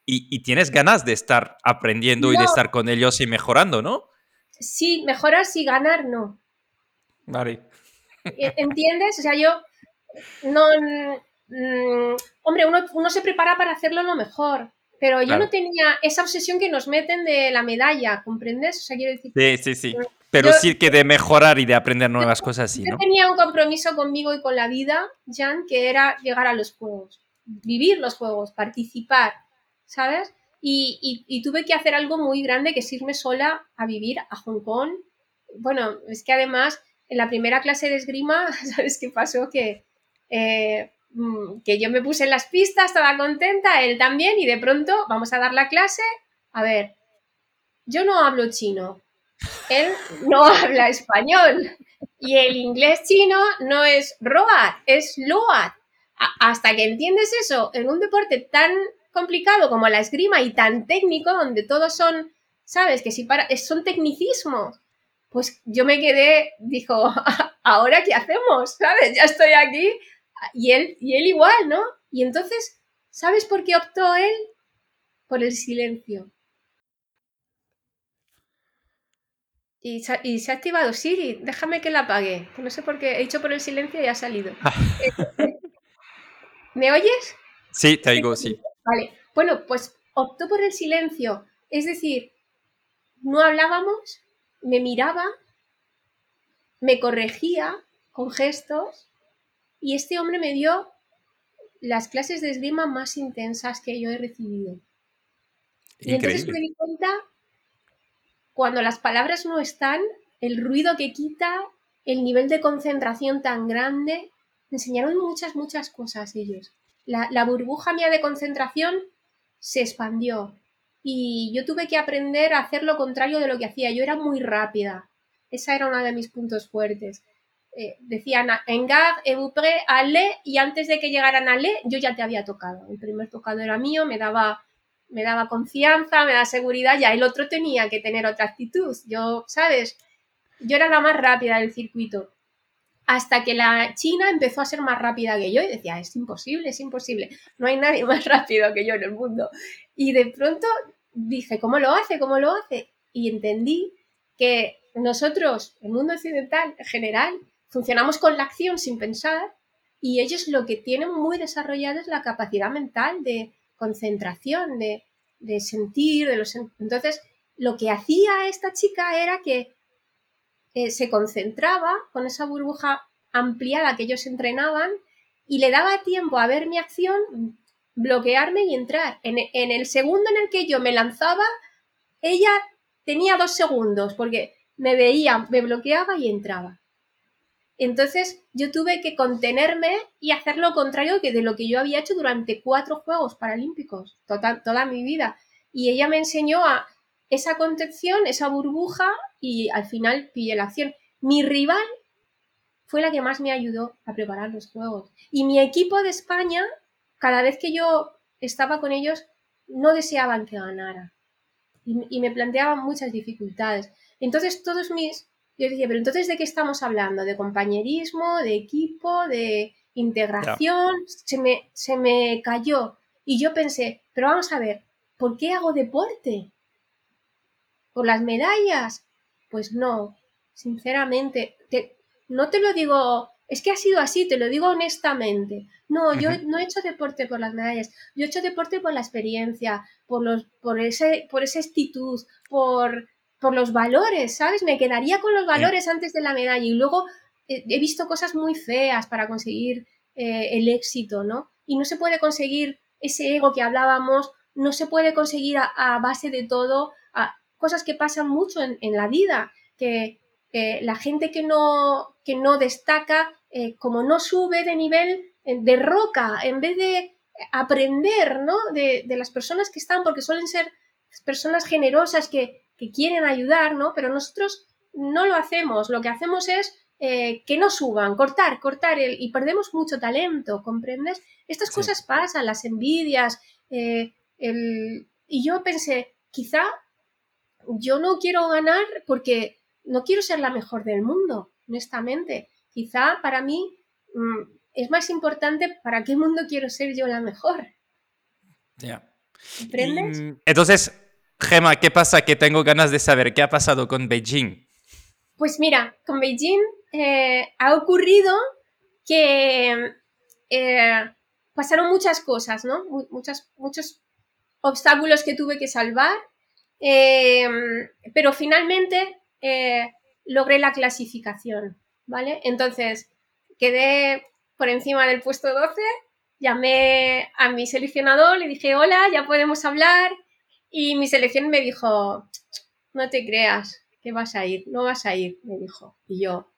y, tienes ganas de estar aprendiendo y de estar con ellos y mejorando, ¿no? Sí, mejorar sí, ganar no. Vale. E, ¿Entiendes? O sea, yo no... Mm, hombre, uno, se prepara para hacerlo lo mejor, pero yo no tenía esa obsesión que nos meten de la medalla, ¿comprendes? O sea, quiero decir... Sí, sí, sí. Pero sí que de mejorar y de aprender nuevas cosas, sí, Yo tenía un compromiso conmigo y con la vida, Jan, que era llegar a los juegos, vivir los juegos, participar, ¿sabes? Y, y, tuve que hacer algo muy grande, que es irme sola a vivir a Hong Kong. Bueno, es que además en la primera clase de esgrima, *laughs* ¿sabes qué pasó? Que eh, Mm, que yo me puse en las pistas, estaba contenta, él también, y de pronto vamos a dar la clase. A ver, yo no hablo chino, él no *laughs* habla español, y el inglés chino no es roat, es loat. Hasta que entiendes eso en un deporte tan complicado como la esgrima y tan técnico, donde todos son, ¿sabes? Que si para, son tecnicismos. Pues yo me quedé, dijo, *laughs* ¿ahora qué hacemos? ¿Sabes? Ya estoy aquí, y él, y él igual, ¿no? Y entonces, ¿sabes por qué optó él? Por el silencio. Y se, ha activado Siri, déjame que la apague. no sé por qué, he dicho por el silencio y ha salido. *laughs* ¿Me oyes? Sí, te oigo, sí. Vale, bueno, pues optó por el silencio. Es decir, no hablábamos, me miraba, me corregía con gestos y este hombre me dio las clases de esgrima más intensas que yo he recibido. Y entonces me di cuenta, cuando las palabras no están, el ruido que quita, el nivel de concentración tan grande, me enseñaron muchas, muchas cosas ellos. La, la burbuja mía de concentración se expandió y yo tuve que aprender a hacer lo contrario de lo que hacía. Yo era muy rápida. Esa era uno de mis puntos fuertes. Eh, decían en Gare, Ale, y antes de que llegaran Ale, yo ya te había tocado. El primer tocado era mío, me daba, me daba confianza, me daba seguridad, ya el otro tenía que tener otra actitud. Yo, ¿sabes? Yo era la más rápida del circuito. Hasta que la China empezó a ser más rápida que yo y decía, es imposible, es imposible. No hay nadie *laughs* más rápido que yo en el mundo. Y de pronto dije, ¿cómo lo hace? ¿Cómo lo hace? Y entendí que nosotros, el mundo occidental en general, funcionamos con la acción sin pensar y ellos lo que tienen muy desarrollado es la capacidad mental de concentración, de, sentir, de los... Entonces, lo que hacía esta chica era que eh, se concentraba con esa burbuja ampliada que ellos entrenaban y le daba tiempo a ver mi acción, bloquearme y entrar. En, en, el segundo en el que yo me lanzaba, ella tenía dos segundos porque me veía, me bloqueaba y entraba. Entonces yo tuve que contenerme y hacer lo contrario que de lo que yo había hecho durante cuatro Juegos Paralímpicos, toda, toda mi vida. Y ella me enseñó a esa contención, esa burbuja y al final pillé la acción. Mi rival fue la que más me ayudó a preparar los Juegos. Y mi equipo de España, cada vez que yo estaba con ellos, no deseaban que ganara. Y, y me planteaban muchas dificultades. Entonces todos mis yo decía, pero entonces, ¿de qué estamos hablando? ¿De compañerismo, de equipo, de integración? Se, me, se me cayó. Y yo pensé, pero vamos a ver, ¿por qué hago deporte? ¿Por las medallas? Pues no, sinceramente, no te lo digo, es que ha sido así, te lo digo honestamente. No, yo no he hecho deporte por las medallas, yo he hecho deporte por la experiencia, por, los, por, ese, por esa actitud, por, por los valores, ¿sabes? Me quedaría con los valores antes de la medalla y luego eh, he visto cosas muy feas para conseguir eh, el éxito, ¿no? Y no se puede conseguir ese ego que hablábamos, no se puede conseguir a, base de todo, a, cosas que pasan mucho en, la vida, que la gente que no, que no destaca, eh, como no sube de nivel, de roca, en vez de aprender, ¿no? De, de las personas que están, porque suelen ser personas generosas que, que quieren ayudar, ¿no? Pero nosotros no lo hacemos, lo que hacemos es eh, que no suban, cortar, cortar el, y perdemos mucho talento, ¿comprendes? Estas cosas pasan, las envidias, eh, el, y yo pensé, quizá yo no quiero ganar porque no quiero ser la mejor del mundo, honestamente. Quizá para mí mm, es más importante para qué mundo quiero ser yo la mejor. Ya. ¿Comprendes? Mm, entonces, Gema, ¿qué pasa? Que tengo ganas de saber qué ha pasado con Beijing. Pues mira, con Beijing eh, ha ocurrido que eh, pasaron muchas cosas, ¿no? Muchas, muchos obstáculos que tuve que salvar, em, pero finalmente eh, logré la clasificación, ¿vale? Entonces, quedé por encima del puesto 12, llamé a mi seleccionador, le dije, hola, ya podemos hablar, y mi selección me dijo, no te creas que vas a ir, no vas a ir, me dijo. Y yo,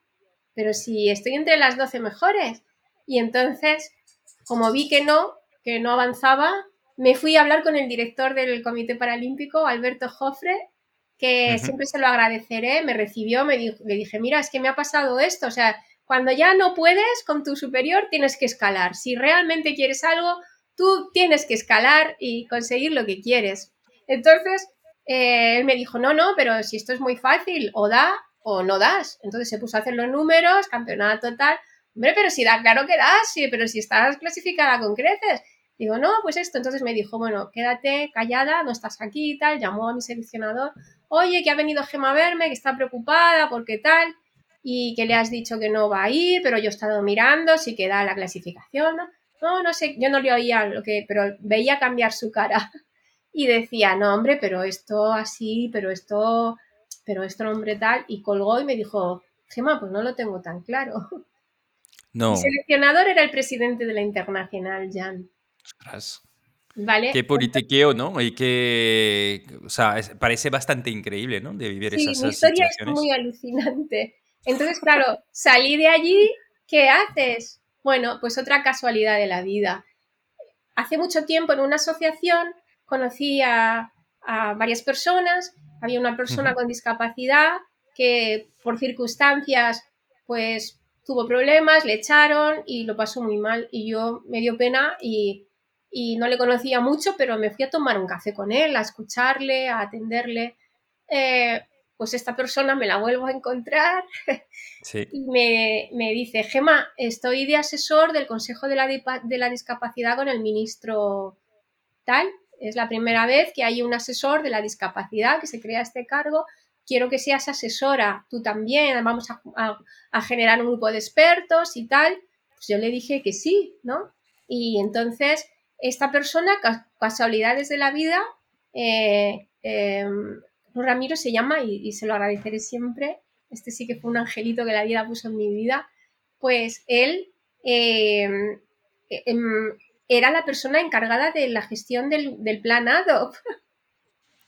pero si estoy entre las 12 mejores. Y entonces, como vi que no, que no avanzaba, me fui a hablar con el director del Comité Paralímpico, Alberto Jofre, que siempre se lo agradeceré, me recibió, me le dije, mira, es que me ha pasado esto, o sea, cuando ya no puedes con tu superior, tienes que escalar. Si realmente quieres algo, tú tienes que escalar y conseguir lo que quieres. Entonces, eh, él me dijo, no, no, pero si esto es muy fácil, o da o no das. Entonces se puso a hacer los números, campeonato total. Hombre, pero si da, claro que das, sí, pero si estás clasificada con creces. Digo, no, pues esto. Entonces me dijo, bueno, quédate callada, no estás aquí y tal. Llamó a mi seleccionador, oye, que ha venido Gema a verme, que está preocupada, porque tal, y que le has dicho que no va a ir, pero yo he estado mirando si queda la clasificación. No, no, no sé, yo no le oía lo que, pero veía cambiar su cara. *laughs* Y decía, no, hombre, pero esto así, pero esto pero este hombre tal, y colgó y me dijo, Gemma, pues no lo tengo tan claro. No. El seleccionador era el presidente de la Internacional, Jan. ¿Vale? Qué politiqueo, ¿no? Y que, o sea, parece bastante increíble, ¿no? De vivir sí, mi historia es muy alucinante. Entonces, claro, salí de allí, ¿qué haces? Bueno, pues otra casualidad de la vida. Hace mucho tiempo en una asociación conocí a, a varias personas había una persona con discapacidad que por circunstancias pues tuvo problemas, le echaron y lo pasó muy mal y yo me dio pena y, no le conocía mucho, pero me fui a tomar un café con él, a escucharle, a atenderle. Eh, pues esta persona me la vuelvo a encontrar *laughs* y me, dice, Gema, estoy de asesor del Consejo de la, de la Discapacidad con el ministro tal es la primera vez que hay un asesor de la discapacidad que se crea este cargo. Quiero que seas asesora tú también. Vamos a, generar un grupo de expertos y tal. Pues yo le dije que sí, ¿no? Y entonces esta persona, casualidades de la vida, eh, em, Ramiro se llama y, se lo agradeceré siempre. Este sí que fue un angelito que la vida puso en mi vida. Pues él em, em, era la persona encargada de la gestión del, plan ADOP *laughs*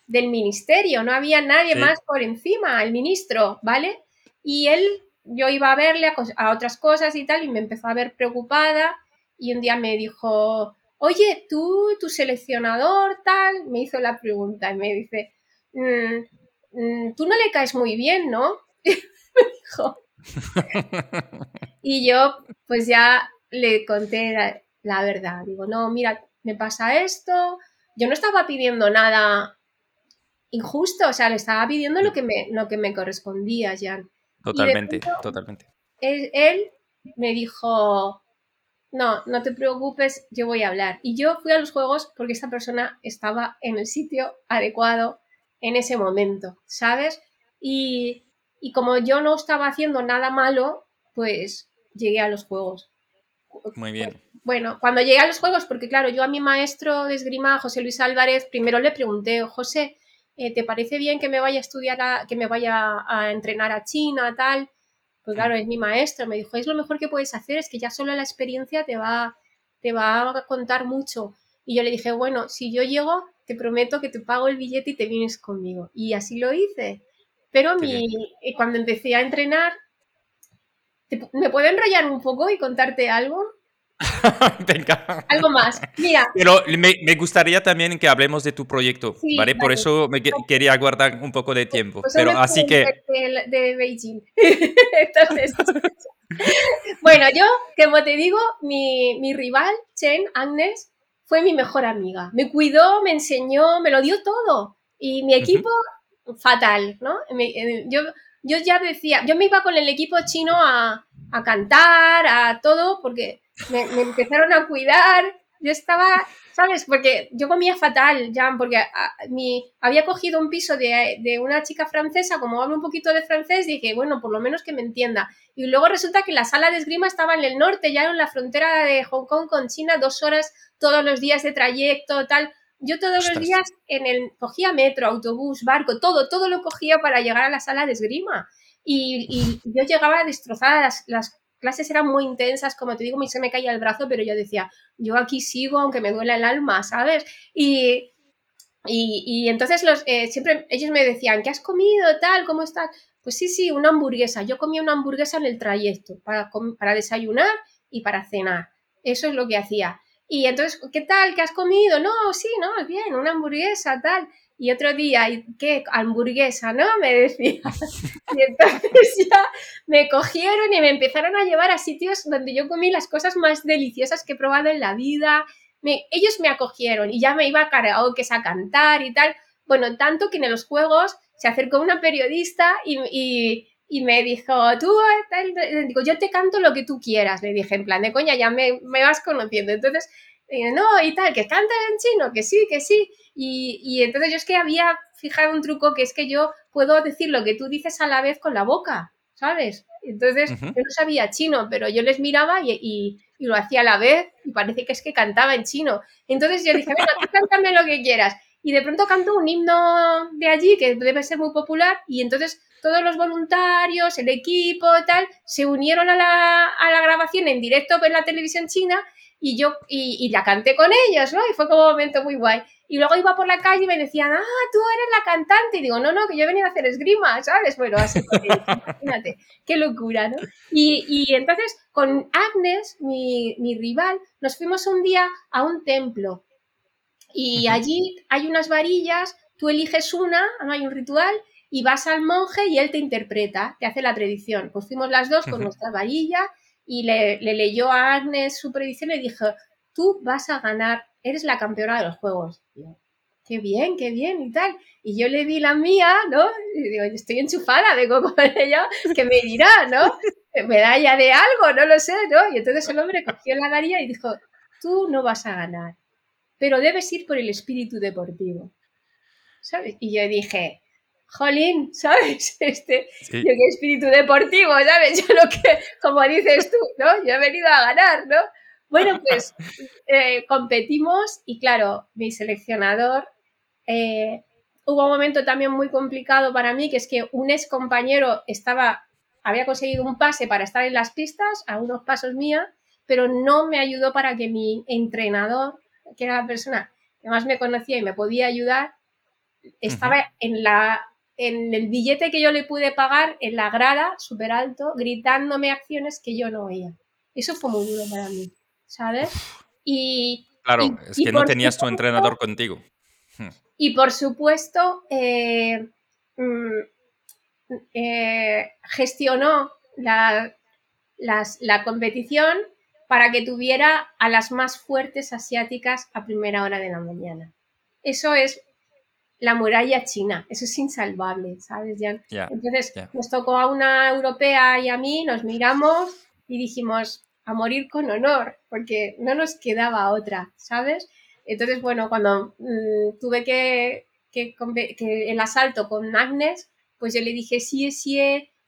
del ministerio, no había nadie más por encima, el ministro, ¿vale? Y él, yo iba a verle a, otras cosas y tal, y me empezó a ver preocupada, y un día me dijo, oye, tú, tu seleccionador, tal, me hizo la pregunta, y me dice, mm, mm, tú no le caes muy bien, ¿no? *laughs* me dijo. *laughs* y yo, pues ya le conté la verdad. Digo, no, mira, me pasa esto. Yo no estaba pidiendo nada injusto, o sea, le estaba pidiendo lo que me, lo que me correspondía, Jan. Totalmente, totalmente. Él, me dijo, no, no te preocupes, yo voy a hablar. Y yo fui a los juegos porque esta persona estaba en el sitio adecuado en ese momento, ¿sabes? Y, y como yo no estaba haciendo nada malo, pues llegué a los juegos. Muy bien. Bueno, cuando llegué a los juegos, porque claro, yo a mi maestro de esgrima, José Luis Álvarez, primero le pregunté, José, eh, ¿te parece bien que me vaya a estudiar, que me vaya a entrenar a China, tal? Pues claro, es mi maestro, me dijo, es lo mejor que puedes hacer, es que ya solo la experiencia te va, te va a contar mucho. Y yo le dije, bueno, si yo llego, te prometo que te pago el billete y te vienes conmigo. Y así lo hice. Pero mi, eh, cuando empecé a entrenar, ¿me puedo enrollar un poco y contarte algo? *laughs* Algo más. Mira. Pero me, gustaría también que hablemos de tu proyecto, ¿vale? Por eso me quería guardar un poco de tiempo. Pues pero así que. De, Beijing. *laughs* Entonces. *laughs* bueno, yo, como te digo, mi, mi rival, Chen, Agnes, fue mi mejor amiga. Me cuidó, me enseñó, me lo dio todo. Y mi equipo, fatal, ¿no? Eh, yo, yo ya decía, yo me iba con el equipo chino a, a cantar, a todo, porque me, empezaron a cuidar. Yo estaba, ¿sabes? Porque yo comía fatal, ya, porque ah, mi, había cogido un piso de, de, una chica francesa, como hablo un poquito de francés, dije, bueno, por lo menos que me entienda. Y luego resulta que la sala de esgrima estaba en el norte, ya en la frontera de Hong Kong con China, dos horas todos los días de trayecto, tal. yo todos los días en el, cogía metro, autobús, barco, todo, todo lo cogía para llegar a la sala de esgrima. Y, yo llegaba destrozada, las, las, clases eran muy intensas, como te digo, se me caía el brazo, pero yo decía, yo aquí sigo aunque me duela el alma, ¿sabes? Y, y, entonces los, eh, siempre ellos me decían, ¿qué has comido? Tal, ¿cómo estás? Pues sí, sí, una hamburguesa. Yo comía una hamburguesa en el trayecto para, para desayunar y para cenar. Eso es lo que hacía. Y entonces, ¿qué tal? ¿Qué has comido? No, sí, no, bien, una hamburguesa, tal. Y otro día, ¿qué? Hamburguesa, ¿no? Me decía. *laughs* Y entonces ya me cogieron y me empezaron a llevar a sitios donde yo comí las cosas más deliciosas que he probado en la vida. ellos me acogieron y ya me iba a karaoke a cantar y tal. Bueno, tanto que en los juegos se acercó una periodista y, y, me dijo, tú, digo, yo te canto lo que tú quieras. Le dije, en plan de coña, ya me, me vas conociendo. Entonces, no, y tal, que canta en chino, que sí, que sí. Y, y, entonces yo es que había fijado un truco que es que yo puedo decir lo que tú dices a la vez con la boca, ¿sabes? Entonces yo no sabía chino, pero yo les miraba y, y, lo hacía a la vez y parece que es que cantaba en chino. Entonces yo dije, bueno, tú cántame lo que quieras. Y de pronto canto un himno de allí que debe ser muy popular y entonces todos los voluntarios, el equipo, tal, se unieron a la, a la grabación en directo en la televisión china y yo y, la canté con ellos, ¿no? Y fue como un momento muy guay. Y luego iba por la calle y me decían, ah, tú eres la cantante. Y digo, no, no, que yo he venido a hacer esgrima, ¿sabes? Bueno, así, *laughs* imagínate, qué locura, ¿no? Y, y entonces con Agnes, mi, mi, rival, nos fuimos un día a un templo. Y allí hay unas varillas, tú eliges una, no hay un ritual, y vas al monje y él te interpreta, te hace la predicción. Pues fuimos las dos con nuestra varilla y le, leyó a Agnes su predicción y dijo, tú vas a ganar, eres la campeona de los juegos. Qué bien, qué bien y tal. Y yo le di la mía, ¿no? Y digo, estoy enchufada, vengo *laughs* con ella, que me dirá, ¿no? Medalla de algo, no lo sé, ¿no? Y entonces el hombre cogió la varilla y dijo, tú no vas a ganar, pero debes ir por el espíritu deportivo. ¿Sabes? Y yo dije, jolín, *laughs* ¿sabes? Este, yo qué espíritu deportivo, ¿sabes? Yo lo que, como dices tú, ¿no? Yo he venido a ganar, ¿no? Bueno, pues *laughs* eh, competimos y claro, mi seleccionador, eh, hubo un momento también muy complicado para mí, que es que un ex compañero estaba, había conseguido un pase para estar en las pistas, a unos pasos mía, pero no me ayudó para que mi entrenador, que era la persona que más me conocía y me podía ayudar, estaba en la en el billete que yo le pude pagar en la grada, súper alto, gritándome acciones que yo no oía. Eso fue muy duro para mí, ¿sabes? Y, claro, es que no tenías tu entrenador contigo. Y por supuesto, eh, mm, eh, gestionó la, la competición para que tuviera a las más fuertes asiáticas a primera hora de la mañana. Eso es la muralla china. Eso es insalvable, ¿sabes, Jan? Entonces nos tocó a una europea y a mí, nos miramos y dijimos a morir con honor, porque no nos quedaba otra, ¿sabes? Entonces, bueno, cuando mm, tuve que, que, el asalto con Agnes, pues yo le dije, sí, sí,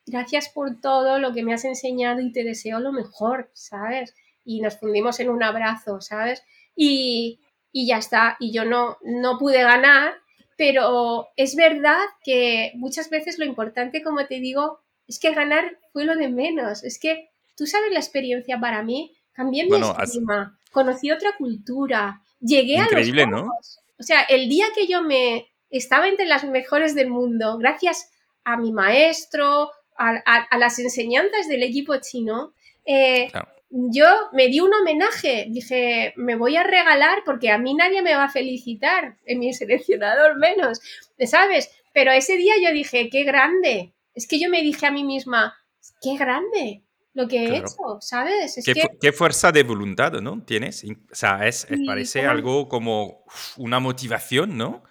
gracias por todo lo que me has enseñado y te deseo lo mejor, ¿sabes? Y nos fundimos en un abrazo, ¿sabes? Y, y ya está, y yo no, no pude ganar, pero es verdad que muchas veces lo importante, como te digo, es que ganar fue lo de menos. Es que tú sabes la experiencia para mí, cambié mi estima, conocí otra cultura, llegué a los ¿no? O sea, el día que yo me estaba entre las mejores del mundo, gracias a mi maestro, a, las enseñanzas del equipo chino, eh, yo me di un homenaje, dije, me voy a regalar porque a mí nadie me va a felicitar, en mi seleccionador menos, ¿sabes? Pero ese día yo dije, qué grande. Es que yo me dije a mí misma, qué grande lo que he hecho, ¿sabes? ¿Qué, fuerza de voluntad, ¿no? Tienes. O sea, es, parece algo como una motivación, ¿no?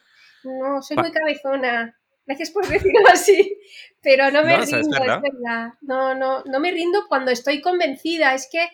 No, soy muy cabezona. Gracias por decirlo *laughs* así. Pero no me rindo, es verdad. No, no, no me rindo cuando estoy convencida. Es que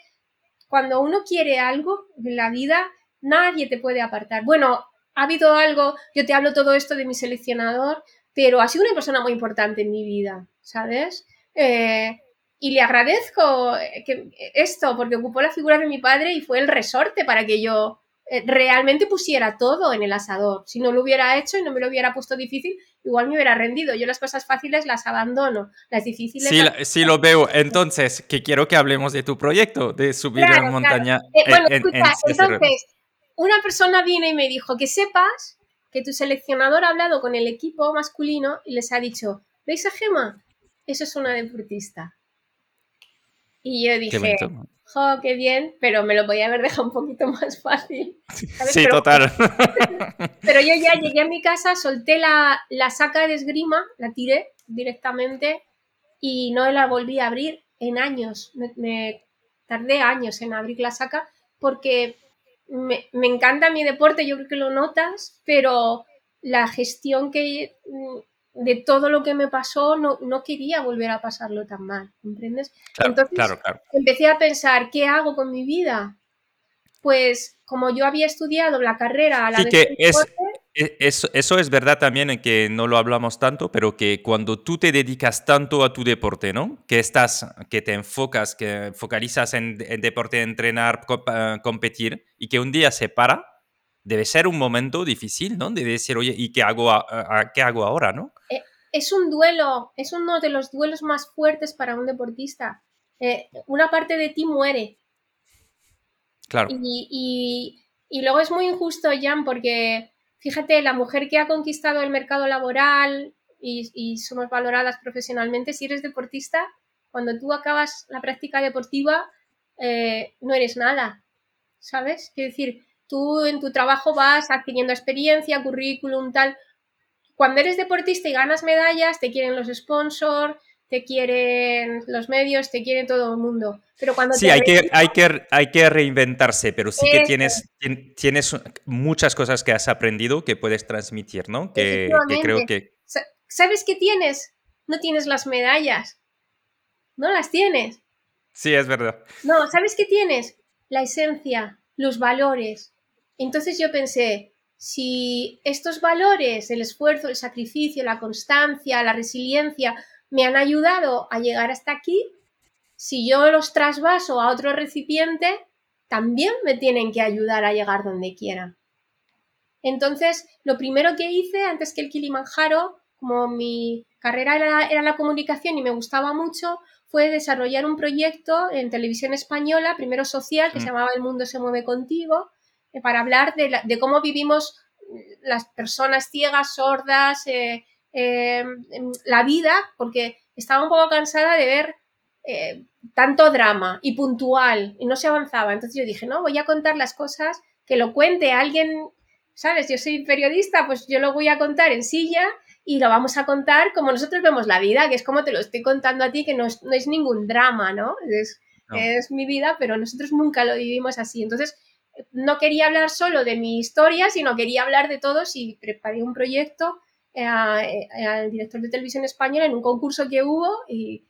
cuando uno quiere algo en la vida, nadie te puede apartar. Bueno, ha habido algo, yo te hablo todo esto de mi seleccionador, pero ha sido una persona muy importante en mi vida, ¿sabes? Eh, y le agradezco que esto, porque ocupó la figura de mi padre y fue el resorte para que yo eh, realmente pusiera todo en el asador. Si no lo hubiera hecho y no me lo hubiera puesto difícil, igual me hubiera rendido. Yo las cosas fáciles las abandono, las difíciles... Sí, sí lo veo. Entonces, que quiero que hablemos de tu proyecto, de subir a la montaña. Eh, bueno, escucha, entonces, una persona viene y me dijo que sepas que tu seleccionador ha hablado con el equipo masculino y les ha dicho, ¿veis a Gema? Eso es una deportista. Y yo dije, jo, qué bien, pero me lo podía haber dejado un poquito *laughs* más fácil. Sí, total. *laughs* pero yo ya llegué a mi casa, solté la, la saca de esgrima, la tiré directamente y no la volví a abrir en años. Me, tardé años en abrir la saca porque me, me, encanta mi deporte, yo creo que lo notas, pero la gestión que de todo lo que me pasó, no, no quería volver a pasarlo tan mal, ¿comprendes? Entonces empecé a pensar, ¿qué hago con mi vida? Pues como yo había estudiado la carrera a la vez que es, e, eso, eso, es verdad también en que no lo hablamos tanto, pero que cuando tú te dedicas tanto a tu deporte, ¿no? Que estás, que te enfocas, que focalizas en, en deporte, entrenar, competir, y que un día se para, debe ser un momento difícil, ¿no? De decir, oye, ¿y qué hago, qué hago ahora, no? Eh, es un duelo, es uno de los duelos más fuertes para un deportista. Eh, una parte de ti muere. Claro. Y, luego es muy injusto, Jan, porque fíjate, la mujer que ha conquistado el mercado laboral y, somos valoradas profesionalmente, si eres deportista, cuando tú acabas la práctica deportiva, eh, no eres nada, ¿sabes? Quiero decir, tú en tu trabajo vas adquiriendo experiencia, currículum, tal. Cuando eres deportista y ganas medallas, te quieren los sponsors, te quieren los medios, te quiere todo el mundo. Pero cuando sí, hay, que, hay, que, hay que reinventarse, pero sí que tienes, tienes muchas cosas que has aprendido que puedes transmitir, ¿no? Que, que creo que... ¿Sabes qué tienes? No tienes las medallas. No las tienes. Sí, es verdad. No, ¿sabes qué tienes? La esencia, los valores, entonces yo pensé, si estos valores, el esfuerzo, el sacrificio, la constancia, la resiliencia, me han ayudado a llegar hasta aquí, si yo los trasvaso a otro recipiente, también me tienen que ayudar a llegar donde quiera. Entonces, lo primero que hice antes que el Kilimanjaro, como mi carrera era, la comunicación y me gustaba mucho, fue desarrollar un proyecto en televisión española, primero social, que se mm. llamaba El mundo se mueve contigo, para hablar de, cómo vivimos las personas ciegas, sordas, eh, eh, la vida, porque estaba un poco cansada de ver eh, tanto drama y puntual y no se avanzaba. Entonces yo dije, no, voy a contar las cosas, que lo cuente alguien, ¿sabes? Yo soy periodista, pues yo lo voy a contar en silla y lo vamos a contar como nosotros vemos la vida, que es como te lo estoy contando a ti, que no es, ningún drama, ¿no? Es, es mi vida, pero nosotros nunca lo vivimos así. Entonces, no quería hablar solo de mi historia, sino quería hablar de todos y preparé un proyecto eh, eh, al director de televisión española en un concurso que hubo y,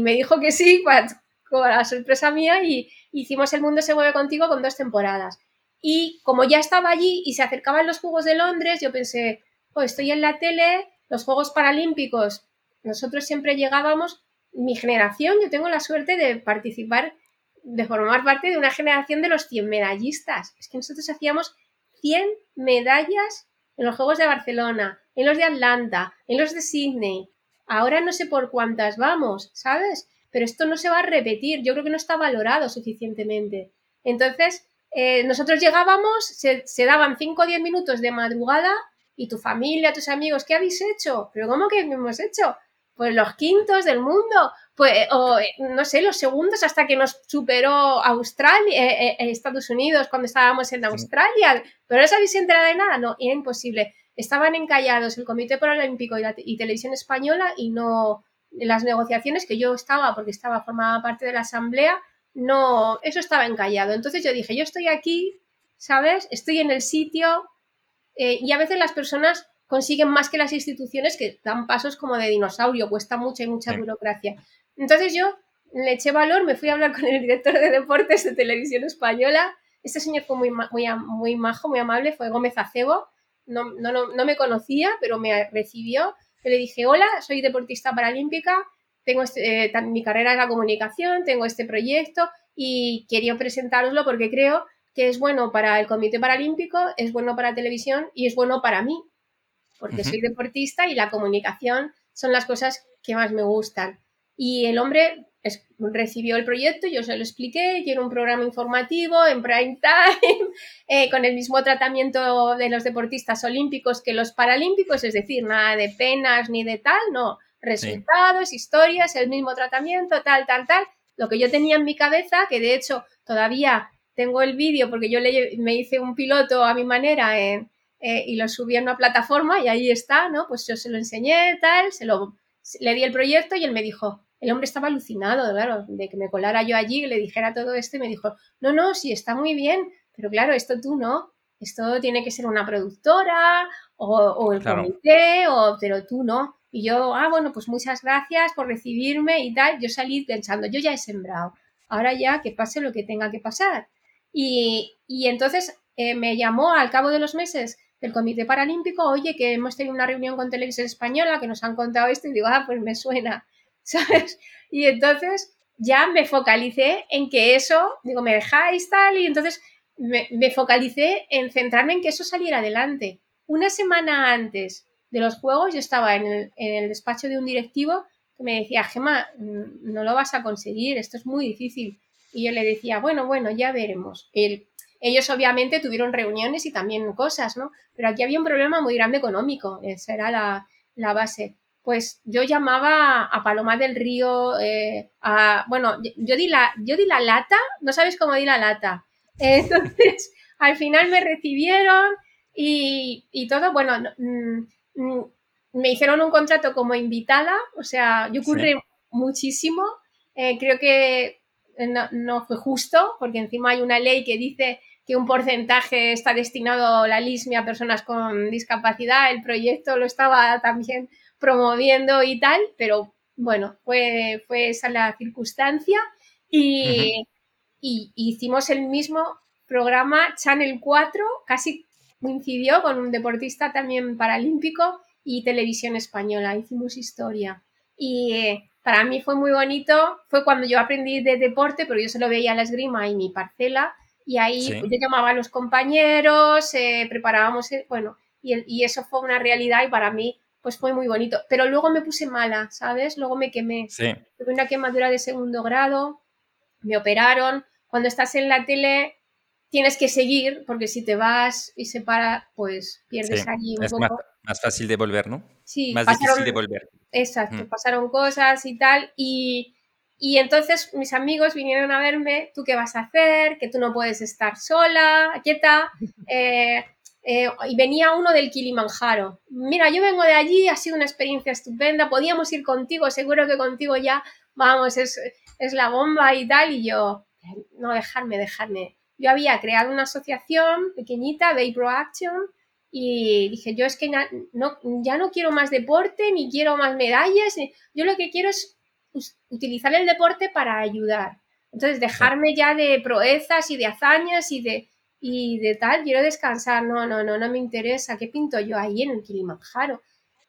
me dijo que sí, *laughs* con la sorpresa mía, y hicimos El Mundo se mueve contigo con dos temporadas. Y como ya estaba allí y se acercaban los Juegos de Londres, yo pensé, oh, estoy en la tele, los Juegos Paralímpicos, nosotros siempre llegábamos, mi generación, yo tengo la suerte de participar de formar parte de una generación de los 100 medallistas. Es que nosotros hacíamos 100 medallas en los Juegos de Barcelona, en los de Atlanta, en los de Sydney. Ahora no sé por cuántas vamos, ¿sabes? Pero esto no se va a repetir. Yo creo que no está valorado suficientemente. Entonces, eh, nosotros llegábamos, se, se daban 5 o 10 minutos de madrugada y tu familia, tus amigos, ¿qué habéis hecho? ¿Pero cómo que hemos hecho? Pues los quintos del mundo, pues, o no sé, los segundos hasta que nos superó Australia, eh, eh, Estados Unidos cuando estábamos en Australia. Pero no os habéis enterado de nada, no, era imposible. Estaban encallados el Comité Paralímpico y, y Televisión Española y no las negociaciones que yo estaba, porque estaba formada parte de la asamblea, no, eso estaba encallado. Entonces yo dije, yo estoy aquí, ¿sabes? Estoy en el sitio eh, y a veces las personas consiguen más que las instituciones que dan pasos como de dinosaurio, cuesta mucha y mucha burocracia. Entonces yo le eché valor, me fui a hablar con el director de deportes de Televisión Española. Este señor fue muy, muy, muy majo, muy amable, fue Gómez Acebo. No, no, no, me conocía, pero me recibió. Yo le dije, hola, soy deportista paralímpica, tengo este, eh, mi carrera en la comunicación, tengo este proyecto y quería presentároslo porque creo que es bueno para el Comité Paralímpico, es bueno para televisión y es bueno para mí, porque soy deportista y la comunicación son las cosas que más me gustan. Y el hombre recibió el proyecto, yo se lo expliqué, quiero un programa informativo en prime time, *laughs* eh, con el mismo tratamiento de los deportistas olímpicos que los paralímpicos, es decir, nada de penas ni de tal, no, resultados, historias, el mismo tratamiento, tal, tal, tal. Lo que yo tenía en mi cabeza, que de hecho todavía tengo el vídeo porque yo le, me hice un piloto a mi manera eh, y lo subí a una plataforma y ahí está, ¿no? Pues yo se lo enseñé, tal, se lo, le di el proyecto y él me dijo, el hombre estaba alucinado, claro, de que me colara yo allí y le dijera todo esto y me dijo, no, no, sí, está muy bien, pero claro, esto tú no, esto tiene que ser una productora o, el comité, o, pero tú no. Y yo, ah, bueno, pues muchas gracias por recibirme y tal. Yo salí pensando, yo ya he sembrado, ahora ya que pase lo que tenga que pasar. Y, entonces eh, me llamó al cabo de los meses del Comité Paralímpico, oye, que hemos tenido una reunión con Televisión Española, que nos han contado esto, y digo, ah, pues me suena. *laughs* ¿sabes? Y entonces ya me focalicé en que eso, digo, me dejáis tal, y entonces me, focalicé en centrarme en que eso saliera adelante. Una semana antes de los juegos yo estaba en el, en el despacho de un directivo que me decía, Gema, mm, no lo vas a conseguir, esto es muy difícil. Y yo le decía, bueno, bueno, ya veremos. Ellos obviamente tuvieron reuniones y también cosas, ¿no? Pero aquí había un problema muy grande económico, esa era la, la base pues yo llamaba a Paloma del Río, eh, a, bueno, yo di, la, yo di la lata, no sabes cómo di la lata. *laughs* Entonces, al final me recibieron y, todo, bueno, mm, mm, me hicieron un contrato como invitada, o sea, yo ocurre muchísimo, eh, creo que no, no, fue justo, porque encima hay una ley que dice que un porcentaje está destinado a la LISMI a personas con discapacidad, el proyecto lo estaba también promoviendo y tal, pero bueno, fue, fue esa la circunstancia. Y, hicimos el mismo programa Channel 4, casi coincidió con un deportista también paralímpico y televisión española, hicimos historia. Y eh, para mí fue muy bonito, fue cuando yo aprendí de deporte, pero yo solo veía la esgrima y mi parcela, y ahí yo llamaba a los compañeros, eh, preparábamos, eh, bueno, y, y, eso fue una realidad y para mí pues fue muy bonito. Pero luego me puse mala, ¿sabes? Luego me quemé. Sí. Tuve una quemadura de segundo grado, me operaron. Cuando estás en la tele tienes que seguir, porque si te vas y se para, pues pierdes allí un es poco. Más, fácil de volver, ¿no? Sí. Más difícil de volver. Exacto, pasaron cosas y tal. Y, y entonces mis amigos vinieron a verme, ¿tú qué vas a hacer? Que tú no puedes estar sola, quieta. *laughs* Eh, eh, y venía uno del Kilimanjaro. Mira, yo vengo de allí, ha sido una experiencia estupenda, podíamos ir contigo, seguro que contigo ya, vamos, es, es la bomba y tal. Y yo, no, dejarme, dejarme. Yo había creado una asociación pequeñita, Bay Pro Action, y dije, yo es que no, ya no quiero más deporte, ni quiero más medallas, yo lo que quiero es utilizar el deporte para ayudar. Entonces, dejarme ya de proezas y de hazañas y de, y de tal, quiero descansar, no, no, no, no me interesa, ¿qué pinto yo ahí en el Kilimanjaro?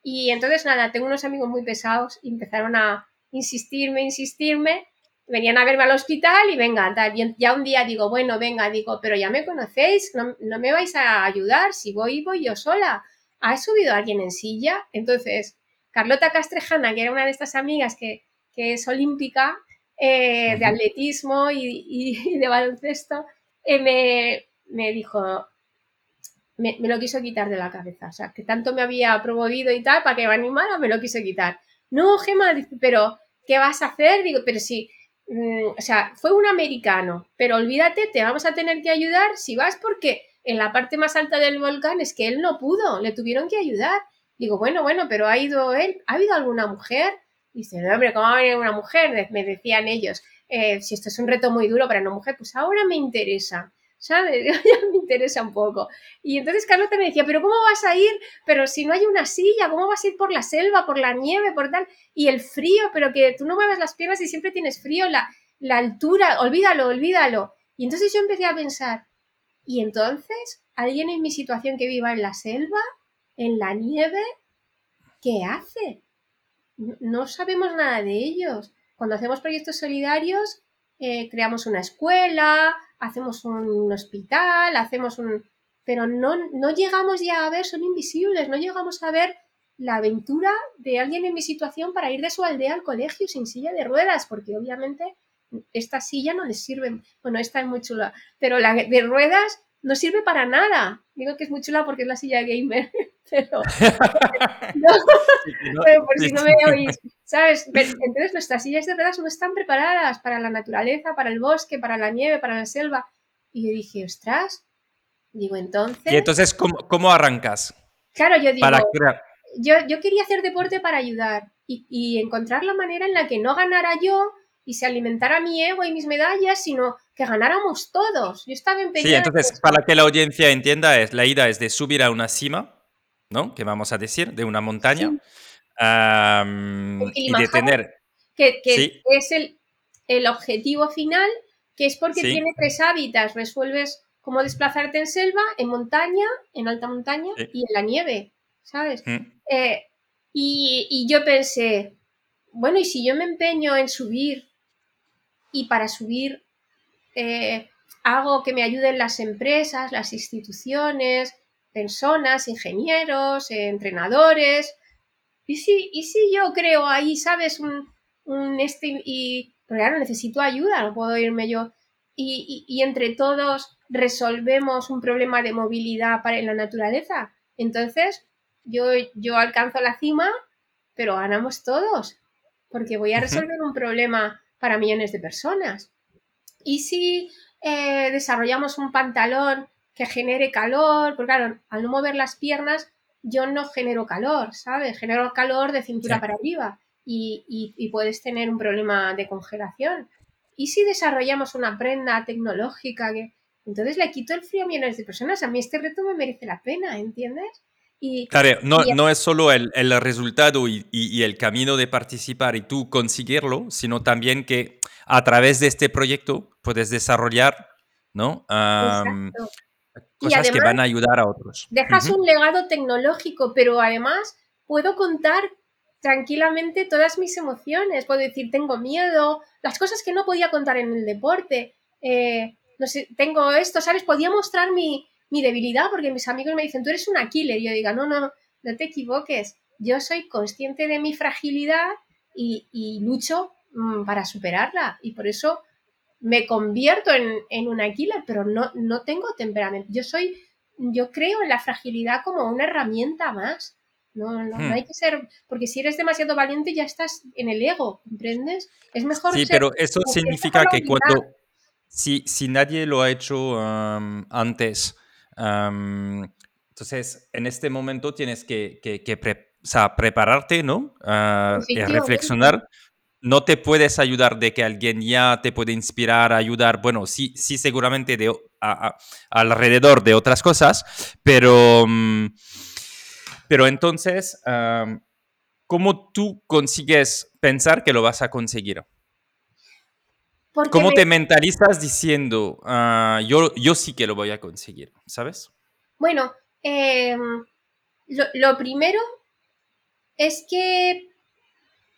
Y entonces nada, tengo unos amigos muy pesados y empezaron a insistirme, insistirme, venían a verme al hospital y venga, tal, y ya un día digo, bueno, venga, digo, pero ya me conocéis, no, me vais a ayudar, si voy, voy yo sola. ¿Ha subido alguien en silla? Entonces, Carlota Castrejana, que era una de estas amigas que, es olímpica, eh, de atletismo y, *laughs* de baloncesto, eh, me, me dijo, me, lo quiso quitar de la cabeza. O sea, que tanto me había promovido y tal, para que me animara, me lo quiso quitar. No, Gemma, pero ¿qué vas a hacer? Digo, pero sí, mm, o sea, fue un americano, pero olvídate, te vamos a tener que ayudar si vas porque en la parte más alta del volcán es que él no pudo, le tuvieron que ayudar. Digo, bueno, bueno, pero ha ido él, ¿ha habido alguna mujer? Dice, no, hombre, ¿cómo va a venir una mujer? Me decían ellos, eh, si esto es un reto muy duro para una mujer, pues ahora me interesa. ¿sabes? *laughs* Ya me interesa un poco. Y entonces Carlota me decía, pero ¿cómo vas a ir? Pero si no hay una silla, ¿cómo vas a ir por la selva, por la nieve, por tal? Y el frío, pero que tú no mueves las piernas y siempre tienes frío, la, la altura, olvídalo, olvídalo. Y entonces yo empecé a pensar, ¿y entonces alguien en mi situación que viva en la selva, en la nieve, qué hace? No sabemos nada de ellos. Cuando hacemos proyectos solidarios, eh, creamos una escuela, hacemos un hospital, hacemos un... Pero no, no llegamos ya a ver, son invisibles, no llegamos a ver la aventura de alguien en mi situación para ir de su aldea al colegio sin silla de ruedas, porque obviamente esta silla no les sirve, bueno, esta es muy chula, pero la de ruedas no sirve para nada. Digo que es muy chula porque es la silla gamer, *laughs* *laughs* pero, por si no me oís, ¿sabes? Entonces nuestras sillas de ruedas no están preparadas para la naturaleza, para el bosque, para la nieve, para la selva. Y yo dije, ostras, digo, entonces... Y entonces, ¿cómo, cómo arrancas? Claro, yo digo, yo, yo, quería hacer deporte para ayudar y, y encontrar la manera en la que no ganara yo y se alimentara mi ego y mis medallas, sino que ganáramos todos. Yo estaba empeñada. Sí, entonces, para que la audiencia entienda, es, la idea es de subir a una cima, ¿no? Que vamos a decir, de una montaña. y de tener. Que, que es el, el, objetivo final, que es porque tiene tres hábitats. Resuelves cómo desplazarte en selva, en montaña, en alta montaña y en la nieve, ¿sabes? Mm. Eh, y, y yo pensé, bueno, y si yo me empeño en subir y para subir eh, hago que me ayuden las empresas, las instituciones, personas, ingenieros, entrenadores. ¿Y si, ¿Y si yo creo ahí, sabes, un, un este, y claro, necesito ayuda, no puedo irme yo. Y, y, entre todos resolvemos un problema de movilidad para la naturaleza. Entonces, yo, yo alcanzo la cima, pero ganamos todos, porque voy a resolver un problema para millones de personas. ¿Y si eh, desarrollamos un pantalón que genere calor? Porque claro, al no mover las piernas, yo no genero calor, ¿sabes? Genero calor de cintura para arriba y, puedes tener un problema de congelación. ¿Y si desarrollamos una prenda tecnológica que... Entonces le quito el frío a millones de personas. A mí este reto me merece la pena, ¿entiendes? Claro, no, no es solo el, el resultado y, y, el camino de participar y tú conseguirlo, sino también que a través de este proyecto puedes desarrollar ¿no? cosas que van a ayudar a otros. Dejas un legado tecnológico, pero además puedo contar tranquilamente todas mis emociones. Puedo decir, tengo miedo, las cosas que no podía contar en el deporte. Eh, no sé, tengo esto, ¿sabes? Podía mostrar mi, mi debilidad, porque mis amigos me dicen, tú eres una killer. Y yo digo, no, no, no te equivoques. Yo soy consciente de mi fragilidad y, lucho mm, para superarla. Y por eso me convierto en, una killer, pero no, no tengo temperamento. Yo soy, yo creo en la fragilidad como una herramienta más. No, no, hmm. hay que ser, porque si eres demasiado valiente ya estás en el ego, ¿comprendes? Es mejor. Sí, pero eso significa que cuando, si, si nadie lo ha hecho antes, entonces, en este momento tienes que, prepararte, ¿no? Ah, y reflexionar. No te puedes ayudar de que alguien ya te puede inspirar, ayudar. Bueno, sí, sí seguramente de, alrededor de otras cosas, pero, mm, pero entonces, ¿cómo tú consigues pensar que lo vas a conseguir? ¿Cómo te mentalizas diciendo, ah, yo, yo sí que lo voy a conseguir, ¿sabes? Bueno, em, lo, primero es que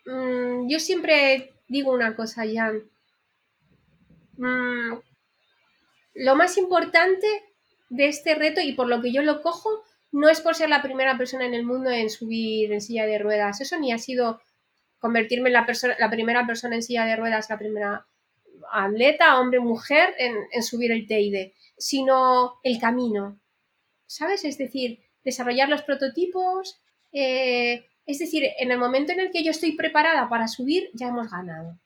mm, yo siempre digo una cosa, Jan. Mm, lo más importante de este reto y por lo que yo lo cojo no es por ser la primera persona en el mundo en subir en silla de ruedas. Eso ni ha sido convertirme en la, la primera persona en silla de ruedas, la primera atleta, hombre, mujer, en, subir el TID, sino el camino, ¿sabes? Es decir, desarrollar los prototipos, eh, es decir, en el momento en el que yo estoy preparada para subir, ya hemos ganado.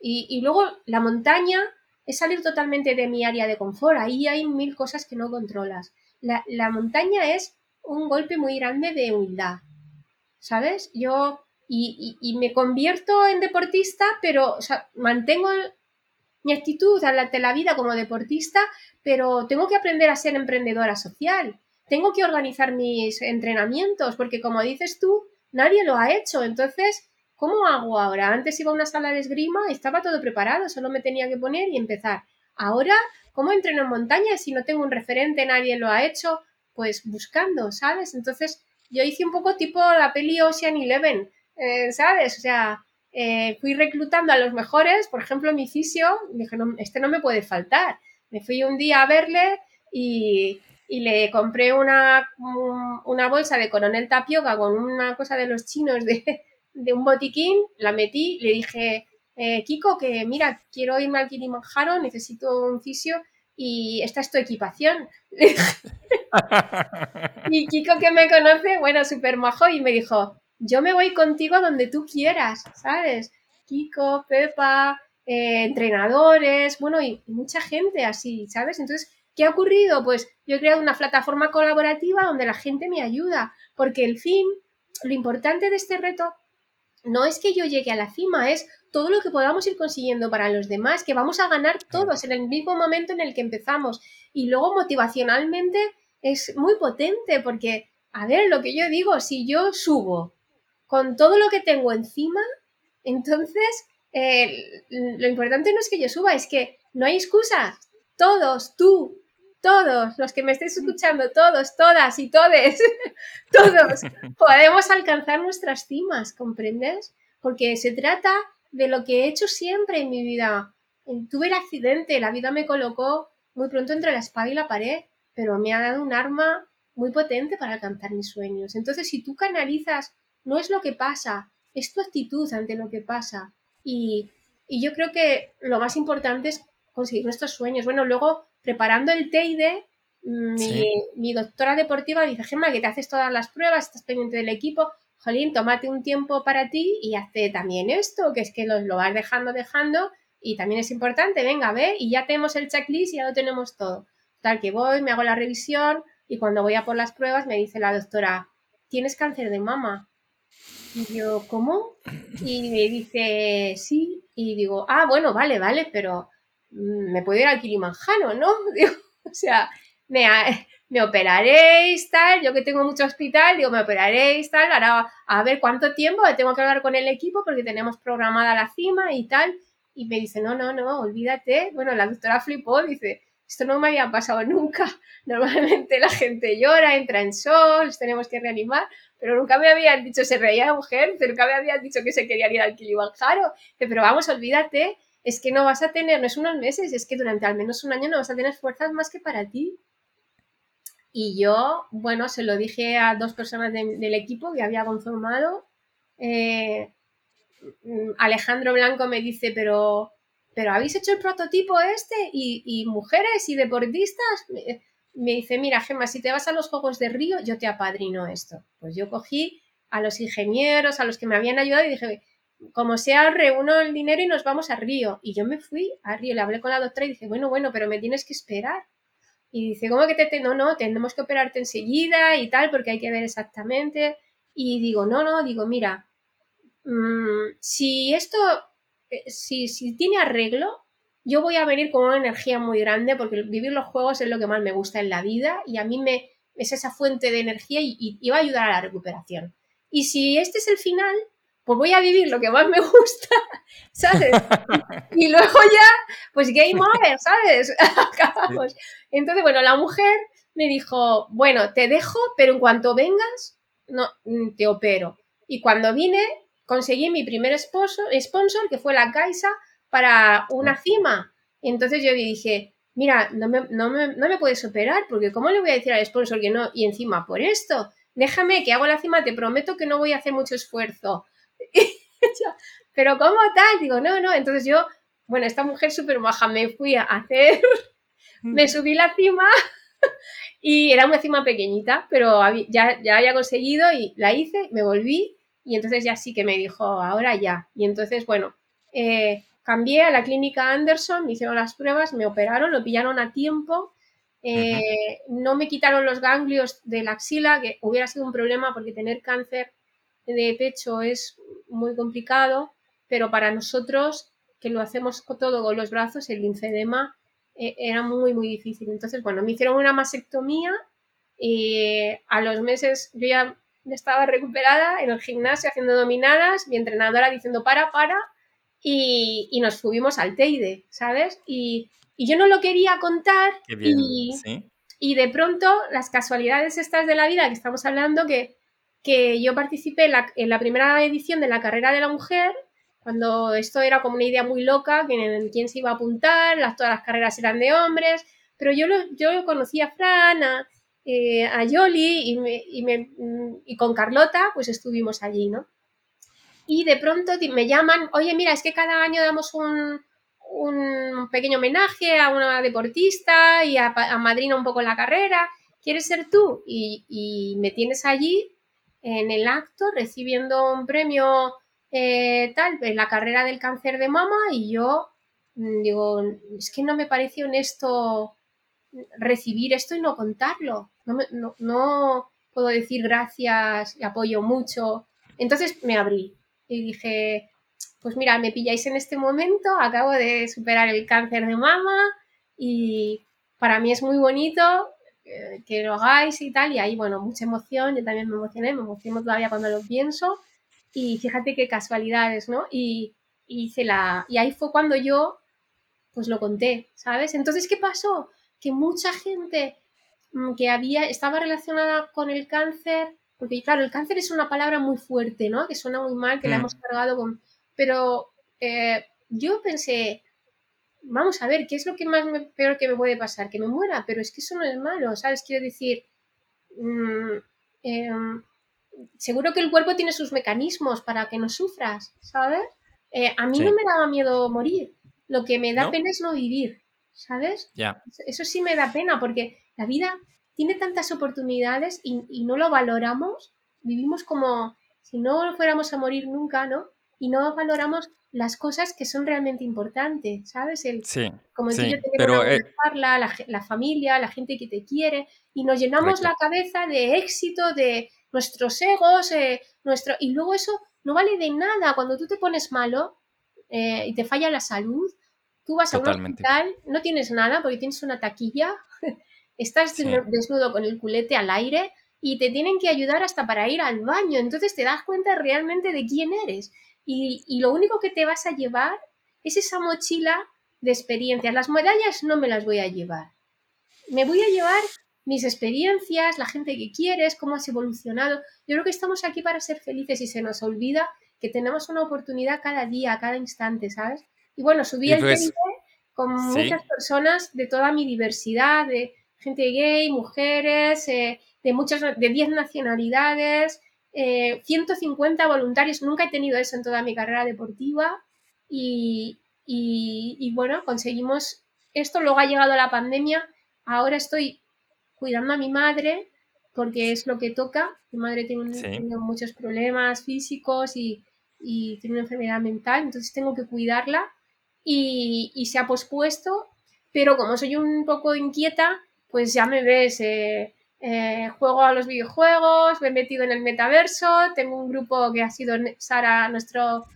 Y, luego la montaña es salir totalmente de mi área de confort, ahí hay mil cosas que no controlas. La, montaña es un golpe muy grande de humildad, ¿sabes? Yo y, me convierto en deportista, pero mantengo mi actitud ante la vida como deportista, pero tengo que aprender a ser emprendedora social. Tengo que organizar mis entrenamientos, porque como dices tú, nadie lo ha hecho. Entonces, ¿cómo hago ahora? Antes iba a una sala de esgrima y estaba todo preparado, solo me tenía que poner y empezar. Ahora, ¿cómo entreno en montaña si no tengo un referente, nadie lo ha hecho? Pues buscando, ¿sabes? Entonces, yo hice un poco tipo la peli Ocean Eleven, eh, ¿sabes? O sea, eh, fui reclutando a los mejores, por ejemplo, mi fisio, dije, no, este no me puede faltar. Me fui un día a verle y, le compré una, una, bolsa de coronel tapioca con una cosa de los chinos de, un botiquín, la metí, le dije, eh, Kiko, que mira, quiero irme al Kilimanjaro, necesito un fisio y esta es tu equipación. *laughs* y Kiko que me conoce, bueno, súper majo, y me dijo, yo me voy contigo donde tú quieras, ¿sabes? Kiko, Pepa, eh, entrenadores, bueno, y, mucha gente así, ¿sabes? Entonces, ¿qué ha ocurrido? Pues yo he creado una plataforma colaborativa donde la gente me ayuda, porque el fin, lo importante de este reto no es que yo llegue a la cima, es todo lo que podamos ir consiguiendo para los demás, que vamos a ganar todos en el mismo momento en el que empezamos. Y luego motivacionalmente es muy potente porque, a ver, lo que yo digo, si yo subo con todo lo que tengo encima, entonces eh, lo importante no es que yo suba, es que no hay excusas. Todos, tú, todos los que me estéis escuchando, todos, todas y todes, *laughs* todos *laughs* podemos alcanzar nuestras cimas, ¿comprendes? Porque se trata de lo que he hecho siempre en mi vida. Tuve el accidente, la vida me colocó muy pronto entre la espada y la pared, pero me ha dado un arma muy potente para alcanzar mis sueños. Entonces, si tú canalizas, no es lo que pasa, es tu actitud ante lo que pasa. Y, yo creo que lo más importante es conseguir nuestros sueños. Bueno, luego, preparando el TID, mi, mi doctora deportiva dice, Gemma, que te haces todas las pruebas, estás pendiente del equipo, jolín, tómate un tiempo para ti y hazte también esto, que es que lo, lo vas dejando, dejando y también es importante, venga, ve, y ya tenemos el checklist y ya lo tenemos todo. Tal que voy, me hago la revisión y cuando voy a por las pruebas me dice la doctora, tienes cáncer de mama. Y yo, ¿cómo? Y me dice, sí. Y digo, ah, bueno, vale, vale, pero mm, me puedo ir al Kilimanjaro, ¿no? *laughs* Digo, o sea, me, me operaréis, tal, yo que tengo mucho hospital, digo, me operaréis, tal, ahora a ver cuánto tiempo tengo que hablar con el equipo porque tenemos programada la cima y tal. Y me dice, no, no, no, olvídate. Bueno, la doctora flipó, dice, esto no me había pasado nunca. *laughs* Normalmente la gente llora, entra en sol, tenemos que reanimar, pero nunca me habían dicho, se reía la mujer, nunca me habían dicho que se quería ir al Kilimanjaro. Pero vamos, olvídate, es que no vas a tener, no es unos meses, es que durante al menos un año no vas a tener fuerzas más que para ti. Y yo, bueno, se lo dije a dos personas del equipo que había conformado. Eh, Alejandro Blanco me dice, pero, pero ¿habéis hecho el prototipo este? ¿Y, mujeres y deportistas? Me, dice, mira, Gemma, si te vas a los Juegos de Río, yo te apadrino esto. Pues yo cogí a los ingenieros, a los que me habían ayudado y dije, como sea, reúno el dinero y nos vamos a Río. Y yo me fui a Río, le hablé con la doctora y dije, bueno, bueno, pero me tienes que esperar. Y dice, ¿cómo que te, no, no, tenemos que operarte enseguida y tal, porque hay que ver exactamente. Y digo, no, no, digo, mira, mm, si esto, eh, si, si tiene arreglo, yo voy a venir con una energía muy grande, porque vivir los juegos es lo que más me gusta en la vida y a mí me, es esa fuente de energía y, y va a ayudar a la recuperación. Y si este es el final, pues voy a vivir lo que más me *laughs* gusta, ¿sabes? Y luego ya, pues game over, ¿sabes? *laughs* Acabamos. Entonces, bueno, la mujer me dijo, bueno, te dejo, pero en cuanto vengas, no, mm, te opero. Y cuando vine, conseguí mi primer sponsor, sponsor que fue la Caixa, para una cima. Entonces yo dije, mira, no me, no, me, no me puedes operar, porque ¿cómo le voy a decir al sponsor que no? Y encima por esto, déjame que hago la cima, te prometo que no voy a hacer mucho esfuerzo. *laughs* pero ¿cómo tal? Digo, no, no. Entonces yo, bueno, esta mujer súper baja, me fui a hacer, *laughs* me subí la cima *laughs* y era una cima pequeñita, pero ya, ya había conseguido y la hice, me volví y entonces ya sí que me dijo, ahora ya. Y entonces, bueno, eh, cambié a la clínica Anderson, me hicieron las pruebas, me operaron, lo pillaron a tiempo. Eh, no me quitaron los ganglios de la axila, que hubiera sido un problema porque tener cáncer de pecho es muy complicado, pero para nosotros, que lo hacemos todo con los brazos, el linfedema eh, era muy, muy difícil. Entonces, bueno, me hicieron una mastectomía y a los meses yo ya estaba recuperada en el gimnasio haciendo dominadas, mi entrenadora diciendo para, para, y, nos subimos al Teide, ¿sabes? Y, yo no lo quería contar y, y de pronto las casualidades estas de la vida que estamos hablando, que que yo participé en la, primera edición de la carrera de la mujer, cuando esto era como una idea muy loca, quién se iba a apuntar, las, todas las carreras eran de hombres, pero yo, lo, yo conocí a Fran, a, eh, a Yoli y, y, me, y, con Carlota, pues estuvimos allí, ¿no? Y de pronto me llaman, oye, mira, es que cada año damos un, un pequeño homenaje a una deportista y a, madrina un poco la carrera, ¿quieres ser tú? Y, me tienes allí en el acto recibiendo un premio eh, tal, en la carrera del cáncer de mama y yo mm, digo, es que no me parece honesto recibir esto y no contarlo. No, no, puedo decir gracias y apoyo mucho. Entonces me abrí y dije, pues mira, me pilláis en este momento, acabo de superar el cáncer de mama y para mí es muy bonito eh, que lo hagáis y tal. Y ahí, bueno, mucha emoción, yo también me emocioné, me emociono todavía cuando lo pienso. Y fíjate qué casualidades, ¿no? Y, hice la... Y ahí fue cuando yo, pues lo conté, ¿sabes? Entonces, ¿qué pasó? Que mucha gente mm, que había, estaba relacionada con el cáncer, porque claro, el cáncer es una palabra muy fuerte, ¿no? Que suena muy mal, que la mm. hemos cargado con... Pero eh, yo pensé, vamos a ver, ¿qué es lo que más peor que me puede pasar? Que me muera, pero es que eso no es malo, ¿sabes? Quiero decir, mm, em, seguro que el cuerpo tiene sus mecanismos para que no sufras, ¿sabes? Eh, a mí no me daba miedo morir, lo que me da pena es no vivir, ¿sabes? Eso sí me da pena porque la vida tiene tantas oportunidades y, y no lo valoramos, vivimos como si no fuéramos a morir nunca, ¿no? Y no valoramos las cosas que son realmente importantes, ¿sabes? El, sí, como sí, yo pero, eh... la, la, familia, la gente que te quiere, y nos llenamos la cabeza de éxito, de nuestros egos, eh, nuestro... y luego eso no vale de nada. Cuando tú te pones malo eh, y te falla la salud, tú vas a un hospital, no tienes nada porque tienes una taquilla, *laughs* estás desnudo con el culete al aire y te tienen que ayudar hasta para ir al baño. Entonces te das cuenta realmente de quién eres y, lo único que te vas a llevar es esa mochila de experiencias. Las medallas no me las voy a llevar. Me voy a llevar mis experiencias, la gente que quieres, cómo has evolucionado. Yo creo que estamos aquí para ser felices y se nos olvida que tenemos una oportunidad cada día, cada instante, ¿sabes? Y bueno, subí el pues, con muchas personas de toda mi diversidad, de gente gay, mujeres, eh, de muchas, de 10 nacionalidades, 150 eh, voluntarios, nunca he tenido eso en toda mi carrera deportiva y, bueno, conseguimos esto, luego ha llegado la pandemia, ahora estoy cuidando a mi madre porque es lo que toca, mi madre tiene, muchos problemas físicos y, tiene una enfermedad mental, entonces tengo que cuidarla y, se ha pospuesto, pero como soy un poco inquieta, pues ya me ves... Eh, eh, juego a los videojuegos, me he metido en el metaverso, tengo un grupo que ha sido Sara, nuestro,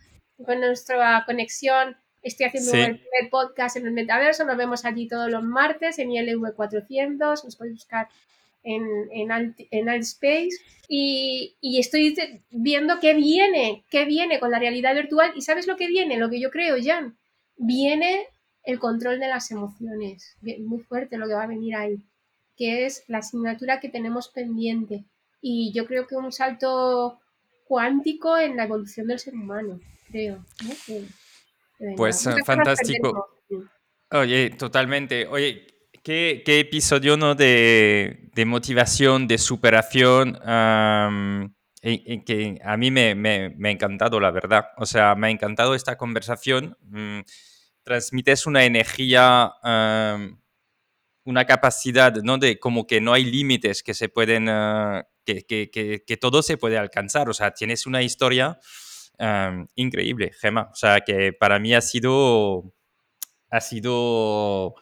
con nuestra conexión, estoy haciendo el primer podcast en el metaverso, nos vemos allí todos los martes en ILV400, nos podéis buscar en, en, Alt, en Altspace y, y, estoy viendo qué viene, qué viene con la realidad virtual y ¿sabes lo que viene? Lo que yo creo, Jan, viene el control de las emociones, muy fuerte lo que va a venir ahí que es la asignatura que tenemos pendiente. Y yo creo que un salto cuántico en la evolución del ser humano, creo. pues fantástico. Oye, totalmente. Oye, qué, qué episodio ¿no? de, de, motivación, de superación. que a mí me, me, me, ha encantado, la verdad. O sea, me ha encantado esta conversación. Mm, transmites una energía una capacidad, ¿no? De como que no hay límites que se pueden, ah, que, que, que, todo se puede alcanzar. O sea, tienes una historia increíble, Gemma. O sea, que para mí ha sido, ha sido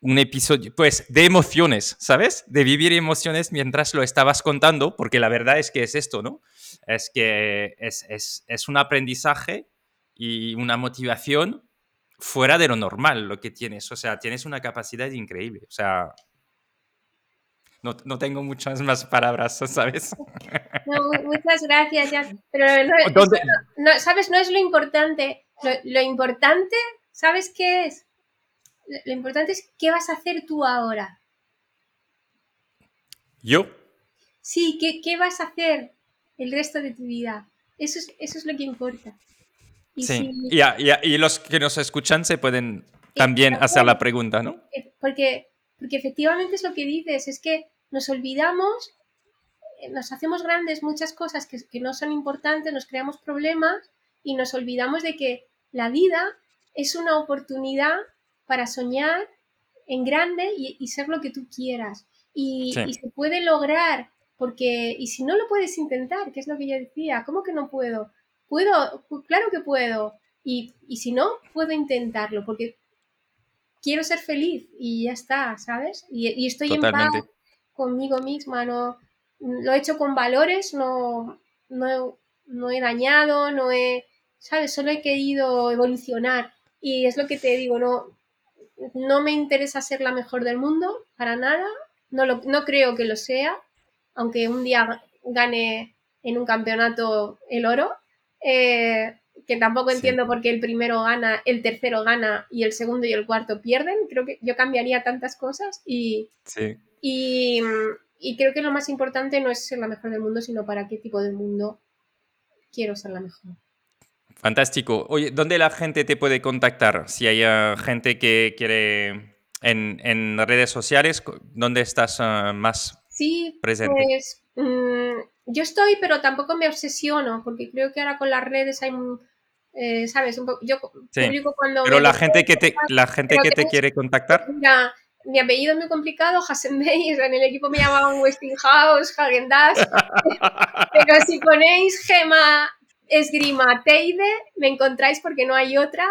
un episodio, pues, de emociones, ¿sabes? De vivir emociones mientras lo estabas contando, porque la verdad es que es esto, ¿no? Es que es, es, es un aprendizaje y una motivación fuera de lo normal lo que tienes. O sea, tienes una capacidad increíble. O sea, no, no tengo muchas más palabras, *laughs* ¿sabes? muchas gracias, Pero no, ¿sabes? No es lo importante. Lo, importante, ¿sabes qué es? Lo importante es qué vas a hacer tú ahora. ¿Yo? Sí, ¿qué, qué vas a hacer el resto de tu vida? Eso es, eso es lo que importa. Y sí, y, los que nos escuchan se pueden también hacer la pregunta, ¿no? Porque, porque efectivamente es lo que dices, es que nos olvidamos, eh, nos hacemos grandes muchas cosas que, que no son importantes, nos creamos problemas y nos olvidamos de que la vida es una oportunidad para soñar en grande y, ser lo que tú quieras. Y, se puede lograr, porque, y si no lo puedes intentar, que es lo que yo decía, ¿cómo que no puedo? Puedo, claro que puedo. Y, si no, puedo intentarlo, porque quiero ser feliz y ya está, ¿sabes? Y, estoy en paz conmigo misma, no, lo he hecho con valores, no, no, no he dañado, no he, ¿sabes? Solo he querido evolucionar. Y es lo que te digo, no, no me interesa ser la mejor del mundo, para nada. No, lo, no creo que lo sea, aunque un día gane en un campeonato el oro. Eh, que tampoco entiendo por qué el primero gana, el tercero gana y el segundo y el cuarto pierden. Creo que yo cambiaría tantas cosas y, y, y, creo que lo más importante no es ser la mejor del mundo, sino para qué tipo de mundo quiero ser la mejor. Fantástico. Oye, ¿dónde la gente te puede contactar? Si hay eh, gente que quiere en, redes sociales, ¿dónde estás uh, más sí, presente? Pues mm, yo estoy, pero tampoco me obsesiono, porque creo que ahora con las redes hay, eh, ¿sabes? Un poco, yo publico cuando... Pero la gente que te, la gente que te quiere contactar... Mira, mi apellido es muy complicado, *laughs* Hassenbey, en el equipo me llamaban Westinghouse, Hagendash, *laughs* pero si ponéis Gema Esgrima Teide, me encontráis porque no hay otra.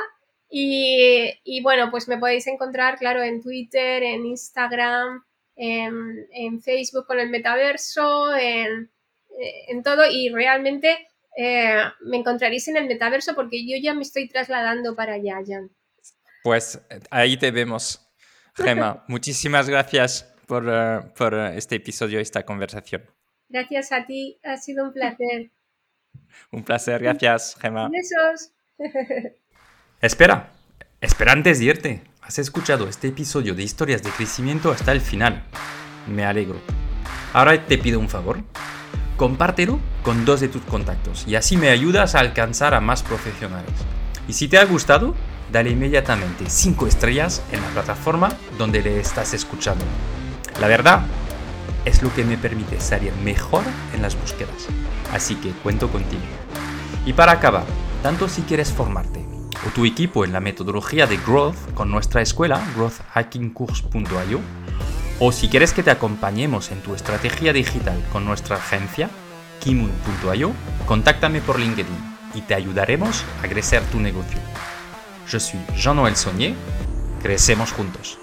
Y, bueno, pues me podéis encontrar, claro, en Twitter, en Instagram, en, Facebook con el metaverso, en, eh, todo. Y realmente eh, me encontraréis en el metaverso porque yo ya me estoy trasladando para allá, Jan. Pues ahí te vemos. Gemma, *laughs* muchísimas gracias por, eh, por este episodio, esta conversación. Gracias a ti, ha sido un placer. *laughs* Un placer, gracias, Gemma. Besos. *laughs* Espera, espera antes de irte. Has escuchado este episodio de historias de crecimiento hasta el final. Me alegro. Ahora te pido un favor. Compártelo con dos de tus contactos y así me ayudas a alcanzar a más profesionales. Y si te ha gustado, dale inmediatamente 5 estrellas en la plataforma donde le estás escuchando. La verdad es lo que me permite salir mejor en las búsquedas así que cuento contigo. Y para acabar, tanto si quieres formarte o tu equipo en la metodología de Growth con nuestra escuela, growthhackingcourse.io, o si quieres que te acompañemos en tu estrategia digital con nuestra agencia, kimun.io, contáctame por LinkedIn y te ayudaremos a crecer tu negocio. Yo soy Jean-Noël crecemos juntos.